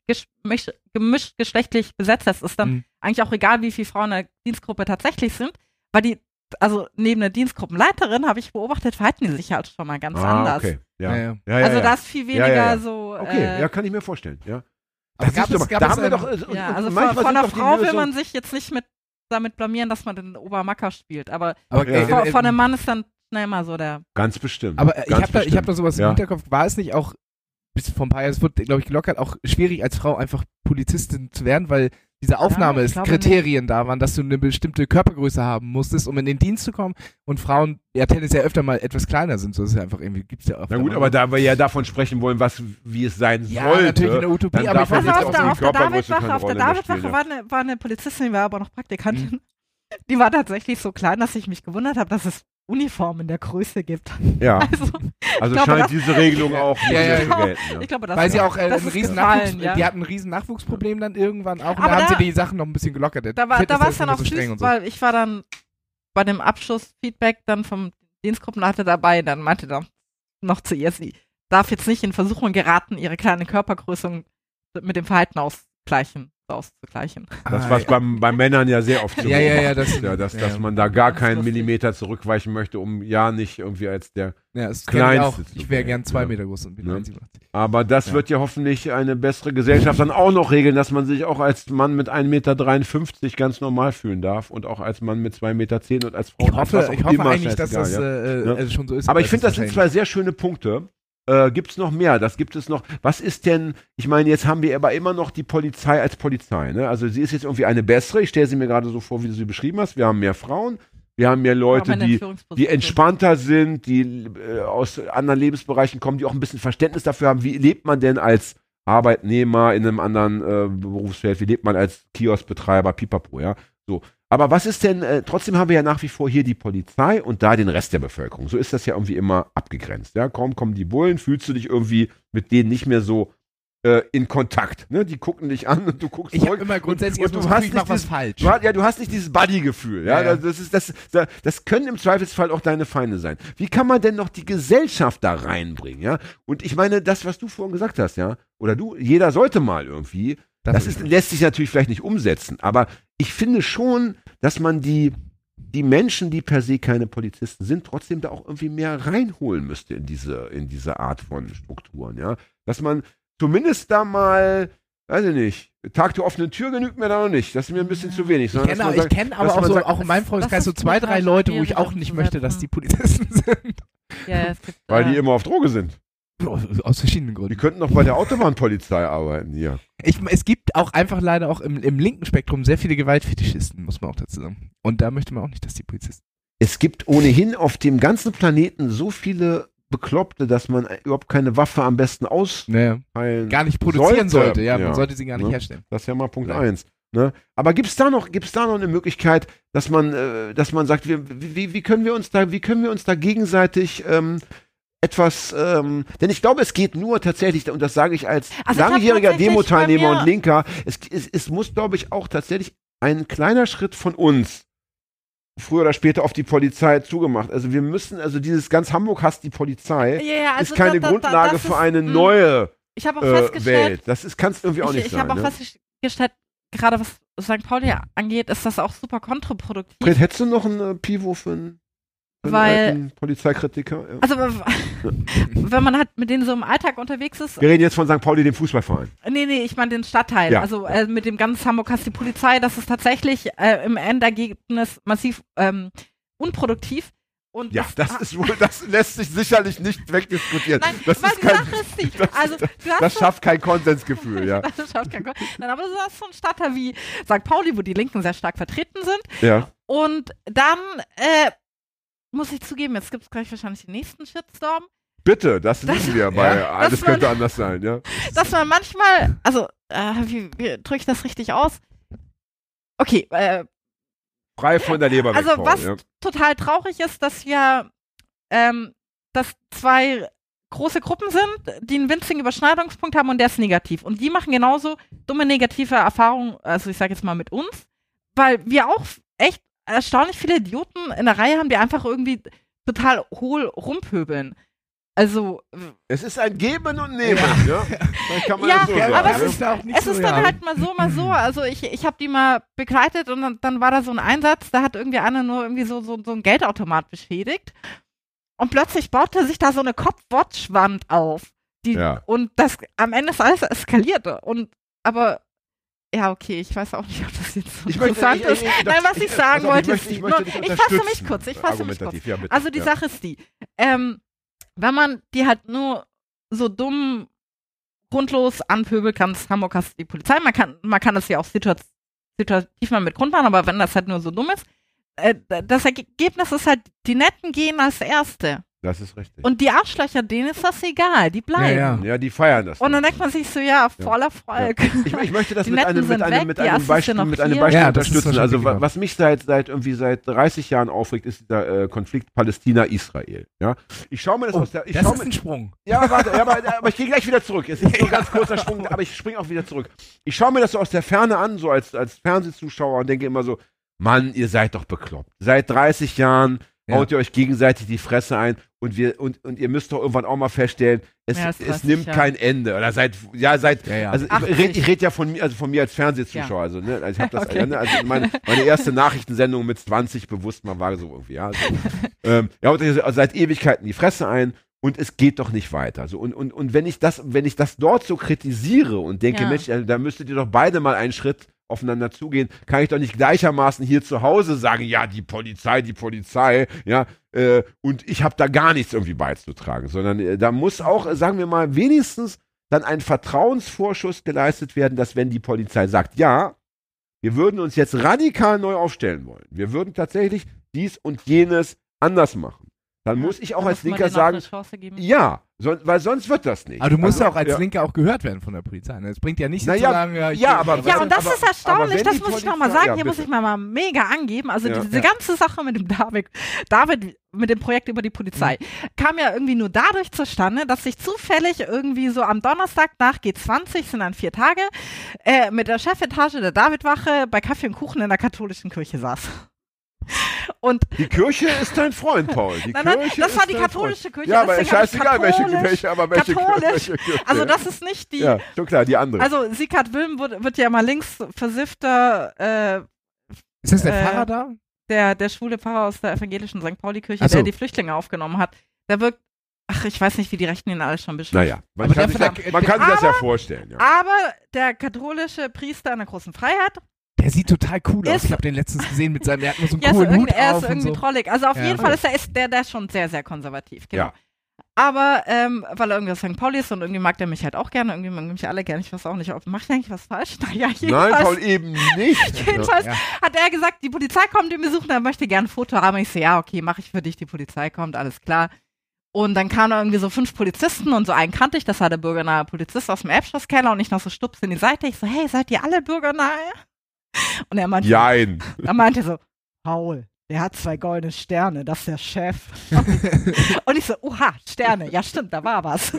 gemischt, gemischt geschlechtlich besetzt hast, ist dann Mhm. eigentlich auch egal, wie viele Frauen in der Dienstgruppe tatsächlich sind, weil die, also neben der Dienstgruppenleiterin habe ich beobachtet, verhalten die sich halt schon mal ganz ah, anders. okay. Ja. Ja, Ja, ja. ja, ja, Also ja. da ist viel weniger Ja, ja, ja. so. Okay, äh, ja, kann ich mir vorstellen, ja. Aber Das gab es- mal, gab da es haben wir doch, äh, ja, also von, von einer Frau will man sich jetzt nicht mit damit blamieren, dass man den Obermacker spielt. Aber Aber, äh, von, von einem Mann ist dann schnell mal so der. Ganz bestimmt. Aber äh, ich ganz habe da, ich hab da sowas Ja. im Hinterkopf. War es nicht auch bis vor ein paar Jahren, es wird, glaube ich, gelockert, auch schwierig als Frau einfach Polizistin zu werden, weil diese Aufnahmekriterien da waren, dass du eine bestimmte Körpergröße haben musstest, um in den Dienst zu kommen und Frauen ja tendenziell öfter mal etwas kleiner sind. So ist es ja einfach irgendwie, gibt's ja auch. Na gut, aber da wir ja davon sprechen wollen, was, wie es sein ja, sollte. natürlich in der Utopie, dann aber ich weiß auf der, die auf der Körpergröße Davidwache, auf der Davidwache war eine, war eine Polizistin, die war aber noch Praktikantin. Mhm. Die war tatsächlich so klein, dass ich mich gewundert habe, dass es Uniformen der Größe gibt. Ja, Also, also glaube, scheint das- diese Regelung auch nicht Ja, ja, zu genau. gelten. Ja. ich glaube, das weil sie auch äh, das ein ist riesen gefallen, Nachwuchs, ja. die hatten ein riesen Nachwuchsproblem dann irgendwann auch und Aber da haben da- sie die Sachen noch ein bisschen gelockert. Da war, Fitness da es dann auch so streng süß, und so. weil ich war dann bei dem Abschlussfeedback dann vom Dienstgruppenleiter dabei, dann meinte er noch zu ihr, sie darf jetzt nicht in Versuchung geraten, ihre kleine Körpergröße mit dem Verhalten ausgleichen, auszugleichen. Das Ah, was ja. beim, bei Männern ja sehr oft so Ja, ja, ja, das- ist, ja, dass, ja, dass man da gar keinen lustig. Millimeter zurückweichen möchte, um ja nicht irgendwie als der. Ja, das ich. Kleinste zu Ich wäre gern zwei ja. Meter groß und bin Ja. 1,87. Aber das Ja. wird ja hoffentlich eine bessere Gesellschaft dann auch noch regeln, dass man sich auch als Mann mit 1,53 Meter ganz normal fühlen darf und auch als Mann mit 2,10 Meter und als Frau Ich was hoffe, auch ich hoffe immer, eigentlich, dass das äh, äh, schon so ist. Aber ich finde, das sind zwei sehr schöne Punkte. Äh, gibt es noch mehr? Das gibt es noch. Was ist denn, ich meine, jetzt haben wir aber immer noch die Polizei als Polizei. Ne? Also sie ist jetzt irgendwie eine bessere. Ich stelle sie mir gerade so vor, wie du sie beschrieben hast. Wir haben mehr Frauen, wir haben mehr Leute, die, die entspannter sind, die äh, aus anderen Lebensbereichen kommen, die auch ein bisschen Verständnis dafür haben, wie lebt man denn als Arbeitnehmer in einem anderen äh, Berufsfeld, wie lebt man als Kioskbetreiber, pipapo, ja. So. Aber was ist denn, äh, trotzdem haben wir ja nach wie vor hier die Polizei und da den Rest der Bevölkerung. So ist das ja irgendwie immer abgegrenzt. Ja, kaum kommen die Bullen, fühlst du dich irgendwie mit denen nicht mehr so äh, in Kontakt. Ne? Die gucken dich an und du guckst Ich zurück immer grundsätzlich und, und du hast nicht mach was dieses- falsch. Du hast, ja, du hast nicht dieses Buddy-Gefühl. Ja, Ja. Das, ist, das, das können im Zweifelsfall auch deine Feinde sein. Wie kann man denn noch die Gesellschaft da reinbringen? Ja, und ich meine, das, was du vorhin gesagt hast, ja, oder du, jeder sollte mal irgendwie. Das ist, lässt sich natürlich vielleicht nicht umsetzen, aber ich finde schon, dass man die, die Menschen, die per se keine Polizisten sind, trotzdem da auch irgendwie mehr reinholen müsste in diese, in diese Art von Strukturen, ja. Dass man zumindest da mal, weiß ich nicht, Tag der offenen Tür genügt mir da noch nicht. Das ist mir ein bisschen zu wenig. Ich kenne, ich sagt, kenn aber auch, so, sagt, auch in meinem das Freundeskreis so zwei, drei Leute, wo ich auch nicht möchte, dass die. Polizisten sind. Ja, weil äh, die immer auf Droge sind. Aus verschiedenen Die Gründen. könnten doch bei der Autobahnpolizei arbeiten hier. Ich, es gibt auch einfach leider auch im, im linken Spektrum sehr viele Gewaltfetischisten, muss man auch dazu sagen. Und da möchte man auch nicht, dass die Polizisten. Es gibt ohnehin auf dem ganzen Planeten so viele Bekloppte, dass man überhaupt keine Waffe am besten Naja, austeilen gar nicht produzieren sollte. Sollte, Ja, ja. man sollte sie gar nicht Ne? herstellen. Das ist ja mal Punkt Ja. eins. Ne? Aber gibt es da noch, gibt's da noch eine Möglichkeit, dass man, äh, dass man sagt, wir, wie, wie können wir uns da, wie können wir uns da gegenseitig ähm, etwas, ähm, denn ich glaube, es geht nur tatsächlich, und das sage ich als Also ich langjähriger Demo-Teilnehmer und Linker, es, es, es muss, glaube ich, auch tatsächlich ein kleiner Schritt von uns früher oder später auf die Polizei zugemacht. Also wir müssen, also dieses ganz Hamburg hasst die Polizei, ja, also ist keine da- da- Grundlage das für ist- eine mh. neue Ich auch äh, Welt. Das ist, kann es irgendwie auch ich, nicht ich sein. habe auch ne? festgestellt, gerade was St. Pauli angeht, ist das auch super kontraproduktiv. Fred, hättest du noch einen äh, einen, für einen Weil- Polizeikritiker? Ja. Also, wenn man halt mit denen so im Alltag unterwegs ist, Wir reden jetzt von St. Pauli, dem Fußballverein. nee, nee, ich meine den Stadtteil. Ja. Also äh, mit dem ganzen Hamburg hast die Polizei, das ist tatsächlich äh, im Endergebnis massiv ähm, unproduktiv. Und Ja, das ist wohl, das lässt sich sicherlich nicht wegdiskutieren. Nein, das ist kein, ist das- also das so- schafft kein Konsensgefühl, ja. das schafft kein Gott. Nein, aber du hast so einen Stadtteil wie St. Pauli, wo die Linken sehr stark vertreten sind. ja. Und dann äh, muss ich zugeben, jetzt gibt es gleich wahrscheinlich den nächsten Shitstorm, Bitte, das lieben wir bei Ja. alles man- könnte anders sein, ja. dass man manchmal, also, äh, wie, wie drücke ich das richtig aus? Okay, äh, Frei von der Leber Also Paul, was ja. total traurig ist, dass wir, ähm, dass zwei große Gruppen sind, die einen winzigen Überschneidungspunkt haben und der ist negativ. Und die machen genauso dumme negative Erfahrungen, also ich sage jetzt mal mit uns, weil wir auch echt erstaunlich viele Idioten in der Reihe haben, die einfach irgendwie total hohl rumpöbeln. Also, Es ist ein Geben und Nehmen, ja. Dann kann man Ja, das so sagen. aber ja. es ist- auch nicht es ist dann ja. halt mal so, mal so. Also ich, ich habe die mal begleitet und dann, dann war da so ein Einsatz, da hat irgendwie einer nur irgendwie so, so, so ein Geldautomat beschädigt. Und plötzlich baute sich da so eine Kopfwatchwand auf. Die, Ja. Und das am Ende ist alles eskalierte. Und aber ja, okay, ich weiß auch nicht, ob das jetzt so Ich möchte- interessant ich- ich- ist. Nein, was ich sagen auf, wollte, möchte- ist, ich möchte ich fasse mich kurz, ich fasse mich kurz. ja, bitte. Also die ja. Sache ist die, ähm, wenn man die halt nur so dumm grundlos anpöbeln kann, Hamburg hast die Polizei, man kann, man kann das ja auch situa- situativ mal mit Grund machen, aber wenn das halt nur so dumm ist, äh, das Ergebnis ist halt, die Netten gehen als Erste. Das ist richtig. Und die Arschlöcher, denen ist das egal, die bleiben. Ja, ja. ja, die feiern das. Und dann denkt man sich so, ja, voller Erfolg. Ich, ich möchte das Die mit einem, mit einem, weg, mit einem Beispiel, mit einem. Beispiel Ja, unterstützen. Also was mich seit, seit irgendwie seit 30 Jahren aufregt, ist dieser äh, Konflikt Palästina-Israel. Ja? Ich schaue mir das Oh, aus der. Ich das ist mir, ein Sprung. Ja, warte, ja, aber, aber ich gehe gleich wieder zurück. Es ist nur ein ganz kurzer Sprung, aber ich springe auch wieder zurück. Ich schaue mir das so aus der Ferne an, so als, als Fernsehzuschauer und denke immer so, Mann, ihr seid doch bekloppt. Seit 30 Jahren Ja. haut ihr euch gegenseitig die Fresse ein und wir und, und ihr müsst doch irgendwann auch mal feststellen, es, als es 30 nimmt Jahre. kein Ende. Oder seit ja seit Ja, ja. also ich 80. rede ich red ja von mir also von mir als Fernsehzuschauer, Ja. also ne, also ich habe das Okay. ja, ne, also meine, meine erste Nachrichtensendung mit 20 bewusst mal war so irgendwie, ja. Also, ähm, ja, haut euch also seit Ewigkeiten die Fresse ein und es geht doch nicht weiter. So, und, und, und wenn ich das, wenn ich das dort so kritisiere und denke, Ja. Mensch, also, da müsstet ihr doch beide mal einen Schritt aufeinander zugehen, kann ich doch nicht gleichermaßen hier zu Hause sagen, ja, die Polizei, die Polizei, ja, äh, und ich habe da gar nichts irgendwie beizutragen, sondern äh, da muss auch, äh, sagen wir mal, wenigstens dann ein Vertrauensvorschuss geleistet werden, dass wenn die Polizei sagt, ja, wir würden uns jetzt radikal neu aufstellen wollen, wir würden tatsächlich dies und jenes anders machen, dann muss ich auch als Linker sagen, ja, so, weil sonst wird das nicht. Aber du musst Also, ja auch als ja. Linker auch gehört werden von der Polizei. Ne? Es bringt ja nichts Na zu ja, sagen, ja, ja, aber- Ja, und das aber- ist erstaunlich, das muss ich nochmal sagen, ja, hier muss ich mal, mal mega angeben. Also Ja. diese Ja. ganze Sache mit dem David, David, mit dem Projekt über die Polizei, Mhm. kam ja irgendwie nur dadurch zustande, dass ich zufällig irgendwie so am Donnerstag nach G20, sind dann vier Tage, äh, mit der Chefetage der Davidwache bei Kaffee und Kuchen in der katholischen Kirche saß. Und Die Kirche ist dein Freund, Paul. Die Nein, nein, Kirche das war ist die katholische Freund. Kirche, Ja, aber deswegen ich scheißegal, welche Kirche, aber welche katholisch. welche Kirche. also das ist nicht die, Ja, schon klar, die andere. also Sieghard Wilm wird, wird ja mal links versiffter, äh, Ist das der äh, Pfarrer da? der, der schwule Pfarrer aus der evangelischen St. Pauli-Kirche, so. der die Flüchtlinge aufgenommen hat, der wirkt, ach, ich weiß nicht, wie die Rechten ihn alles schon beschreiben. naja, man Aber kann, sich, das, man kann sich das ja vorstellen. Ja. Aber der katholische Priester in der großen Freiheit Der sieht total cool aus. Ist- Ich habe den letztens gesehen mit seinem, der hat nur so einen ja, so coolen Hut irgendwie, er ist irgendwie so. trollig. Also auf Ja. jeden Fall ist er ist der, der ist schon sehr, sehr konservativ. Genau. Ja. Aber ähm, weil er irgendwie aus St. Pauli ist und irgendwie mag der mich halt auch gerne, irgendwie mag mich alle gerne, ich weiß auch nicht, ob mache ich eigentlich was falsch? Naja, jedenfalls, Nein, Paul, eben nicht. jedenfalls Ja. hat er gesagt, die Polizei kommt ihn besuchen, er möchte gerne ein Foto haben. Ich so, ja, okay, mache ich für dich, die Polizei kommt, alles klar. Und dann kamen irgendwie so fünf Polizisten und so einen kannte ich, das war der bürgernahe Polizist aus dem Elbschlosskeller und ich noch so stups in die Seite. Ich so, hey, seid ihr alle bürgernahe? Und er meinte, Jein. er meinte so, Paul, der hat zwei goldene Sterne, das ist der Chef. und ich so, oha, Sterne, ja stimmt, da war was.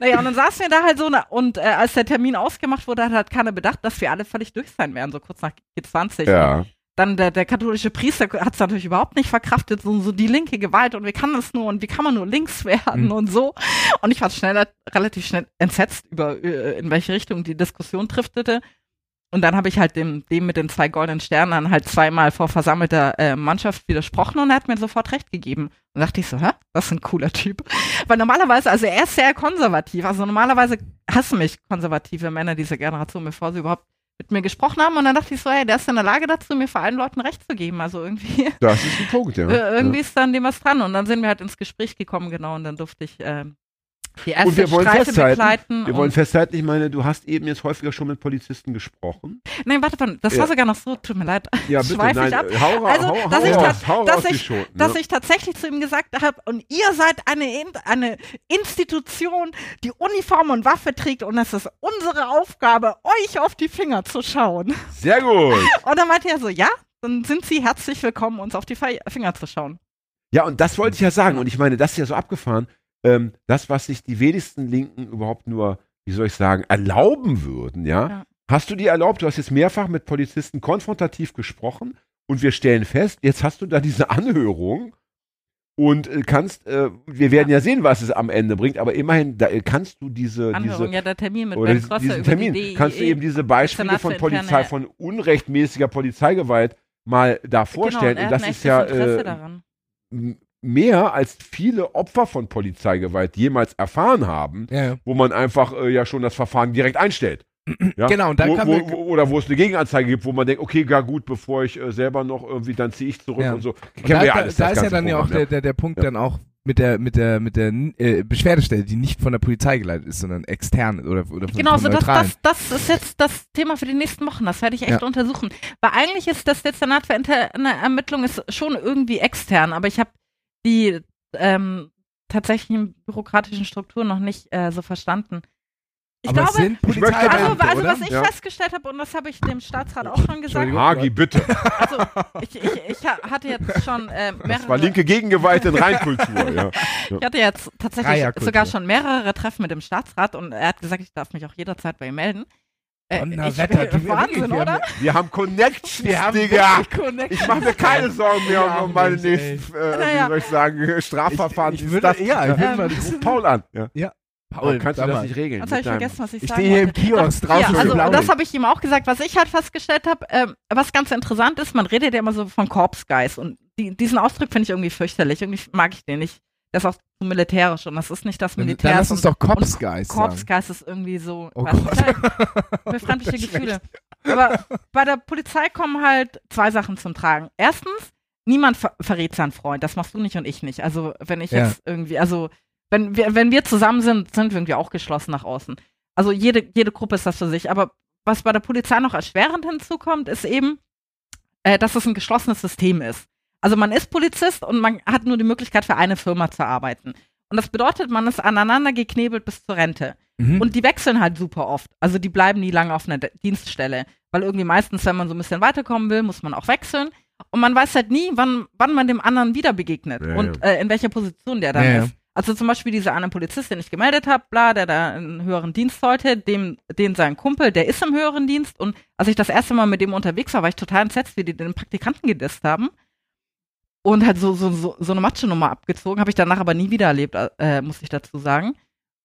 naja, und dann saßen wir da halt so, und äh, als der Termin ausgemacht wurde, hat halt keiner bedacht, dass wir alle völlig durch sein werden, so kurz nach G20. Ja. Dann der, der katholische Priester hat es natürlich überhaupt nicht verkraftet, so, so die linke Gewalt und wie kann das nur und wie kann man nur links werden Mhm. und so. Und ich war schnell, relativ schnell entsetzt über, äh, in welche Richtung die Diskussion driftete. Und dann habe ich halt dem, dem mit den zwei goldenen Sternen halt zweimal vor versammelter äh, Mannschaft widersprochen und er hat mir sofort recht gegeben. Und dachte ich so, hä? Das ist ein cooler Typ. Weil normalerweise, also er ist sehr konservativ. Also normalerweise hassen mich konservative Männer dieser Generation, bevor sie überhaupt mit mir gesprochen haben. Und dann dachte ich so, hey, der ist in der Lage dazu, mir vor allen Leuten Recht zu geben. Also irgendwie, Das ist ein Punkt, ja. äh, irgendwie ist dann dem was dran. Und dann sind wir halt ins Gespräch gekommen, genau, und dann durfte ich äh, Die erste Und wir wollen Streife festhalten. Wir wollen festhalten, ich meine, du hast eben jetzt häufiger schon mit Polizisten gesprochen. nein, warte, warte, das Ja. war sogar noch so, tut mir leid. Ja, bitte, Schweif nein, ich ab. hau, Also, hau, dass hau ich raus, hau dass ich- Schoten. dass ne? ich tatsächlich zu ihm gesagt habe, und ihr seid eine, In- eine Institution, die Uniform und Waffe trägt und es ist unsere Aufgabe, euch auf die Finger zu schauen. Sehr gut. Und dann meinte er so, ja, dann sind Sie herzlich willkommen, uns auf die Finger zu schauen. Ja, und das wollte ich ja sagen. Und ich meine, das ist ja so abgefahren. Ähm, das, was sich die wenigsten Linken überhaupt nur, wie soll ich sagen, erlauben würden, ja? Ja. Hast du dir erlaubt? Du hast jetzt mehrfach mit Polizisten konfrontativ gesprochen und wir stellen fest, jetzt hast du da diese Anhörung und äh, kannst, äh, wir werden ja. sehen, was es am Ende bringt, aber immerhin da, äh, kannst du diese, Anhörung, diese ja, der Termin mit oder diesen, Termin, die DIE. kannst du eben diese Beispiele von Polizei, von unrechtmäßiger Polizeigewalt mal da vorstellen. Genau, und und das ist ja Interesse äh, mehr als viele Opfer von Polizeigewalt jemals erfahren haben, Ja, wo man einfach äh, ja schon das Verfahren direkt einstellt. Ja? Genau, und dann wo, kam wo, wo, oder wo es eine Gegenanzeige gibt, wo man denkt, okay, gar gut, bevor ich äh, selber noch irgendwie, dann ziehe ich zurück Ja. und so. Und da, ja da, alles, da das ist ja dann ja auch der, der, der Punkt Ja. dann auch mit der mit der mit der äh, Beschwerdestelle, die nicht von der Polizei geleitet ist, sondern extern oder, oder von, Genau, von so das, das, das ist jetzt das Thema für die nächsten Wochen. Das werde ich echt Ja. untersuchen. Weil eigentlich ist das Dezernat für interne Ermittlung ist schon irgendwie extern, aber ich habe die ähm, tatsächlichen bürokratischen Strukturen noch nicht äh, so verstanden. Ich Aber glaube, sind Ich möchte Polizeibeamte, also, also was ich Ja. festgestellt habe, und das habe ich dem Staatsrat auch schon gesagt. Hagi, bitte. also ich, ich, ich ha- hatte jetzt schon äh, mehrere... Das war linke Gegengewalt in Reinkultur. ja. Ich hatte jetzt tatsächlich sogar schon mehrere Treffen mit dem Staatsrat und er hat gesagt, ich darf mich auch jederzeit bei ihm melden. Äh, Donnerwetter, du- Wahnsinn, wir oder? haben Wir haben Connections, Wir haben Digga. Connections. Ich mache mir keine Sorgen mehr Ja, um meine nächsten, äh, Naja. wie soll ich sagen, Strafverfahren. Ich- ich würde- das. ja, ich würde mal- ich ruf Paul an. Ja. Paul, kannst du das mal. nicht regeln? Habe mit ich vergessen, was ich, Ich stehe hier im. Kiosk Ja, draußen also im Blauen. das habe ich ihm auch gesagt. Was ich halt festgestellt habe, ähm, was ganz interessant ist, man redet ja immer so von Korpsgeist und die, diesen Ausdruck finde ich irgendwie fürchterlich. Irgendwie mag ich den nicht. Der ist auch zu militärisch und das ist nicht das Militär. dann lass uns doch Kopfsgeist sagen. Korpsgeist ist irgendwie so Oh befremdliche Gefühle. Aber bei der Polizei kommen halt zwei Sachen zum Tragen. Erstens, niemand ver verrät seinen Freund. Das machst du nicht und ich nicht. Also wenn ich Ja. jetzt irgendwie, also wenn wir, wenn wir zusammen sind, sind wir irgendwie auch geschlossen nach außen. Also jede, jede Gruppe ist das für sich. Aber was bei der Polizei noch erschwerend hinzukommt, ist eben, äh, dass es ein geschlossenes System ist. Also man ist Polizist und man hat nur die Möglichkeit, für eine Firma zu arbeiten. Und das bedeutet, man ist aneinander geknebelt bis zur Rente. Mhm. Und die wechseln halt super oft. Also die bleiben nie lange auf einer De- Dienststelle. Weil irgendwie meistens, wenn man so ein bisschen weiterkommen will, muss man auch wechseln. Und man weiß halt nie, wann, wann man dem anderen wieder begegnet Ja, und Äh, in welcher Position der dann Ja, ist. Also zum Beispiel dieser eine Polizist, den ich gemeldet habe, bla, der da einen höheren Dienst sollte, dem, den sein Kumpel, der ist im höheren Dienst. Und als ich das erste Mal mit dem unterwegs war, war ich total entsetzt, wie die den Praktikanten gedisst haben. Und halt so, so, so, so eine Matsche-Nummer abgezogen, habe ich danach aber nie wieder erlebt, äh, muss ich dazu sagen.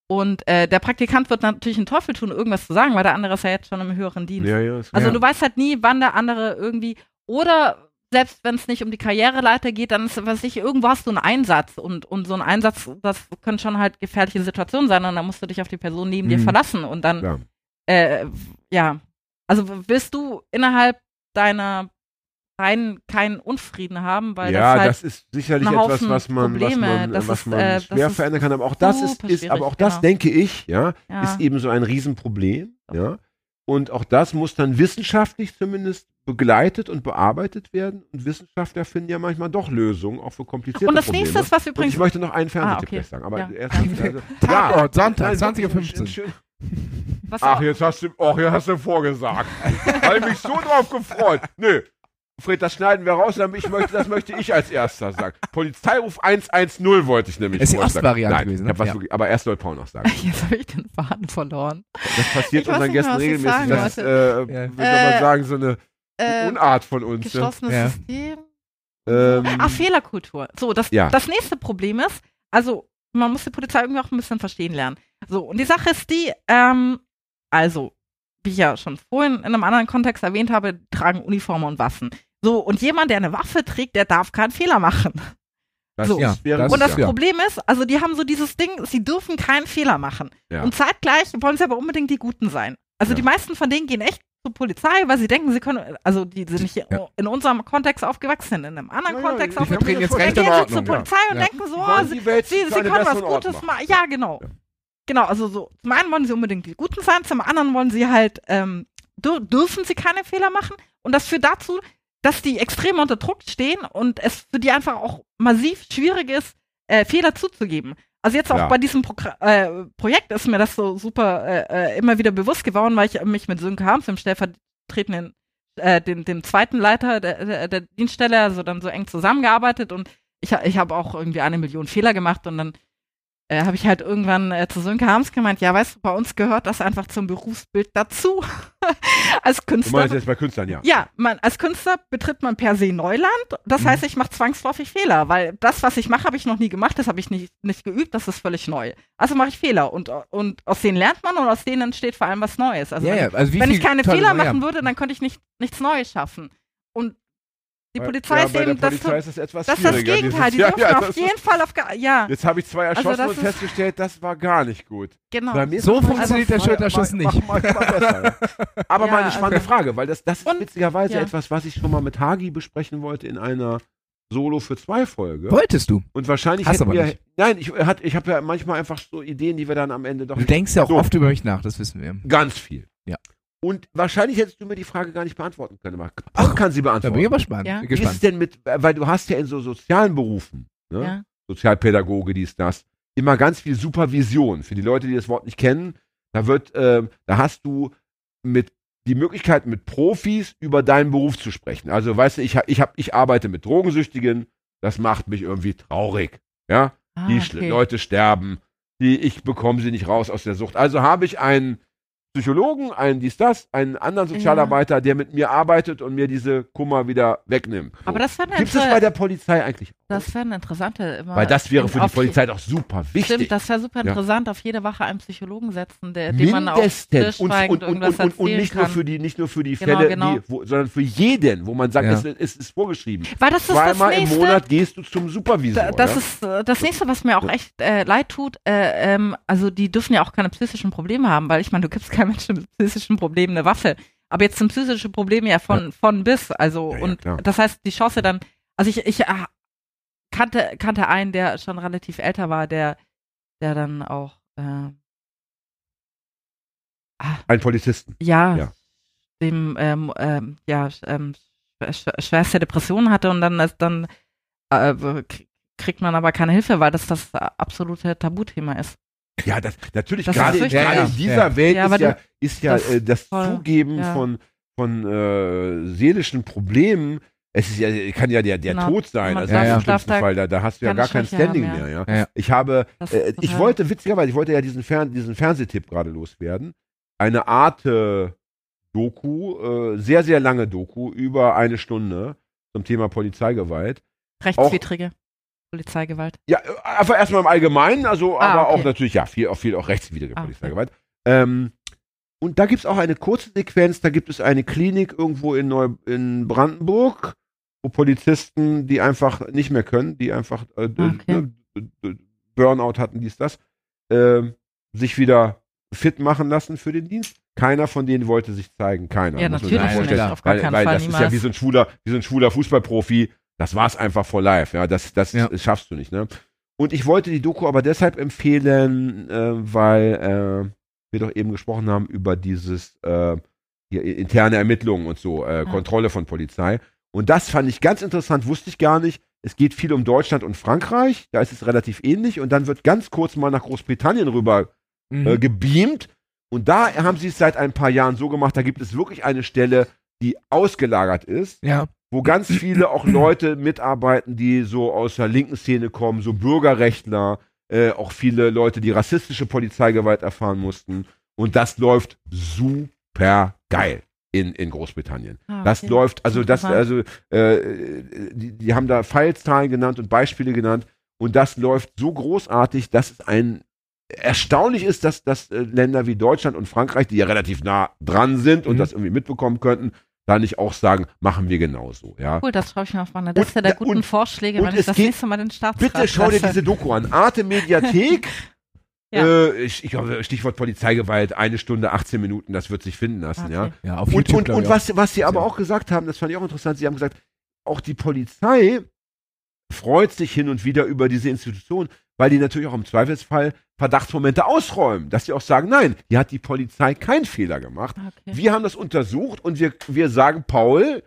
Und äh, der Praktikant wird natürlich einen Teufel tun, irgendwas zu sagen, weil der andere ist ja jetzt schon im höheren Dienst. Ja, ja, Also Ja. du weißt halt nie, wann der andere irgendwie oder selbst wenn es nicht um die Karriereleiter geht, dann ist, was ich, irgendwo hast du einen Einsatz und, und so ein Einsatz, das können schon halt gefährliche Situationen sein und dann musst du dich auf die Person neben dir Mhm. verlassen und dann, Klar. äh, ja, also willst du innerhalb deiner Keinen Unfrieden haben, weil ja, das halt das ist sicherlich ein etwas, was man, was Probleme, man, das was ist, man äh, das schwer ist verändern kann. Aber auch das ist, ist aber auch das genau. denke ich, ja, ja, ist eben so ein Riesenproblem, ja. Und auch das muss dann wissenschaftlich zumindest begleitet und bearbeitet werden. Und Wissenschaftler finden ja manchmal doch Lösungen, auch für komplizierte und das Probleme. nächste ist, was und übrigens ich möchte noch einen Fernsehtipp Ah, okay. sagen. Aber Ja. erst also, Tatort, Sonntag, nein, wirklich 20.15 ein schön- was Ach, jetzt hast du, ach, jetzt hast du vorgesagt. Habe ich mich so drauf gefreut. Nö. Fred, das schneiden wir raus, aber ich möchte, das möchte ich als erster sagen. Polizeiruf 110 wollte ich nämlich Ist die. Ostvariante Nein, gewesen, ich ne? was Ja. wirklich, aber erst soll Paul noch sagen. Jetzt habe ich den Faden verloren. Das passiert Ich unseren Gästen ich regelmäßig. sagen Das ist, äh, Ja. wie soll man Äh, sagen, so eine Äh, Unart von uns. Ne? geschlossenes Ja. System. Ähm, Ah, Fehlerkultur. So, das, Ja. das nächste Problem ist, also man muss die Polizei irgendwie auch ein bisschen verstehen lernen. So, und die Sache ist die, ähm, also, wie ich ja schon vorhin in einem anderen Kontext erwähnt habe, tragen Uniformen und Waffen. So, und jemand, der eine Waffe trägt, der darf keinen Fehler machen. das so. wäre Das und das ja. Problem ist, also die haben so dieses Ding, sie dürfen keinen Fehler machen. Ja. Und zeitgleich wollen sie aber unbedingt die Guten sein. Also Ja. die meisten von denen gehen echt zur Polizei, weil sie denken, sie können, also die sind nicht Ja. in unserem Kontext aufgewachsen, in einem anderen Ja, ja, Kontext vertreten jetzt dann Recht gehen und sie zur ja. Polizei und Ja. denken so, oh, sie, sie, sie können was Gutes machen. machen. Ja, genau. Ja. genau, also so, zum einen wollen sie unbedingt die Guten sein, zum anderen wollen sie halt, ähm, dür dürfen sie keine Fehler machen. Und das führt dazu, dass die extrem unter Druck stehen und es für die einfach auch massiv schwierig ist, äh, Fehler zuzugeben. Also jetzt auch Ja. bei diesem Progr äh, Projekt ist mir das so super äh, äh, immer wieder bewusst geworden, weil ich mich mit Sönke Harms, dem stellvertretenden, äh, dem, dem zweiten Leiter der, der, der Dienststelle, also dann so eng zusammengearbeitet und ich, ich habe auch irgendwie eine Million Fehler gemacht und dann äh, habe ich halt irgendwann äh, zu Sönke Harms gemeint, ja, weißt du, bei uns gehört das einfach zum Berufsbild dazu. als Du Künstler. meinst jetzt bei Künstlern, ja. Ja, man, als Künstler betritt man per se Neuland. Das heißt, ich mache zwangsläufig Fehler, weil das, was ich mache, habe ich noch nie gemacht, das habe ich nicht, nicht geübt, das ist völlig neu. Also mache ich Fehler und, und aus denen lernt man und aus denen entsteht vor allem was Neues. Also ja, wenn, ja, also wenn ich keine Fehler machen würde, dann könnte ich nicht, nichts Neues schaffen. Und die Polizei ja, ist bei der eben das, Polizei ist das etwas das ist das. Gegenteil. Die Dieses- dürfen ja, ja, auf jeden ist, Fall auf, ja, Jetzt habe ich zwei Also erschossen das und ist- festgestellt, das war gar nicht gut. genau. Bei mir ist So funktioniert der Schulterschuss nicht. Mach, mach, mach ja. Aber Ja, mal eine spannende also- Frage, weil das, das ist Und- witzigerweise ja. etwas, was ich schon mal mit Hagi besprechen wollte in einer Solo für zwei Folge. Wolltest du? Und wahrscheinlich Hast aber wir. nicht. Nein, ich, hat, ich habe ja manchmal einfach so Ideen, die wir dann am Ende doch. Du denkst ja auch So. oft über mich nach, das wissen wir. Ganz viel. Ja. Und wahrscheinlich hättest du mir die Frage gar nicht beantworten können. Aber Paul kann sie Da bin beantworten. ich aber spannend. Ja. Wie ist gespannt. es denn mit, weil du hast ja in so sozialen Berufen, ne? ja. Sozialpädagoge, dies, das, immer ganz viel Supervision. Für die Leute, die das Wort nicht kennen, da wird, ähm, da hast du mit die Möglichkeit, mit Profis über deinen Beruf zu sprechen. Also, weißt du, ich, ich, hab, ich arbeite mit Drogensüchtigen, das macht mich irgendwie traurig. Ja, Ah, die okay. Leute sterben, die, ich bekomme sie nicht raus aus der Sucht. Also habe ich einen Psychologen, einen dies, das, einen anderen Sozialarbeiter, der mit mir arbeitet und mir diese Kummer wieder wegnimmt. So. Aber das wäre eine, Gibt es das bei der Polizei eigentlich? auch? das wäre eine interessante. Immer Weil das wäre für die Polizei doch super wichtig. Stimmt, das wäre super Ja. interessant, auf jede Wache einen Psychologen setzen, der, dem man auch. Und, und, und, und, und, und erzählen nicht, nur für die, nicht nur für die Genau, Fälle, genau. Die, wo, sondern für jeden, wo man sagt, Ja. es, es ist vorgeschrieben. Weil das ist das Zweimal im nächste. Monat gehst du zum Supervisor. Da, das ja? ist äh, das nächste, was mir auch echt äh, leid tut. Äh, ähm, also die dürfen ja auch keine psychischen Probleme haben, weil ich meine, du gibst keinem Menschen mit psychischen Problemen eine Waffe. Aber jetzt sind psychische Probleme ja von von bis. Also Ja, ja, und klar. das heißt, die Chance dann. Also ich ich äh, kannte kannte einen, der schon relativ älter war, der der dann auch äh, ah, Ein Polizisten. ja, Ja. dem ähm, ähm, ja ähm, sch- schwerste Depressionen hatte und dann dann äh, kriegt man aber keine Hilfe, weil das das absolute Tabuthema ist. Ja, das natürlich Das gerade ist in- gerade Ja, in ja. dieser Ja. Welt Ja, ist aber ja, ist ja das äh, das voll- Zugeben ja. von von äh, seelischen Problemen. Es ist ja, kann ja der, der Genau. Tod sein. Also darf- im schlimmsten da Fall, da, da hast du ja gar kein Standing haben, mehr. Ja. Ja, ja. Ich habe, Das äh, ich wollte witzigerweise, ich wollte ja diesen, Fern diesen Fernsehtipp gerade loswerden. Eine Art äh, Doku, äh, sehr sehr lange Doku über eine Stunde zum Thema Polizeigewalt. Rechtswidrige Polizeigewalt. Ja, einfach erstmal im Allgemeinen, also Ah, aber okay. auch natürlich, ja, viel, auch viel auch rechtswidrige Ah, Polizeigewalt. Ähm, und da gibt es auch eine kurze Sequenz, da gibt es eine Klinik irgendwo in, Neu in Brandenburg, wo Polizisten, die einfach nicht mehr können, die einfach äh, Okay. ne, äh, Burnout hatten, dies, das, ähm, sich wieder fit machen lassen für den Dienst. Keiner von denen wollte sich zeigen, keiner. Ja, natürlich nicht, auf gar weil, keinen weil Fall, das ist ja niemals. wie so ein schwuler, wie so ein schwuler Fußballprofi. Das war's einfach for life. Ja, das, das Ja. schaffst du nicht. Ne? Und ich wollte die Doku aber deshalb empfehlen, äh, weil äh, wir doch eben gesprochen haben über dieses äh, hier, interne Ermittlungen und so, äh, Ja. Kontrolle von Polizei. Und das fand ich ganz interessant, wusste ich gar nicht. Es geht viel um Deutschland und Frankreich, da ist es relativ ähnlich. Und dann wird ganz kurz mal nach Großbritannien rüber Mhm. äh, gebeamt. Und da haben sie es seit ein paar Jahren so gemacht, da gibt es wirklich eine Stelle, die ausgelagert ist, ja. Wo ganz viele auch Leute mitarbeiten, die so aus der linken Szene kommen, so Bürgerrechtler, äh, auch viele Leute, die rassistische Polizeigewalt erfahren mussten. Und das läuft super geil in, in Großbritannien. Ah, Das okay. läuft, also das, also äh, die, die haben da Fallzahlen genannt und Beispiele genannt und das läuft so großartig, dass es ein erstaunlich ist, dass, dass äh, Länder wie Deutschland und Frankreich, die ja relativ nah dran sind und Mhm. das irgendwie mitbekommen könnten, da nicht auch sagen, machen wir genauso, ja. Cool, das schreibe ich mir auf meine Liste der Und- guten und- Vorschläge, und wenn ich es das geht- nächste Mal den Staatsrat Bitte schau dir lasse. diese Doku an. Arte Mediathek. Ja. äh, ich, ich glaube, Stichwort Polizeigewalt, eine Stunde, 18 Minuten, das wird sich finden lassen, ja. Okay. Ja, auf Und, YouTube, und, und was, was sie aber Ja. auch gesagt haben, das fand ich auch interessant, sie haben gesagt, auch die Polizei freut sich hin und wieder über diese Institution, weil die natürlich auch im Zweifelsfall Verdachtsmomente ausräumen, dass sie auch sagen, nein, hier hat die Polizei keinen Fehler gemacht. Okay. Wir haben das untersucht und wir, wir sagen, Paul,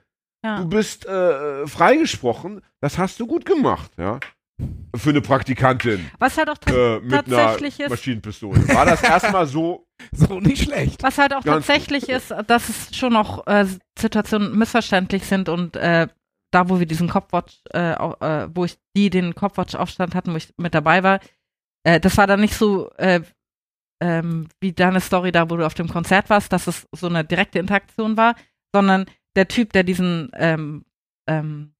Ja. du bist äh, freigesprochen, das hast du gut gemacht, ja. Für eine Praktikantin Was halt auch ta- äh, mit einer tatsächlich ist, Maschinenpistole. War das erstmal so? So nicht schlecht. was halt auch Ganz tatsächlich ist, dass es schon noch äh, Situationen missverständlich sind und äh, da, wo wir diesen Copwatch, äh, äh, wo ich die den Copwatch-Aufstand hatten, wo ich mit dabei war, äh, das war dann nicht so äh, ähm, wie deine Story da, wo du auf dem Konzert warst, dass es so eine direkte Interaktion war, sondern der Typ, der diesen ähm, ähm,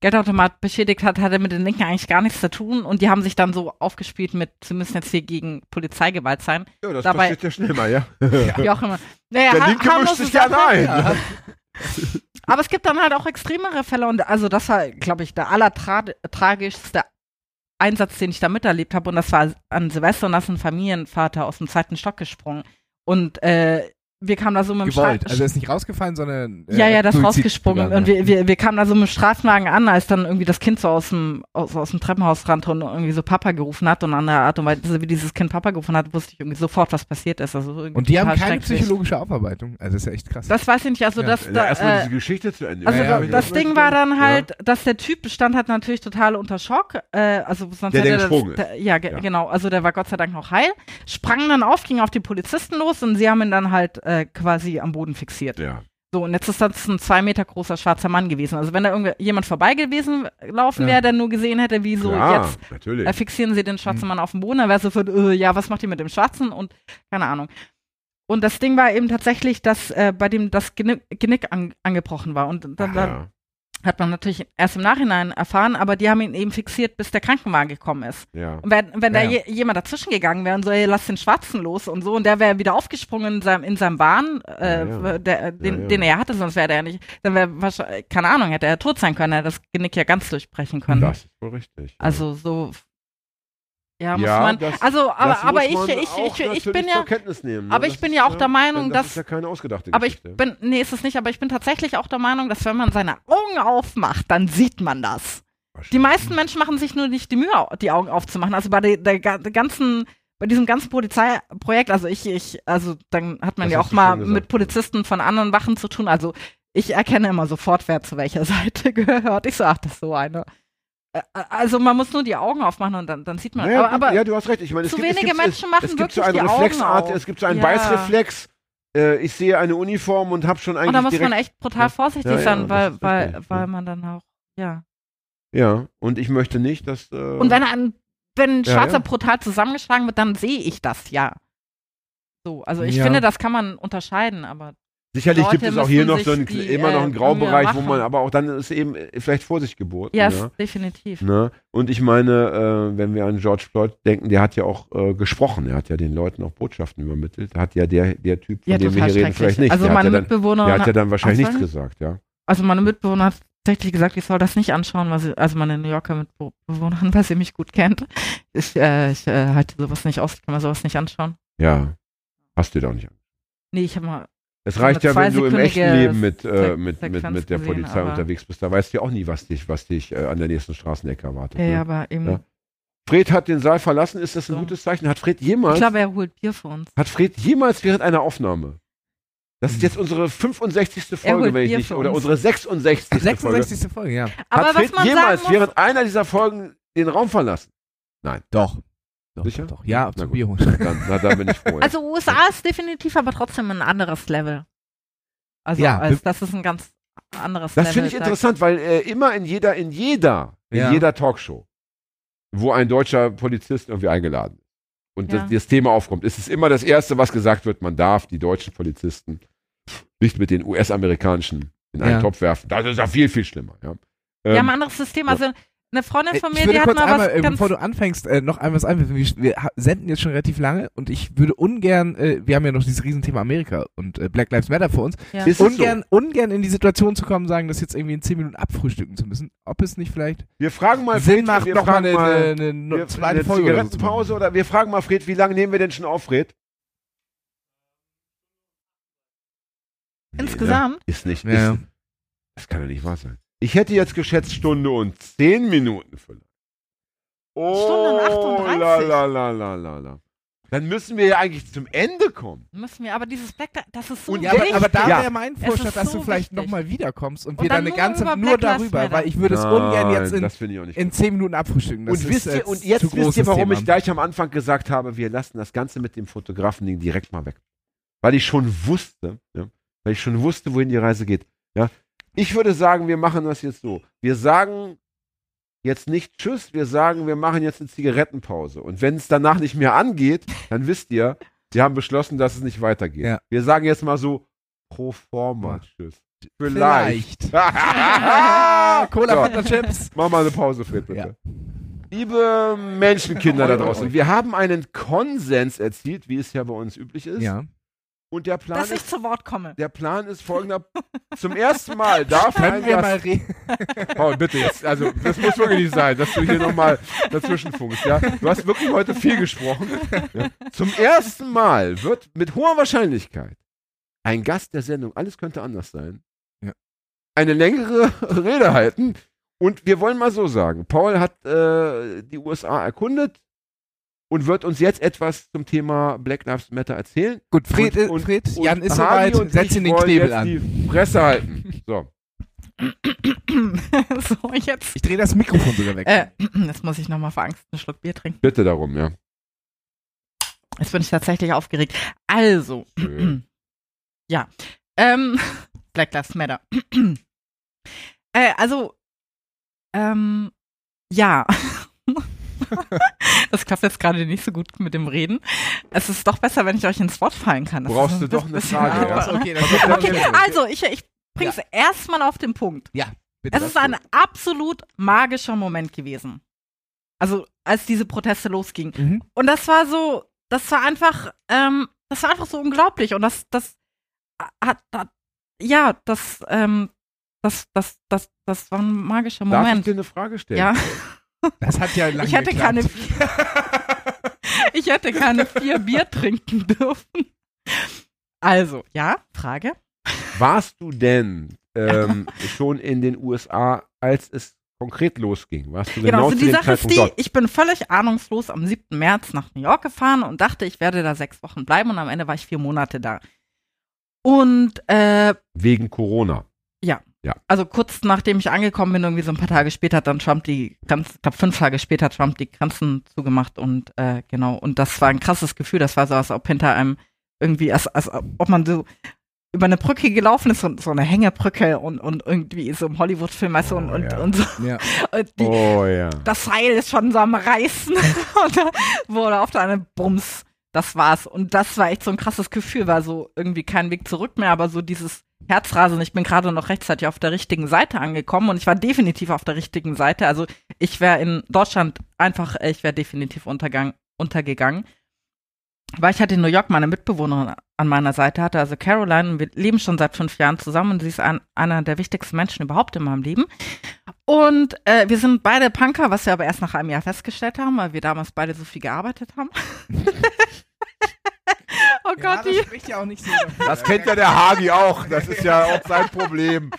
Geldautomat beschädigt hat, hatte mit den Linken eigentlich gar nichts zu tun und die haben sich dann so aufgespielt mit, sie müssen jetzt hier gegen Polizeigewalt sein. Ja, das Dabei- passiert ja schnell mal, ja. Wie auch immer. Naja, Der Linke mischt sich ja Sache. Aber es gibt dann halt auch extremere Fälle und also das war, glaube ich, der allertragischste Einsatz, den ich da miterlebt habe und das war an Silvester und da ist ein Familienvater aus dem zweiten Stock gesprungen. Und äh, wir kamen da so mit dem Gewollt. Stra- Also er ist nicht rausgefallen, sondern. äh, ja, ja, das ist Suizid rausgesprungen. begangen, Und wir, wir, wir kamen da so mit dem Straßenwagen an, als dann irgendwie das Kind so aus dem, aus, aus dem Treppenhaus rannte und irgendwie so Papa gerufen hat. Und an der Art und Weise, wie dieses Kind Papa gerufen hat, wusste ich irgendwie sofort, was passiert ist. Also irgendwie Und die haben keine psychologische Aufarbeitung. Also das ist ja echt krass. Das weiß ich nicht. Also Ja. das, da, erstmal äh, diese Geschichte zu Ende. also Ja, ja, da- ja. das Ding war dann Ja. halt, dass der Typ stand halt natürlich total unter Schock. Äh, also sonst Der, hätte der das, gesprungen ist. der, ja, ge Ja. genau. Also der war Gott sei Dank noch heil. Sprang dann auf, ging auf die Polizisten los und sie haben ihn dann halt äh, quasi am Boden fixiert. ja. So, und jetzt ist das ein zwei Meter großer schwarzer Mann gewesen. Also wenn da jemand vorbei gewesen laufen Ja. wäre, der nur gesehen hätte, wie so Klar, jetzt natürlich. äh, fixieren sie den schwarzen Mhm. Mann auf dem Boden, dann wäre so von, äh, ja, was macht ihr mit dem Schwarzen? Und keine Ahnung. Und das Ding war eben tatsächlich, dass äh, bei dem das Genick, Genick an, angebrochen war. Und dann, dann ja. Hat man natürlich erst im Nachhinein erfahren, aber die haben ihn eben fixiert, bis der Krankenwagen gekommen ist. ja. Und wenn, wenn da Ja, ja. je, jemand dazwischen gegangen wäre und so, ey, lass den Schwarzen los und so, und der wäre wieder aufgesprungen in seinem, in seinem Wahn, äh, Ja. Der, den, Ja, ja. den er hatte, sonst wäre der ja nicht, dann wäre wahrscheinlich, keine Ahnung, hätte er tot sein können, er hätte das Genick ja ganz durchbrechen können. Das ist wohl richtig. Also so, ja, muss Ja, man, das- also, aber, Das aber ich, ich, ich, ich bin ja, nehmen, ne? aber ich Das bin ja auch der Meinung, das dass- ist ja keine ausgedachte aber ich Geschichte. bin, nee, ist es nicht, aber ich bin tatsächlich auch der Meinung, dass wenn man seine Augen aufmacht, dann sieht man das. Die meisten Menschen machen sich nur nicht die Mühe, die Augen aufzumachen. Also bei der, der, der ganzen, bei diesem ganzen Polizeiprojekt, also ich, ich, also dann hat man Das ja auch mal gesagt. mit Polizisten von anderen Wachen zu tun. Also ich erkenne immer sofort, wer zu welcher Seite gehört. Ich so, ach, das ist so eine. Also man muss nur die Augen aufmachen und dann, dann sieht man. Naja, aber, aber ja, du hast recht. Ich meine, es zu gibt, es wenige gibt, Menschen es, machen es so wirklich eine die Augen Reflexart, auf. es gibt so einen Ja. Beißreflex. Äh, ich sehe eine Uniform und habe schon eigentlich und da muss man echt brutal Ja. vorsichtig Ja, ja, sein, das weil, weil, richtig, weil ja. man dann auch, ja. Ja, und ich möchte nicht, dass. Äh, Und wenn ein, wenn ein Ja, Schwarzer ja. brutal zusammengeschlagen wird, dann sehe ich das ja. So, also ich Ja. finde, das kann man unterscheiden, aber sicherlich Leute gibt es auch hier noch so einen, die, immer noch äh, einen Graubereich, wo man, aber auch dann ist eben äh, vielleicht Vorsicht geboten. ja, ja. ist definitiv. Ne? Und ich meine, äh, wenn wir an George Floyd denken, der hat ja auch äh, gesprochen, er hat ja den Leuten auch Botschaften übermittelt. Hat ja der, der Typ, von Ja, dem wir hier reden, vielleicht nicht. Also der, hat meine ja dann, Mitbewohner, der hat ja dann wahrscheinlich nichts gesagt, ja. also meine Mitbewohner hat tatsächlich gesagt, ich soll das nicht anschauen, weil sie, also meine New Yorker Mitbewohnerin, weil sie mich gut kennt. Ich, äh, ich äh, halte sowas nicht aus, ich kann mir sowas nicht anschauen. Ja. Hast du doch nicht. Nee, ich habe mal, Es reicht ja, wenn du im echten Leben mit, äh, mit, mit, mit der gesehen, Polizei unterwegs bist. Da weißt du ja auch nie, was dich, was dich äh, an der nächsten Straßenecke erwartet. ja, ne? ja, aber eben, Ja. Fred hat den Saal verlassen. Ist das ein So. gutes Zeichen? Hat Fred ich jemals, glaube, er holt Bier für uns. hat Fred jemals während einer Aufnahme? Das ist Hm. jetzt unsere 65. Er Folge, wenn ich nicht, oder uns. unsere 66. Folge. 66. Folge, ja. Aber hat was Fred man jemals sagen muss, während einer dieser Folgen den Raum verlassen? Doch. Doch, Sicher? doch. Ja, Na gut. Bier holen. Dann, na, da bin ich froh. ja. Also USA ist definitiv aber trotzdem ein anderes Level. Also Ja, als, das ist ein ganz anderes Das Level. finde ich interessant, weil äh, immer in jeder, in jeder, in Ja. jeder Talkshow, wo ein deutscher Polizist irgendwie eingeladen ist und Ja. das, das Thema aufkommt, ist es immer das Erste, was gesagt wird, man darf die deutschen Polizisten nicht mit den US-amerikanischen in einen Ja. Topf werfen. Das ist ja viel, viel schlimmer. Ja. Wir Ähm, haben ein anderes System. Also eine Freundin von mir, ich würde die hat kurz mal einmal, was äh, ganz bevor du anfängst, äh, noch einmal was einwerfen. Wir, wir senden jetzt schon relativ lange und ich würde ungern, äh, wir haben ja noch dieses Riesenthema Amerika und äh, Black Lives Matter vor uns, ja. ist es ungern, ungern in die Situation zu kommen, sagen, das jetzt irgendwie in 10 Minuten abfrühstücken zu müssen. Ob es nicht vielleicht so. Wir fragen mal Sinn Fred, macht, wir noch mal eine, mal, eine, eine, wir, zweite eine Folge oder so oder wir fragen mal Fred, wie lange nehmen wir denn schon auf, Fred? Nee, Insgesamt? Ne? Ist nicht, Ja. ist, das kann ja nicht wahr sein. Ich hätte jetzt geschätzt Stunde und 10 Minuten vielleicht. Oh, Stunde und 38. la, la, la, la, la, la. Dann müssen wir ja eigentlich zum Ende kommen. Müssen wir, aber dieses Black, das ist so Und Ja, aber, aber da Ja. wäre mein Vorschlag, dass du so vielleicht wichtig. nochmal wiederkommst und, Und wir dann dann eine ganze nur darüber, weil ich würde es ungern jetzt in, das finde ich auch nicht in zehn Minuten abfrühstücken. Das und wisst ihr, und jetzt wisst ihr, warum Thema. ich gleich am Anfang gesagt habe, wir lassen das Ganze mit dem Fotografen-Ding direkt mal weg. Weil ich schon wusste, ja, weil ich schon wusste, wohin die Reise geht. Ja. Ich würde sagen, wir machen das jetzt so. Wir sagen jetzt nicht Tschüss, wir sagen, wir machen jetzt eine Zigarettenpause. Und wenn es danach nicht mehr angeht, dann wisst ihr, wir haben beschlossen, dass es nicht weitergeht. Ja. Wir sagen jetzt mal so pro forma. Tschüss. Vielleicht. Vielleicht. Cola, So. Chips. Mach mal eine Pause, Fred, bitte. Ja. Liebe Menschenkinder da draußen, wir haben einen Konsens erzielt, wie es ja bei uns üblich ist. Ja. Und der Plan, dass ich ist, zu Wort komme. der Plan ist folgender. Zum ersten Mal darf ein Können wir mal Gast, reden? Paul, bitte jetzt, also das muss wirklich nicht sein, dass du hier nochmal dazwischen funkst, ja. Du hast wirklich heute viel gesprochen. Ja. Zum ersten Mal wird mit hoher Wahrscheinlichkeit ein Gast der Sendung, alles könnte anders sein, Ja. eine längere Rede halten. Und wir wollen mal so sagen, Paul hat äh, die USA erkundet und wird uns jetzt etwas zum Thema Black Lives Matter erzählen. Gut, Fred, Und- äh, und- Fred Und Jan ist soweit. und Setz ihn den Knebel an. die Fresse halten. So. so, jetzt. Ich drehe das Mikrofon sogar weg. Äh, jetzt muss ich nochmal vor Angst einen Schluck Bier trinken. Bitte darum, ja. Jetzt bin ich tatsächlich aufgeregt. Also, ja. Ähm, Black Lives Matter. äh, also, ähm, ja. das klappt jetzt gerade nicht so gut mit dem Reden. Es ist doch besser, wenn ich euch ins Wort fallen kann. Das Brauchst ist du doch eine Frage, ja. okay, Okay, also ich, ich bring's erstmal auf den Punkt. Bitte. Es ist ein absolut magischer Moment gewesen. Also, als diese Proteste losgingen. Mhm. Und das war so, das war einfach, ähm, das war einfach so unglaublich. Und das, das hat, hat ja, das, ähm, das, das, das, das war ein magischer Darf ich Moment. dir eine Frage stellen? Ja, Das hat ja lange ich hätte geklappt. keine, ich hätte keine vier Bier trinken dürfen. Also, ja, Frage. Warst du denn ähm, schon in den USA, als es konkret losging? Warst du genau, Genau, also die Sache ist Zeitpunkt die, dort? ich bin völlig ahnungslos am 7. März nach New York gefahren und dachte, ich werde da sechs Wochen bleiben und am Ende war ich vier Monate da. Und äh, Wegen Corona. Also kurz nachdem ich angekommen bin, irgendwie so ein paar Tage später hat dann Trump die Grenzen, ich glaube fünf Tage später hat Trump die Grenzen zugemacht und äh, genau, und das war ein krasses Gefühl, das war so, als ob hinter einem irgendwie, als, als ob man so über eine Brücke gelaufen ist, so, so eine Hängebrücke und, und irgendwie so im Hollywood-Film, weißt du, und, Oh, und, ja. und so. Ja. Und die, Oh ja. das Seil ist schon so am Reißen und da wurde auf eine Bums. Das war's. Und das war echt so ein krasses Gefühl, war so irgendwie kein Weg zurück mehr, aber so dieses Herzrasen. Ich bin gerade noch rechtzeitig auf der richtigen Seite angekommen und ich war definitiv auf der richtigen Seite. Also ich wäre in Deutschland einfach, äh, ich wäre definitiv untergang, untergegangen. Weil ich hatte in New York meine Mitbewohnerin an meiner Seite hatte, also Caroline, wir leben schon seit fünf Jahren zusammen und sie ist ein, einer der wichtigsten Menschen überhaupt in meinem Leben. Und äh, wir sind beide Punker, was wir aber erst nach einem Jahr festgestellt haben, weil wir damals beide so viel gearbeitet haben. oh Ja, Gott, das die. spricht ja auch nicht so dafür. Das kennt ja der Hagi auch. Das ist ja auch sein Problem.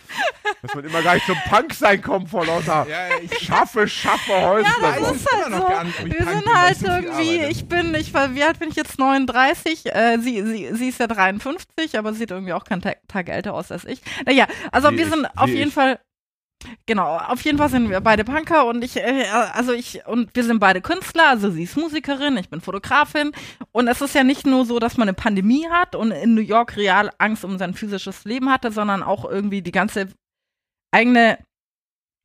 Dass man immer gar nicht zum Punk sein kommt vor lauter Ja, ich Schaffe, Schaffe, Holz. Ja, das ist- halt so. Wir Punk sind halt so irgendwie, ich bin, ich war, wie alt bin ich jetzt? 39. Äh, sie, sie, sie ist ja 53, aber sieht irgendwie auch keinen Tag, Tag älter aus als ich. Naja, also Wie wir ich, sind auf jeden ich. Fall, genau, auf jeden Fall sind wir beide Punker und ich, äh, also ich, und wir sind beide Künstler, also sie ist Musikerin, ich bin Fotografin und es ist ja nicht nur so, dass man eine Pandemie hat und in New York real Angst um sein physisches Leben hatte, sondern auch irgendwie die ganze eigene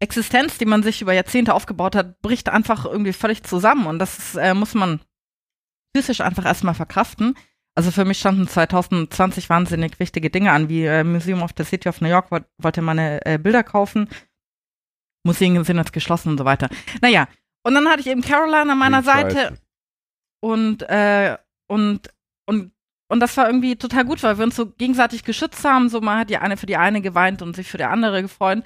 Existenz, die man sich über Jahrzehnte aufgebaut hat, bricht einfach irgendwie völlig zusammen. Und das ist, äh, muss man physisch einfach erstmal verkraften. Also für mich standen 2020 wahnsinnig wichtige Dinge an, wie äh, Museum of the City of New York wollt, wollte meine äh, Bilder kaufen. Museen sind jetzt geschlossen und so weiter. Naja, und dann hatte ich eben Caroline an meiner. Seite und, äh, und, und, und das war irgendwie total gut, weil wir uns so gegenseitig geschützt haben. So, man hat die eine für die eine geweint und sich für die andere gefreut.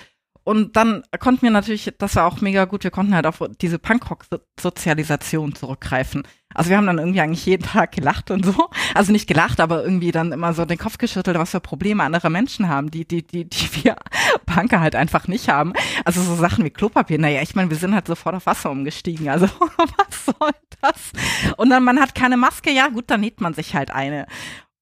Und dann konnten wir natürlich, das war auch mega gut, wir konnten halt auf diese Punkrock-Sozialisation zurückgreifen. Also wir haben dann irgendwie eigentlich jeden Tag gelacht und so. Also nicht gelacht, aber irgendwie dann immer so den Kopf geschüttelt, was für Probleme andere Menschen haben, die, die, die, die wir Punker halt einfach nicht haben. Also so Sachen wie Klopapier. Naja, ich meine, wir sind halt sofort auf Wasser umgestiegen. Also was soll das? Und dann, man hat keine Maske. Ja, gut, dann näht man sich halt eine.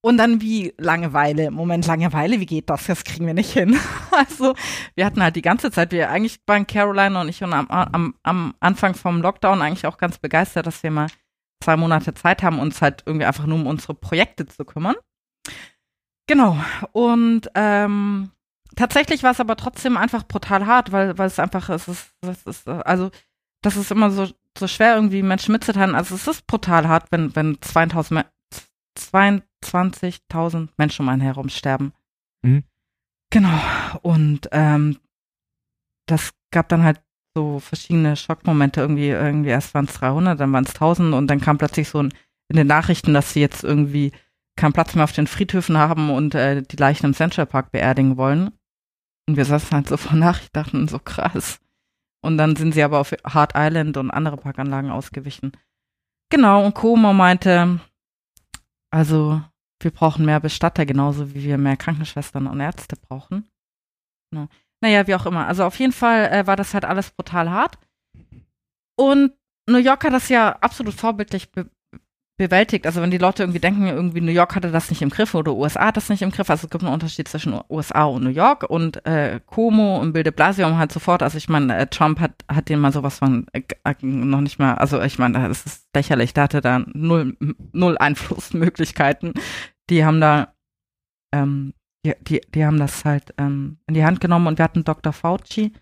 Und dann wie Langeweile. Moment, Langeweile, wie geht das? Das kriegen wir nicht hin. Also wir hatten halt die ganze Zeit, wir eigentlich waren Caroline und ich und am, am, am Anfang vom Lockdown eigentlich auch ganz begeistert, dass wir mal zwei Monate Zeit haben, uns halt irgendwie einfach nur um unsere Projekte zu kümmern. Genau. Und ähm, tatsächlich war es aber trotzdem einfach brutal hart, weil, weil es einfach, es ist, es ist, also das ist immer so, so schwer irgendwie Menschen mitzuteilen. Also es ist brutal hart, wenn, wenn 2000, 22.000 Menschen um einen herum sterben. Mhm. Genau. Und ähm, das gab dann halt so verschiedene Schockmomente. Irgendwie, irgendwie erst waren es 300, dann waren es 1000 und dann kam plötzlich so ein, in den Nachrichten, dass sie jetzt irgendwie keinen Platz mehr auf den Friedhöfen haben und äh, die Leichen im Central Park beerdigen wollen. Und wir saßen halt so vor Nachrichten, dachten so krass. Und dann sind sie aber auf Hard Island und andere Parkanlagen ausgewichen. Genau, und Como meinte, also wir brauchen mehr Bestatter, genauso wie wir mehr Krankenschwestern und Ärzte brauchen. Genau. Naja, wie auch immer. Also auf jeden Fall äh, war das halt alles brutal hart. Und New York hat das ja absolut vorbildlich be bewältigt. Also wenn die Leute irgendwie denken, irgendwie New York hatte das nicht im Griff oder USA hat das nicht im Griff. Also es gibt einen Unterschied zwischen USA und New York und äh, Como und Bilde Blasio halt sofort. Also ich meine, äh, Trump hat, hat den mal sowas von äh, noch nicht mal, also ich meine, das ist lächerlich. Da hatte da null, null Einflussmöglichkeiten. Die haben da, ähm, die, die, die haben das halt ähm, in die Hand genommen und wir hatten Dr. Fauci,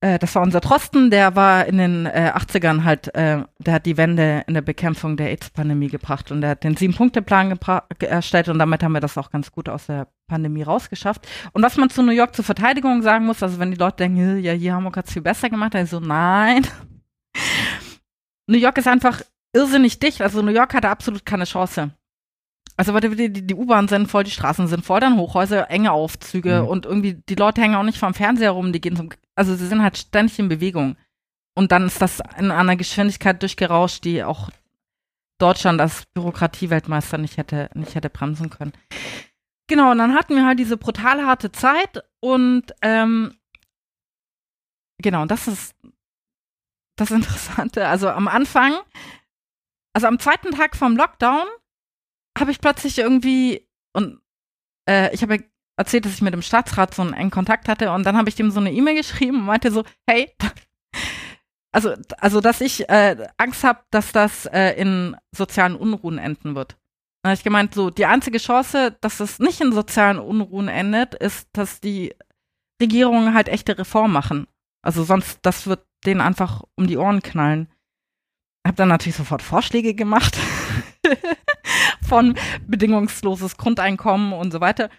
äh, das war unser Trosten, der war in den äh, 80ern halt, äh, der hat die Wende in der Bekämpfung der AIDS-Pandemie gebracht und der hat den Sieben-Punkte-Plan erstellt und damit haben wir das auch ganz gut aus der Pandemie rausgeschafft. Und was man zu New York zur Verteidigung sagen muss, also wenn die Leute denken, ja, hier Hamburg hat es viel besser gemacht, dann so, nein. New York ist einfach irrsinnig dicht, also New York hatte absolut keine Chance. Also warte, die, die, die U-Bahnen sind voll, die Straßen sind voll, dann Hochhäuser, enge Aufzüge mhm. und irgendwie die Leute hängen auch nicht vom Fernseher rum, die gehen zum, also sie sind halt ständig in Bewegung. Und dann ist das in einer Geschwindigkeit durchgerauscht, die auch Deutschland als Bürokratieweltmeister nicht hätte, nicht hätte bremsen können. Genau, und dann hatten wir halt diese brutal harte Zeit und ähm, genau, das ist das Interessante. Also am Anfang, also am zweiten Tag vom Lockdown habe ich plötzlich irgendwie und äh, ich habe erzählt, dass ich mit dem Staatsrat so einen engen Kontakt hatte und dann habe ich dem so eine E-Mail geschrieben und meinte so, hey, also, also dass ich äh, Angst habe, dass das äh, in sozialen Unruhen enden wird. Dann habe ich gemeint, so die einzige Chance, dass es nicht in sozialen Unruhen endet, ist, dass die Regierungen halt echte Reformen machen. Also sonst, das wird denen einfach um die Ohren knallen. Hab dann natürlich sofort Vorschläge gemacht von bedingungsloses Grundeinkommen und so weiter.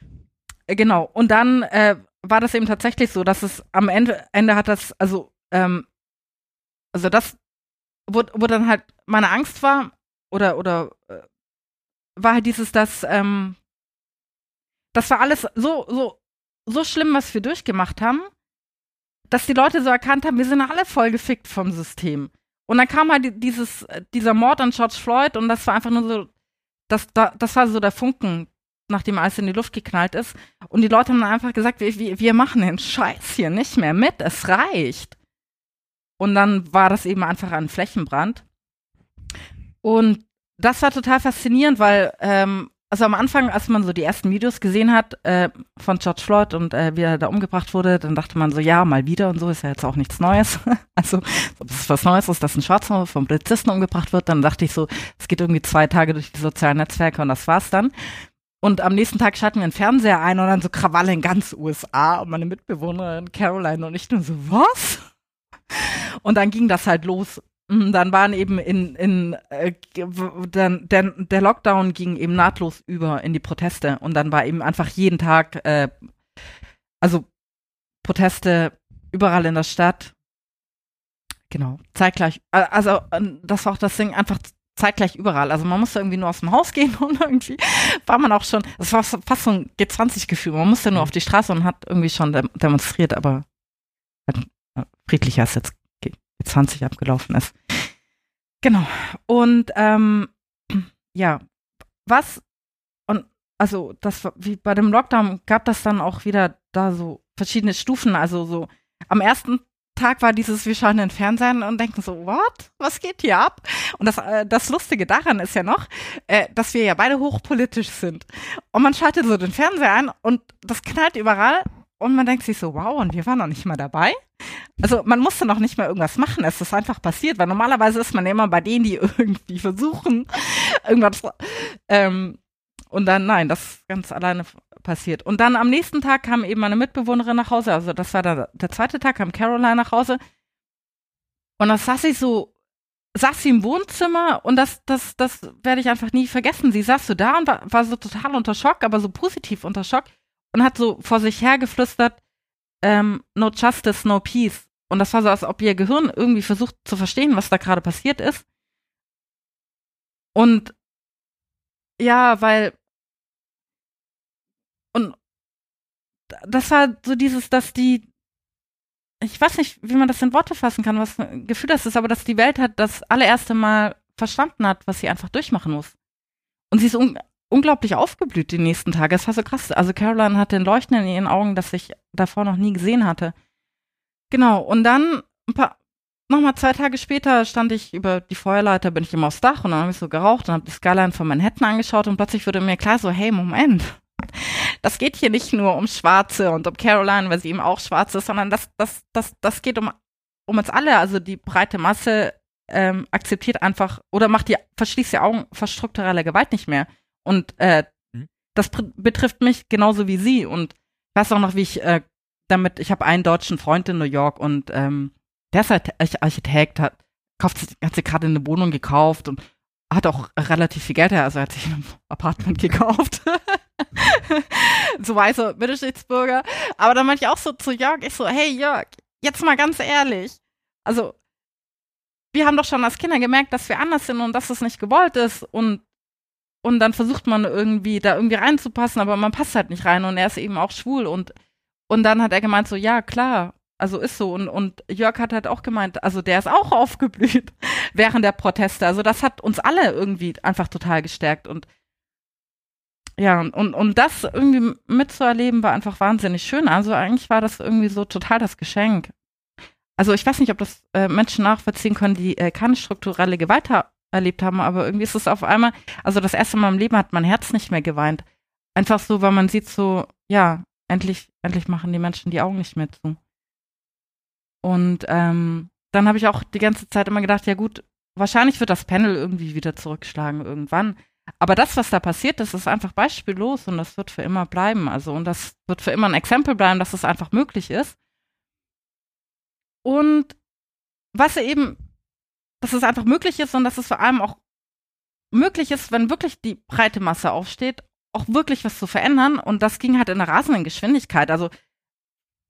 Äh, genau. Und dann äh, war das eben tatsächlich so, dass es am Ende, Ende hat das, also, ähm, also das, wo, wo dann halt meine Angst war, oder, oder äh, war halt dieses, dass, ähm, das war alles so, so, so schlimm, was wir durchgemacht haben, dass die Leute so erkannt haben, wir sind alle voll gefickt vom System. Und dann kam halt dieses, dieser Mord an George Floyd und das war einfach nur so, das, das war so der Funken, nachdem alles in die Luft geknallt ist. Und die Leute haben dann einfach gesagt, wir, wir machen den Scheiß hier nicht mehr mit, es reicht. Und dann war das eben einfach ein Flächenbrand. Und das war total faszinierend, weil ähm, also am Anfang, als man so die ersten Videos gesehen hat äh, von George Floyd und äh, wie er da umgebracht wurde, dann dachte man so, ja, mal wieder und so ist ja jetzt auch nichts Neues. also, ob es was Neues ist, dass ein Schwarzer vom Polizisten umgebracht wird, dann dachte ich so, es geht irgendwie zwei Tage durch die sozialen Netzwerke und das war's dann. Und am nächsten Tag schalten wir einen Fernseher ein und dann so Krawalle in ganz USA und meine Mitbewohnerin Caroline und ich nur so, was? Und dann ging das halt los Mhm, dann waren eben in, in äh, dann, der, der Lockdown ging eben nahtlos über in die Proteste und dann war eben einfach jeden Tag, äh, also Proteste überall in der Stadt. Genau, zeitgleich. Also das war auch das Ding, einfach zeitgleich überall. Also man musste irgendwie nur aus dem Haus gehen und irgendwie war man auch schon, es war fast so ein G20-Gefühl. Man musste nur mhm. auf die Straße und hat irgendwie schon demonstriert, aber äh, friedlicher ist jetzt G20 abgelaufen ist. Genau. Und ähm, ja, was und also das war- wie bei dem Lockdown gab das dann auch wieder da so verschiedene Stufen. Also so am ersten Tag war dieses, wir schauen den Fernsehen und denken so, what? Was geht hier ab? Und das, äh, das Lustige daran ist ja noch, äh, dass wir ja beide hochpolitisch sind. Und man schaltet so den Fernseher ein und das knallt überall und man denkt sich so, wow, und wir waren noch nicht mal dabei. Also man musste noch nicht mal irgendwas machen, es ist einfach passiert, weil normalerweise ist man ja immer bei denen, die irgendwie versuchen, irgendwas. Ähm, und dann, nein, das ganz alleine passiert. Und dann am nächsten Tag kam eben meine Mitbewohnerin nach Hause, also das war der, der zweite Tag, kam Caroline nach Hause. Und da saß sie so, saß sie im Wohnzimmer und das, das, das werde ich einfach nie vergessen. Sie saß so da und war, war so total unter Schock, aber so positiv unter Schock und hat so vor sich her geflüstert, ähm, no justice, no peace. Und das war so, als ob ihr Gehirn irgendwie versucht zu verstehen, was da gerade passiert ist. Und ja, weil und das war so dieses, dass die ich weiß nicht, wie man das in Worte fassen kann, was ein Gefühl das ist, aber dass die Welt hat das allererste Mal verstanden hat, was sie einfach durchmachen muss. Und sie ist un unglaublich aufgeblüht die nächsten Tage. Es war so krass. Also Caroline hatte ein Leuchten in ihren Augen, das ich davor noch nie gesehen hatte. Genau. Und dann ein paar, nochmal zwei Tage später stand ich über die Feuerleiter, bin ich immer aufs Dach und dann habe ich so geraucht und habe die Skyline von Manhattan angeschaut und plötzlich wurde mir klar so, hey, Moment. Das geht hier nicht nur um Schwarze und um Caroline, weil sie eben auch schwarz ist, sondern das, das, das, das geht um, um uns alle. Also die breite Masse ähm, akzeptiert einfach oder macht die, verschließt die Augen vor struktureller Gewalt nicht mehr. Und äh, Mhm. das betrifft mich genauso wie sie. Und ich weiß auch noch, wie ich äh, damit, ich habe einen deutschen Freund in New York und ähm, der ist halt Arch- Architekt, hat, kauft, hat sich gerade eine Wohnung gekauft und hat auch relativ viel Geld, also er hat sich ein Apartment gekauft. so weiße Mittelschichtsbürger. Aber dann meinte ich auch so zu Jörg, ich so, hey Jörg, jetzt mal ganz ehrlich. Also, wir haben doch schon als Kinder gemerkt, dass wir anders sind und dass es nicht gewollt ist und und dann versucht man irgendwie da irgendwie reinzupassen, aber man passt halt nicht rein und er ist eben auch schwul und und dann hat er gemeint so, ja, klar, also ist so und und Jörg hat halt auch gemeint, also der ist auch aufgeblüht während der Proteste. Also das hat uns alle irgendwie einfach total gestärkt und ja, und, und, das irgendwie mitzuerleben war einfach wahnsinnig schön. Also eigentlich war das irgendwie so total das Geschenk. Also ich weiß nicht, ob das äh, Menschen nachvollziehen können, die äh, keine strukturelle Gewalt ha erlebt haben, aber irgendwie ist es auf einmal, also das erste Mal im Leben hat mein Herz nicht mehr geweint. Einfach so, weil man sieht so, ja, endlich, endlich machen die Menschen die Augen nicht mehr zu. Und ähm, dann habe ich auch die ganze Zeit immer gedacht, ja gut, wahrscheinlich wird das Panel irgendwie wieder zurückschlagen irgendwann. Aber das, was da passiert ist, ist einfach beispiellos und das wird für immer bleiben. Also, und das wird für immer ein Exempel bleiben, dass es einfach möglich ist. Und was eben, dass es einfach möglich ist und dass es vor allem auch möglich ist, wenn wirklich die breite Masse aufsteht, auch wirklich was zu verändern. Und das ging halt in einer rasenden Geschwindigkeit. Also,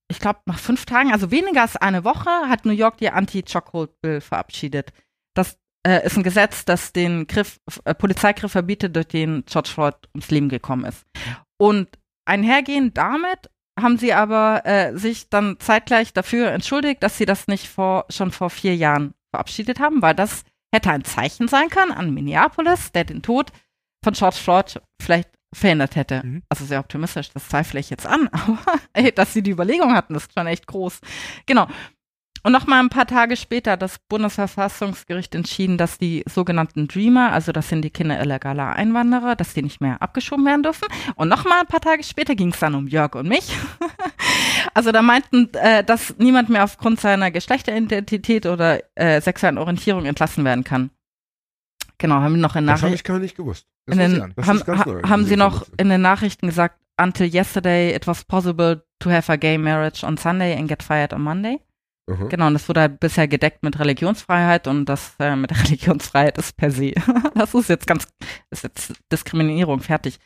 ich glaube, nach fünf Tagen, also weniger als eine Woche, hat New York die Anti-Chokehold-Bill verabschiedet. Das äh, ist ein Gesetz, das den Griff, äh, Polizeigriff verbietet, durch den George Floyd ums Leben gekommen ist. Und einhergehend damit haben sie aber äh, sich dann zeitgleich dafür entschuldigt, dass sie das nicht vor, schon vor vier Jahren verabschiedet haben, weil das hätte ein Zeichen sein können an Minneapolis, der den Tod von George Floyd vielleicht verhindert hätte. Mhm. Also sehr optimistisch, das zweifle ich jetzt an, aber ey, dass sie die Überlegung hatten, ist schon echt groß. Genau. Und noch mal ein paar Tage später hat das Bundesverfassungsgericht entschieden, dass die sogenannten Dreamer, also das sind die Kinder illegaler Einwanderer, dass die nicht mehr abgeschoben werden dürfen. Und noch mal ein paar Tage später ging es dann um Jörg und mich. also da meinten, äh, dass niemand mehr aufgrund seiner Geschlechteridentität oder äh, sexuellen Orientierung entlassen werden kann. Genau, haben die noch in Das habe Nachrichten ich gar nicht gewusst. Das den. Das haben, haben sie noch in den Nachrichten gesagt, until yesterday it was possible to have a gay marriage on Sunday and get fired on Monday. Aha. Genau, und das wurde halt bisher gedeckt mit Religionsfreiheit und das äh, mit Religionsfreiheit ist per se. das ist jetzt ganz, ist jetzt Diskriminierung, fertig.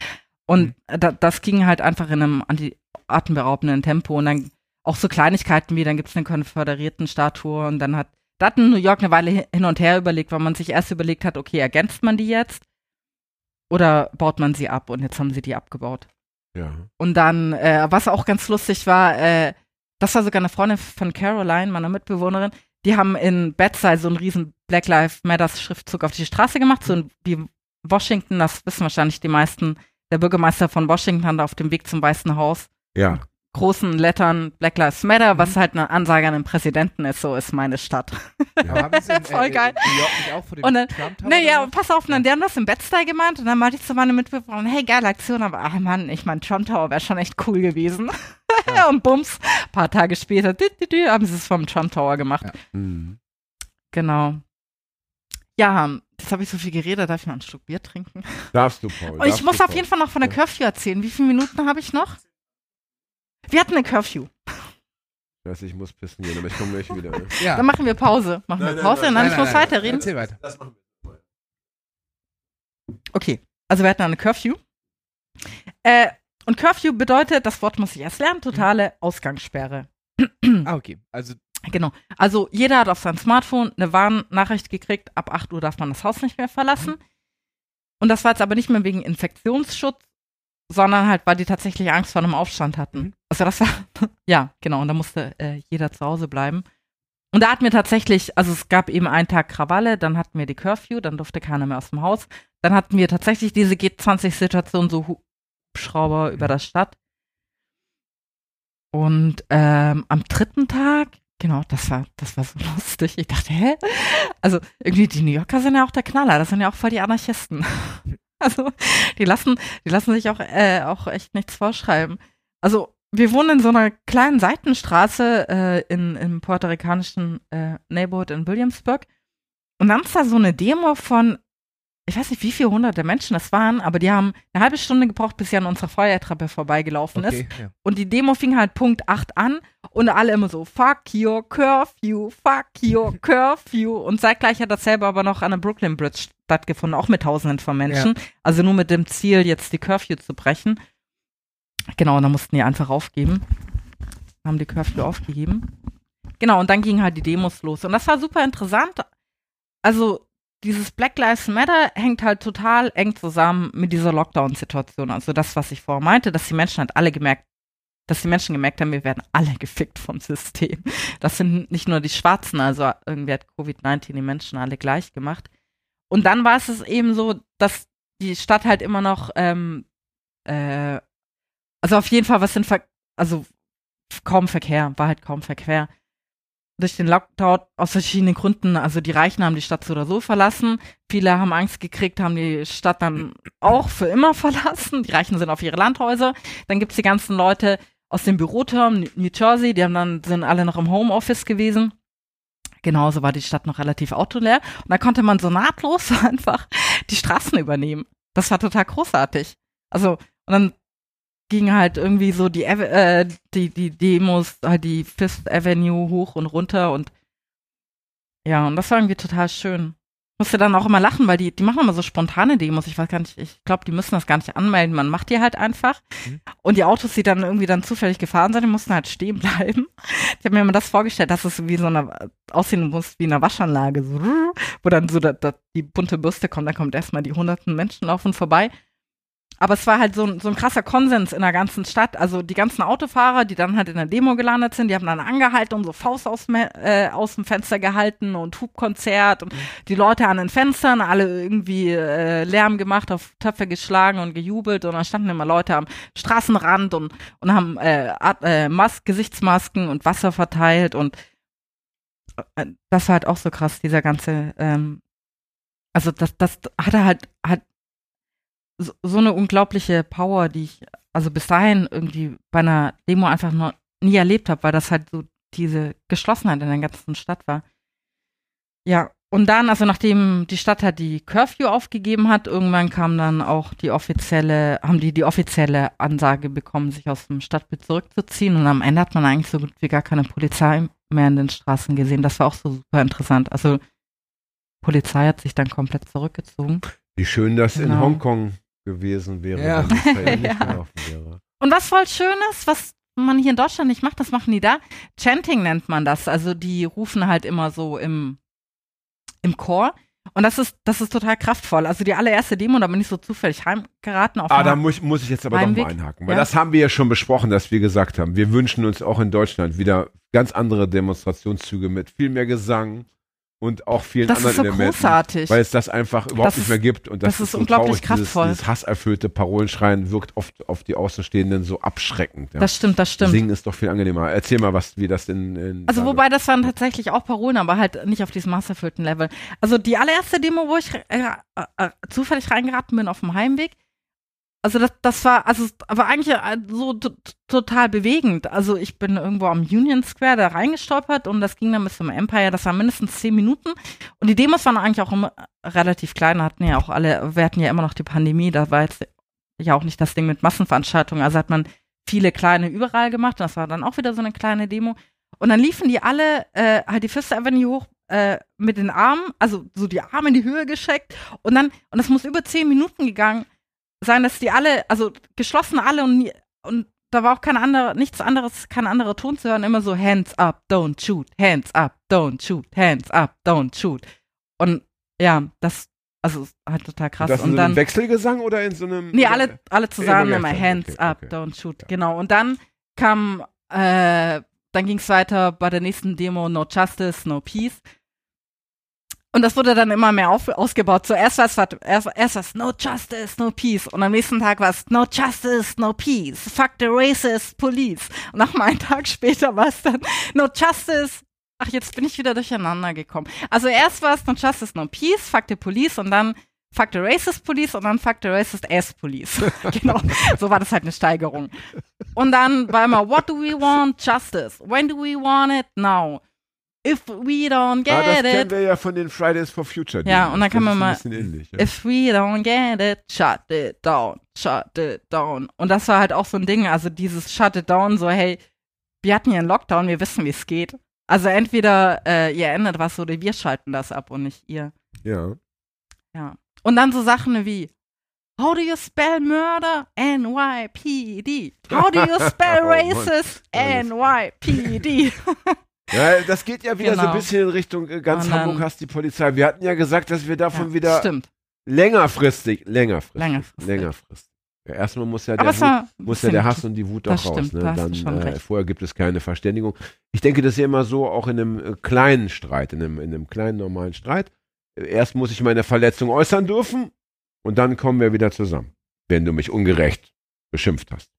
Und da, das ging halt einfach in einem anti atemberaubenden Tempo und dann auch so Kleinigkeiten wie, dann gibt es eine konföderierten Statue und dann hat, da hat New York eine Weile hi- hin und her überlegt, weil man sich erst überlegt hat, okay, ergänzt man die jetzt oder baut man sie ab und jetzt haben sie die abgebaut. Ja. Und dann, äh, was auch ganz lustig war, äh, das war sogar eine Freundin von Caroline, meiner Mitbewohnerin, die haben in Bedside so einen riesen Black Lives Matters Schriftzug auf die Straße gemacht, so wie Washington, das wissen wahrscheinlich die meisten, der Bürgermeister von Washington hat auf dem Weg zum Weißen Haus Ja. Großen Lettern Black Lives Matter, was halt eine Ansage an den Präsidenten ist, so ist meine Stadt. Aber haben sie in, Voll geil. Nicht auch vor dem Und dann- Trump Tower Naja, pass auf, dann, die haben das im Bed-Style gemeint und dann meinte ich zu meiner Mitbewohnerin, hey, geile Aktion, aber ach Mann, ich mein Trump Tower wäre schon echt cool gewesen. und bums, paar Tage später, dü, dü, dü, haben sie es vom Trump Tower gemacht. Ja. Mhm. Genau. Ja, jetzt habe ich so viel geredet, darf ich mal einen Schluck Bier trinken? Darfst du, Paul. Und ich muss auf jeden Fall noch von der Curfew erzählen. Wie viele Minuten habe ich noch? Wir hatten eine Curfew. Ich weiß, ich muss pissen gehen, aber ich komme gleich wieder. Ne? ja. Dann machen wir Pause. Machen Nein, wir nein, Pause nein, und dann Nein, ich muss nein, nein. weiterreden. Erzähl weiter. Das machen wir. Okay, also wir hatten eine Curfew. Äh, und Curfew bedeutet, das Wort muss ich erst lernen, totale Ausgangssperre. Ah, okay. Also, Genau. Also jeder hat auf sein Smartphone eine Warnnachricht gekriegt, ab 8 Uhr darf man das Haus nicht mehr verlassen. Und das war jetzt aber nicht mehr wegen Infektionsschutz, sondern halt, weil die tatsächlich Angst vor einem Aufstand hatten. Mhm. Also das war, ja, genau, und da musste äh, jeder zu Hause bleiben. Und da hatten wir tatsächlich, also es gab eben einen Tag Krawalle, dann hatten wir die Curfew, dann durfte keiner mehr aus dem Haus. Dann hatten wir tatsächlich diese G20-Situation, so Hubschrauber über der Stadt. Und ähm, am dritten Tag, genau, das war, das war so lustig. Ich dachte, hä? Also irgendwie die New Yorker sind ja auch der Knaller, das sind ja auch voll die Anarchisten. Also die lassen, die lassen sich auch, äh, auch echt nichts vorschreiben. Also wir wohnen in so einer kleinen Seitenstraße äh, in, im puerto-ricanischen äh, Neighborhood in Williamsburg. Und dann ist da so eine Demo von, ich weiß nicht, wie viele hunderte Menschen das waren, aber die haben eine halbe Stunde gebraucht, bis sie an unserer Feuertreppe vorbeigelaufen ist. okay. Ja. Und die Demo fing halt Punkt 8 an und alle immer so, fuck your curfew, fuck your curfew. Und zeitgleich hat dasselbe aber noch an der Brooklyn Bridge stattgefunden, auch mit tausenden von Menschen. Also nur mit dem Ziel, jetzt die Curfew zu brechen. Genau, und dann mussten die einfach aufgeben. Haben die Curfew aufgegeben. Genau, und dann gingen halt die Demos los. Und das war super interessant. Also dieses Black Lives Matter hängt halt total eng zusammen mit dieser Lockdown-Situation. Also das, was ich vorher meinte, dass die Menschen halt alle gemerkt, dass die Menschen gemerkt haben, wir werden alle gefickt vom System. Das sind nicht nur die Schwarzen, also irgendwie hat Covid-19 die Menschen alle gleich gemacht. Und dann war es eben so, dass die Stadt halt immer noch, ähm, äh, also auf jeden Fall was sind, Ver also kaum Verkehr, war halt kaum Verkehr durch den Lockdown aus verschiedenen Gründen, also die Reichen haben die Stadt so oder so verlassen. Viele haben Angst gekriegt, haben die Stadt dann auch für immer verlassen. Die Reichen sind auf ihre Landhäuser. Dann gibt's die ganzen Leute aus dem Büroturm, New Jersey, die haben dann, sind alle noch im Homeoffice gewesen. Genauso war die Stadt noch relativ autoleer. Und da konnte man so nahtlos einfach die Straßen übernehmen. Das war total großartig. Also, und dann ging halt irgendwie so die, äh, die, die Demos, halt die Fifth Avenue hoch und runter und ja, und das war irgendwie total schön. Musste dann auch immer lachen, weil die, die machen immer so spontane Demos. Ich weiß gar nicht, ich glaube, die müssen das gar nicht anmelden. Man macht die halt einfach. Mhm. Und die Autos, die dann irgendwie dann zufällig gefahren sind, die mussten halt stehen bleiben. Ich habe mir immer das vorgestellt, dass es wie so eine, aussehen muss wie eine Waschanlage, so, wo dann so da, da die bunte Bürste kommt, dann kommt erstmal die hunderten Menschen laufen vorbei. Aber es war halt so, ein- so ein krasser Konsens in der ganzen Stadt. Also die ganzen Autofahrer, die dann halt in der Demo gelandet sind, die haben dann angehalten und so Faust aus, dem- äh, aus dem Fenster gehalten und Hubkonzert und die Leute an den Fenstern, alle irgendwie äh, Lärm gemacht, auf Töpfe geschlagen und gejubelt und dann standen immer Leute am Straßenrand und, und haben äh, äh, Mas Gesichtsmasken und Wasser verteilt und äh, das war halt auch so krass, dieser ganze, ähm, also das, das hatte halt, halt so, so eine unglaubliche Power, die ich also bis dahin irgendwie bei einer Demo einfach noch nie erlebt habe, weil das halt so diese Geschlossenheit in der ganzen Stadt war. Ja, und dann, also nachdem die Stadt halt die Curfew aufgegeben hat, irgendwann kam dann auch die offizielle, haben die die offizielle Ansage bekommen, sich aus dem Stadtbild zurückzuziehen und am Ende hat man eigentlich so gut wie gar keine Polizei mehr in den Straßen gesehen. Das war auch so super interessant. Also Polizei hat sich dann komplett zurückgezogen. Wie schön das in Genau. Hongkong gewesen wäre, Ja. wenn es ähnlich Ja. gelaufen wäre. Und was voll schön ist, was man hier in Deutschland nicht macht, das machen die da. Chanting nennt man das. Also die rufen halt immer so im, im Chor. Und das ist, das ist total kraftvoll. Also die allererste Demo, da bin ich so zufällig heimgeraten auf Ah, da muss, muss ich jetzt aber Heimweg? mal einhaken, weil Ja. das haben wir ja schon besprochen, dass wir gesagt haben, wir wünschen uns auch in Deutschland wieder ganz andere Demonstrationszüge mit viel mehr Gesang und auch vielen Das ist anderen so Elementen, großartig. weil es das einfach überhaupt Das nicht ist- mehr gibt und das, das ist so unglaublich traurig, kraftvoll. Dieses, dieses hasserfüllte Parolenschreien wirkt oft auf die Außenstehenden so abschreckend. Ja. Das stimmt, das stimmt. Singen ist doch viel angenehmer. Erzähl mal, was wie das in, in Also wobei das waren tatsächlich auch Parolen, aber halt nicht auf diesem hasserfüllten Level. Also die allererste Demo, wo ich äh, äh, äh, zufällig reingeraten bin auf dem Heimweg, also das, das war, also war eigentlich äh, so total bewegend. Also ich bin irgendwo am Union Square da reingestolpert und das ging dann bis zum Empire, das waren mindestens zehn Minuten. Und die Demos waren eigentlich auch immer relativ klein, hatten ja auch alle, wir hatten ja immer noch die Pandemie, da war jetzt ja auch nicht das Ding mit Massenveranstaltungen, also hat man viele kleine überall gemacht. Und das war dann auch wieder so eine kleine Demo. Und dann liefen die alle äh, halt die Fifth Avenue hoch äh, mit den Armen, also so die Arme in die Höhe gescheckt und dann, und das muss über zehn Minuten gegangen sein, dass die alle, also geschlossen alle und, nie- und da war auch kein anderer, nichts anderes, kein anderer Ton zu hören, immer so Hands up, don't shoot, Hands up, don't shoot, Hands up, don't shoot. Und ja, das, also halt total krass. das in und so dann, einem Wechselgesang oder in so einem Nee, alle, alle zusammen Immer Hands okay, up, okay. don't shoot. Genau. Und dann kam, äh, dann ging es weiter bei der nächsten Demo No Justice, No Peace. Und das wurde dann immer mehr auf, ausgebaut. Zuerst war es erst, erst war's No Justice, No Peace. Und am nächsten Tag war es No Justice, No Peace. Fuck the racist police. Und noch mal einen Tag später war es dann No Justice. Ach, jetzt bin ich wieder durcheinander gekommen. Also erst war es No Justice, No Peace, Fuck the police und dann Fuck the racist police und dann Fuck the racist ass police. genau. So war das halt eine Steigerung. Und dann war immer What do we want? Justice. When do we want it? Now. If we don't Ah, das get kennen it. wir ja von den Fridays for Future. Ja, und dann kann Das man mal- ähnlich. Ja. If we don't get it, shut it down, shut it down. Und das war halt auch so ein Ding, also dieses shut it down, so hey, wir hatten hier einen Lockdown, wir wissen, wie es geht. Also entweder äh, ihr ändert was oder wir schalten das ab und nicht ihr. ja. Und dann so Sachen wie How do you spell murder? NYPD. How do you spell Oh racist? NYPD. Ja, das geht ja wieder so ein Genau. bisschen in Richtung äh, ganz dann- Hamburg hasst die Polizei. Wir hatten ja gesagt, dass wir davon Ja, wieder Stimmt. längerfristig, längerfristig, Längerfristig. längerfristig. Ja, erstmal muss ja der Wut, muss ja der Hass und die Wut auch raus. stimmt, Ne? Dann äh, vorher gibt es keine Verständigung. Ich denke, das ist ja immer so auch in einem äh, kleinen Streit, in einem, in einem kleinen normalen Streit. Äh, Erst muss ich meine Verletzung äußern dürfen und dann kommen wir wieder zusammen, wenn du mich ungerecht beschimpft hast.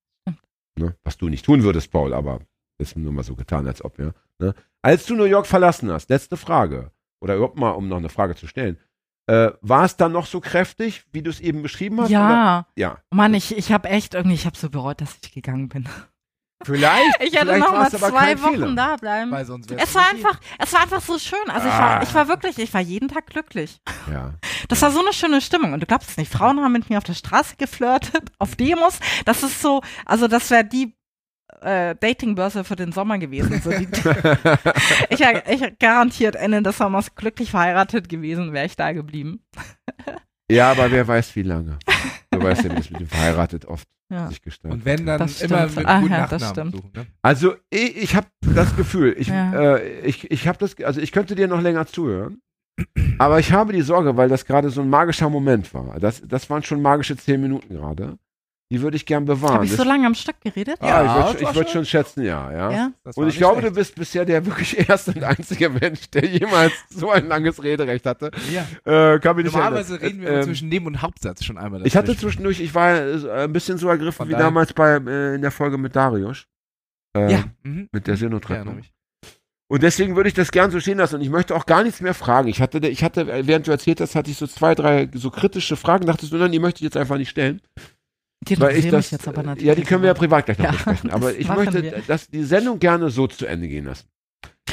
Ne? Was du nicht tun würdest, Paul, aber das ist nur mal so getan, als ob, ja. Ne? Als du New York verlassen hast, letzte Frage, oder überhaupt mal, um noch eine Frage zu stellen, äh, war es dann noch so kräftig, wie du es eben beschrieben hast? Oder? Ja, Ja. Mann, ich, ich habe echt irgendwie, ich habe so bereut, dass ich gegangen bin. Vielleicht. Ich hätte vielleicht noch mal zwei Wochen Fehler. da bleiben. Weil sonst Es war einfach, es war einfach so schön. Also ich Ah. war, ich war wirklich, ich war jeden Tag glücklich. Ja. Das war so eine schöne Stimmung. Und du glaubst es nicht, Frauen haben mit mir auf der Straße geflirtet, auf Demos. Das ist so, also das wäre die äh, Datingbörse für den Sommer gewesen. So die, ich wäre ich garantiert Ende des Sommers glücklich verheiratet gewesen, wäre ich da geblieben. ja, aber wer weiß, wie lange. Du weißt ja, wie das mit dem verheiratet oft Ja. sich gestaltet. Und wenn, dann Das immer stimmt. mit guten ja, das Nachnamen stimmt. suchen. Ne? Also ich, ich habe das Gefühl, ich, Ja. äh, ich, ich habe das, also ich könnte dir noch länger zuhören, aber ich habe die Sorge, weil das gerade so ein magischer Moment war. Das, das waren schon magische zehn Minuten gerade. Die würde ich gern bewahren. Habe ich so lange am Stück geredet? ah, Ja, ich würde würd schon- schätzen, ja, ja. Ja? Und ich glaube, schlecht. du bist bisher der wirklich erste und einzige Mensch, der jemals so ein langes Rederecht hatte. Ja. Äh, kann mich nicht Normalerweise reden wir Ähm, zwischen Neben- und Hauptsatz schon einmal. Ich hatte zwischendurch, ich war äh, ein bisschen so ergriffen Von wie damals bei, äh, in der Folge mit Darius. Äh, Ja. Mhm. Mit der Ja, Seenotrettung. nämlich. Und deswegen würde ich das gern so stehen lassen. Und ich möchte auch gar nichts mehr fragen. Ich hatte, ich hatte, während du erzählt hast, hatte ich so zwei, drei so kritische Fragen. Dachtest du, nein, die möchte ich jetzt einfach nicht stellen. Die Weil ich das, jetzt aber natürlich. ja, die können wir ja privat gleich noch Ja, besprechen. Aber ich möchte wir. dass die Sendung gerne so zu Ende gehen lassen.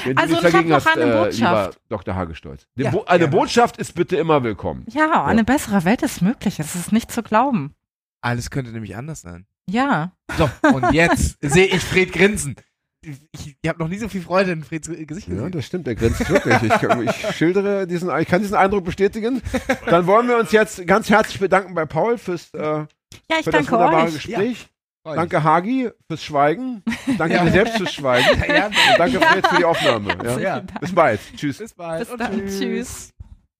Wenn Also, du ich hab dagegen noch hast, eine äh, Botschaft. Dr. Hagestolz. Die Ja, Bo eine. Botschaft ist bitte immer willkommen. Ja, eine bessere Welt ist möglich. Es ist nicht zu glauben. Alles könnte nämlich anders sein. Ja. So, und jetzt sehe ich Fred grinsen. Ich, ich habe noch nie so viel Freude in Freds Gesicht Ja, gesehen. das stimmt, der grenzt wirklich. Ich, ich schildere diesen, ich kann diesen Eindruck bestätigen. Dann wollen wir uns jetzt ganz herzlich bedanken bei Paul fürs, äh, Ja, ich für das danke wunderbare euch. Gespräch. Mich. Danke Hagi fürs Schweigen. Danke Ja. dir selbst fürs Schweigen. Ja, Und danke Ja. Fred für die Aufnahme. Ja. Ja. Bis bald. Tschüss. bis bald. Bis und dann. tschüss. Tschüss.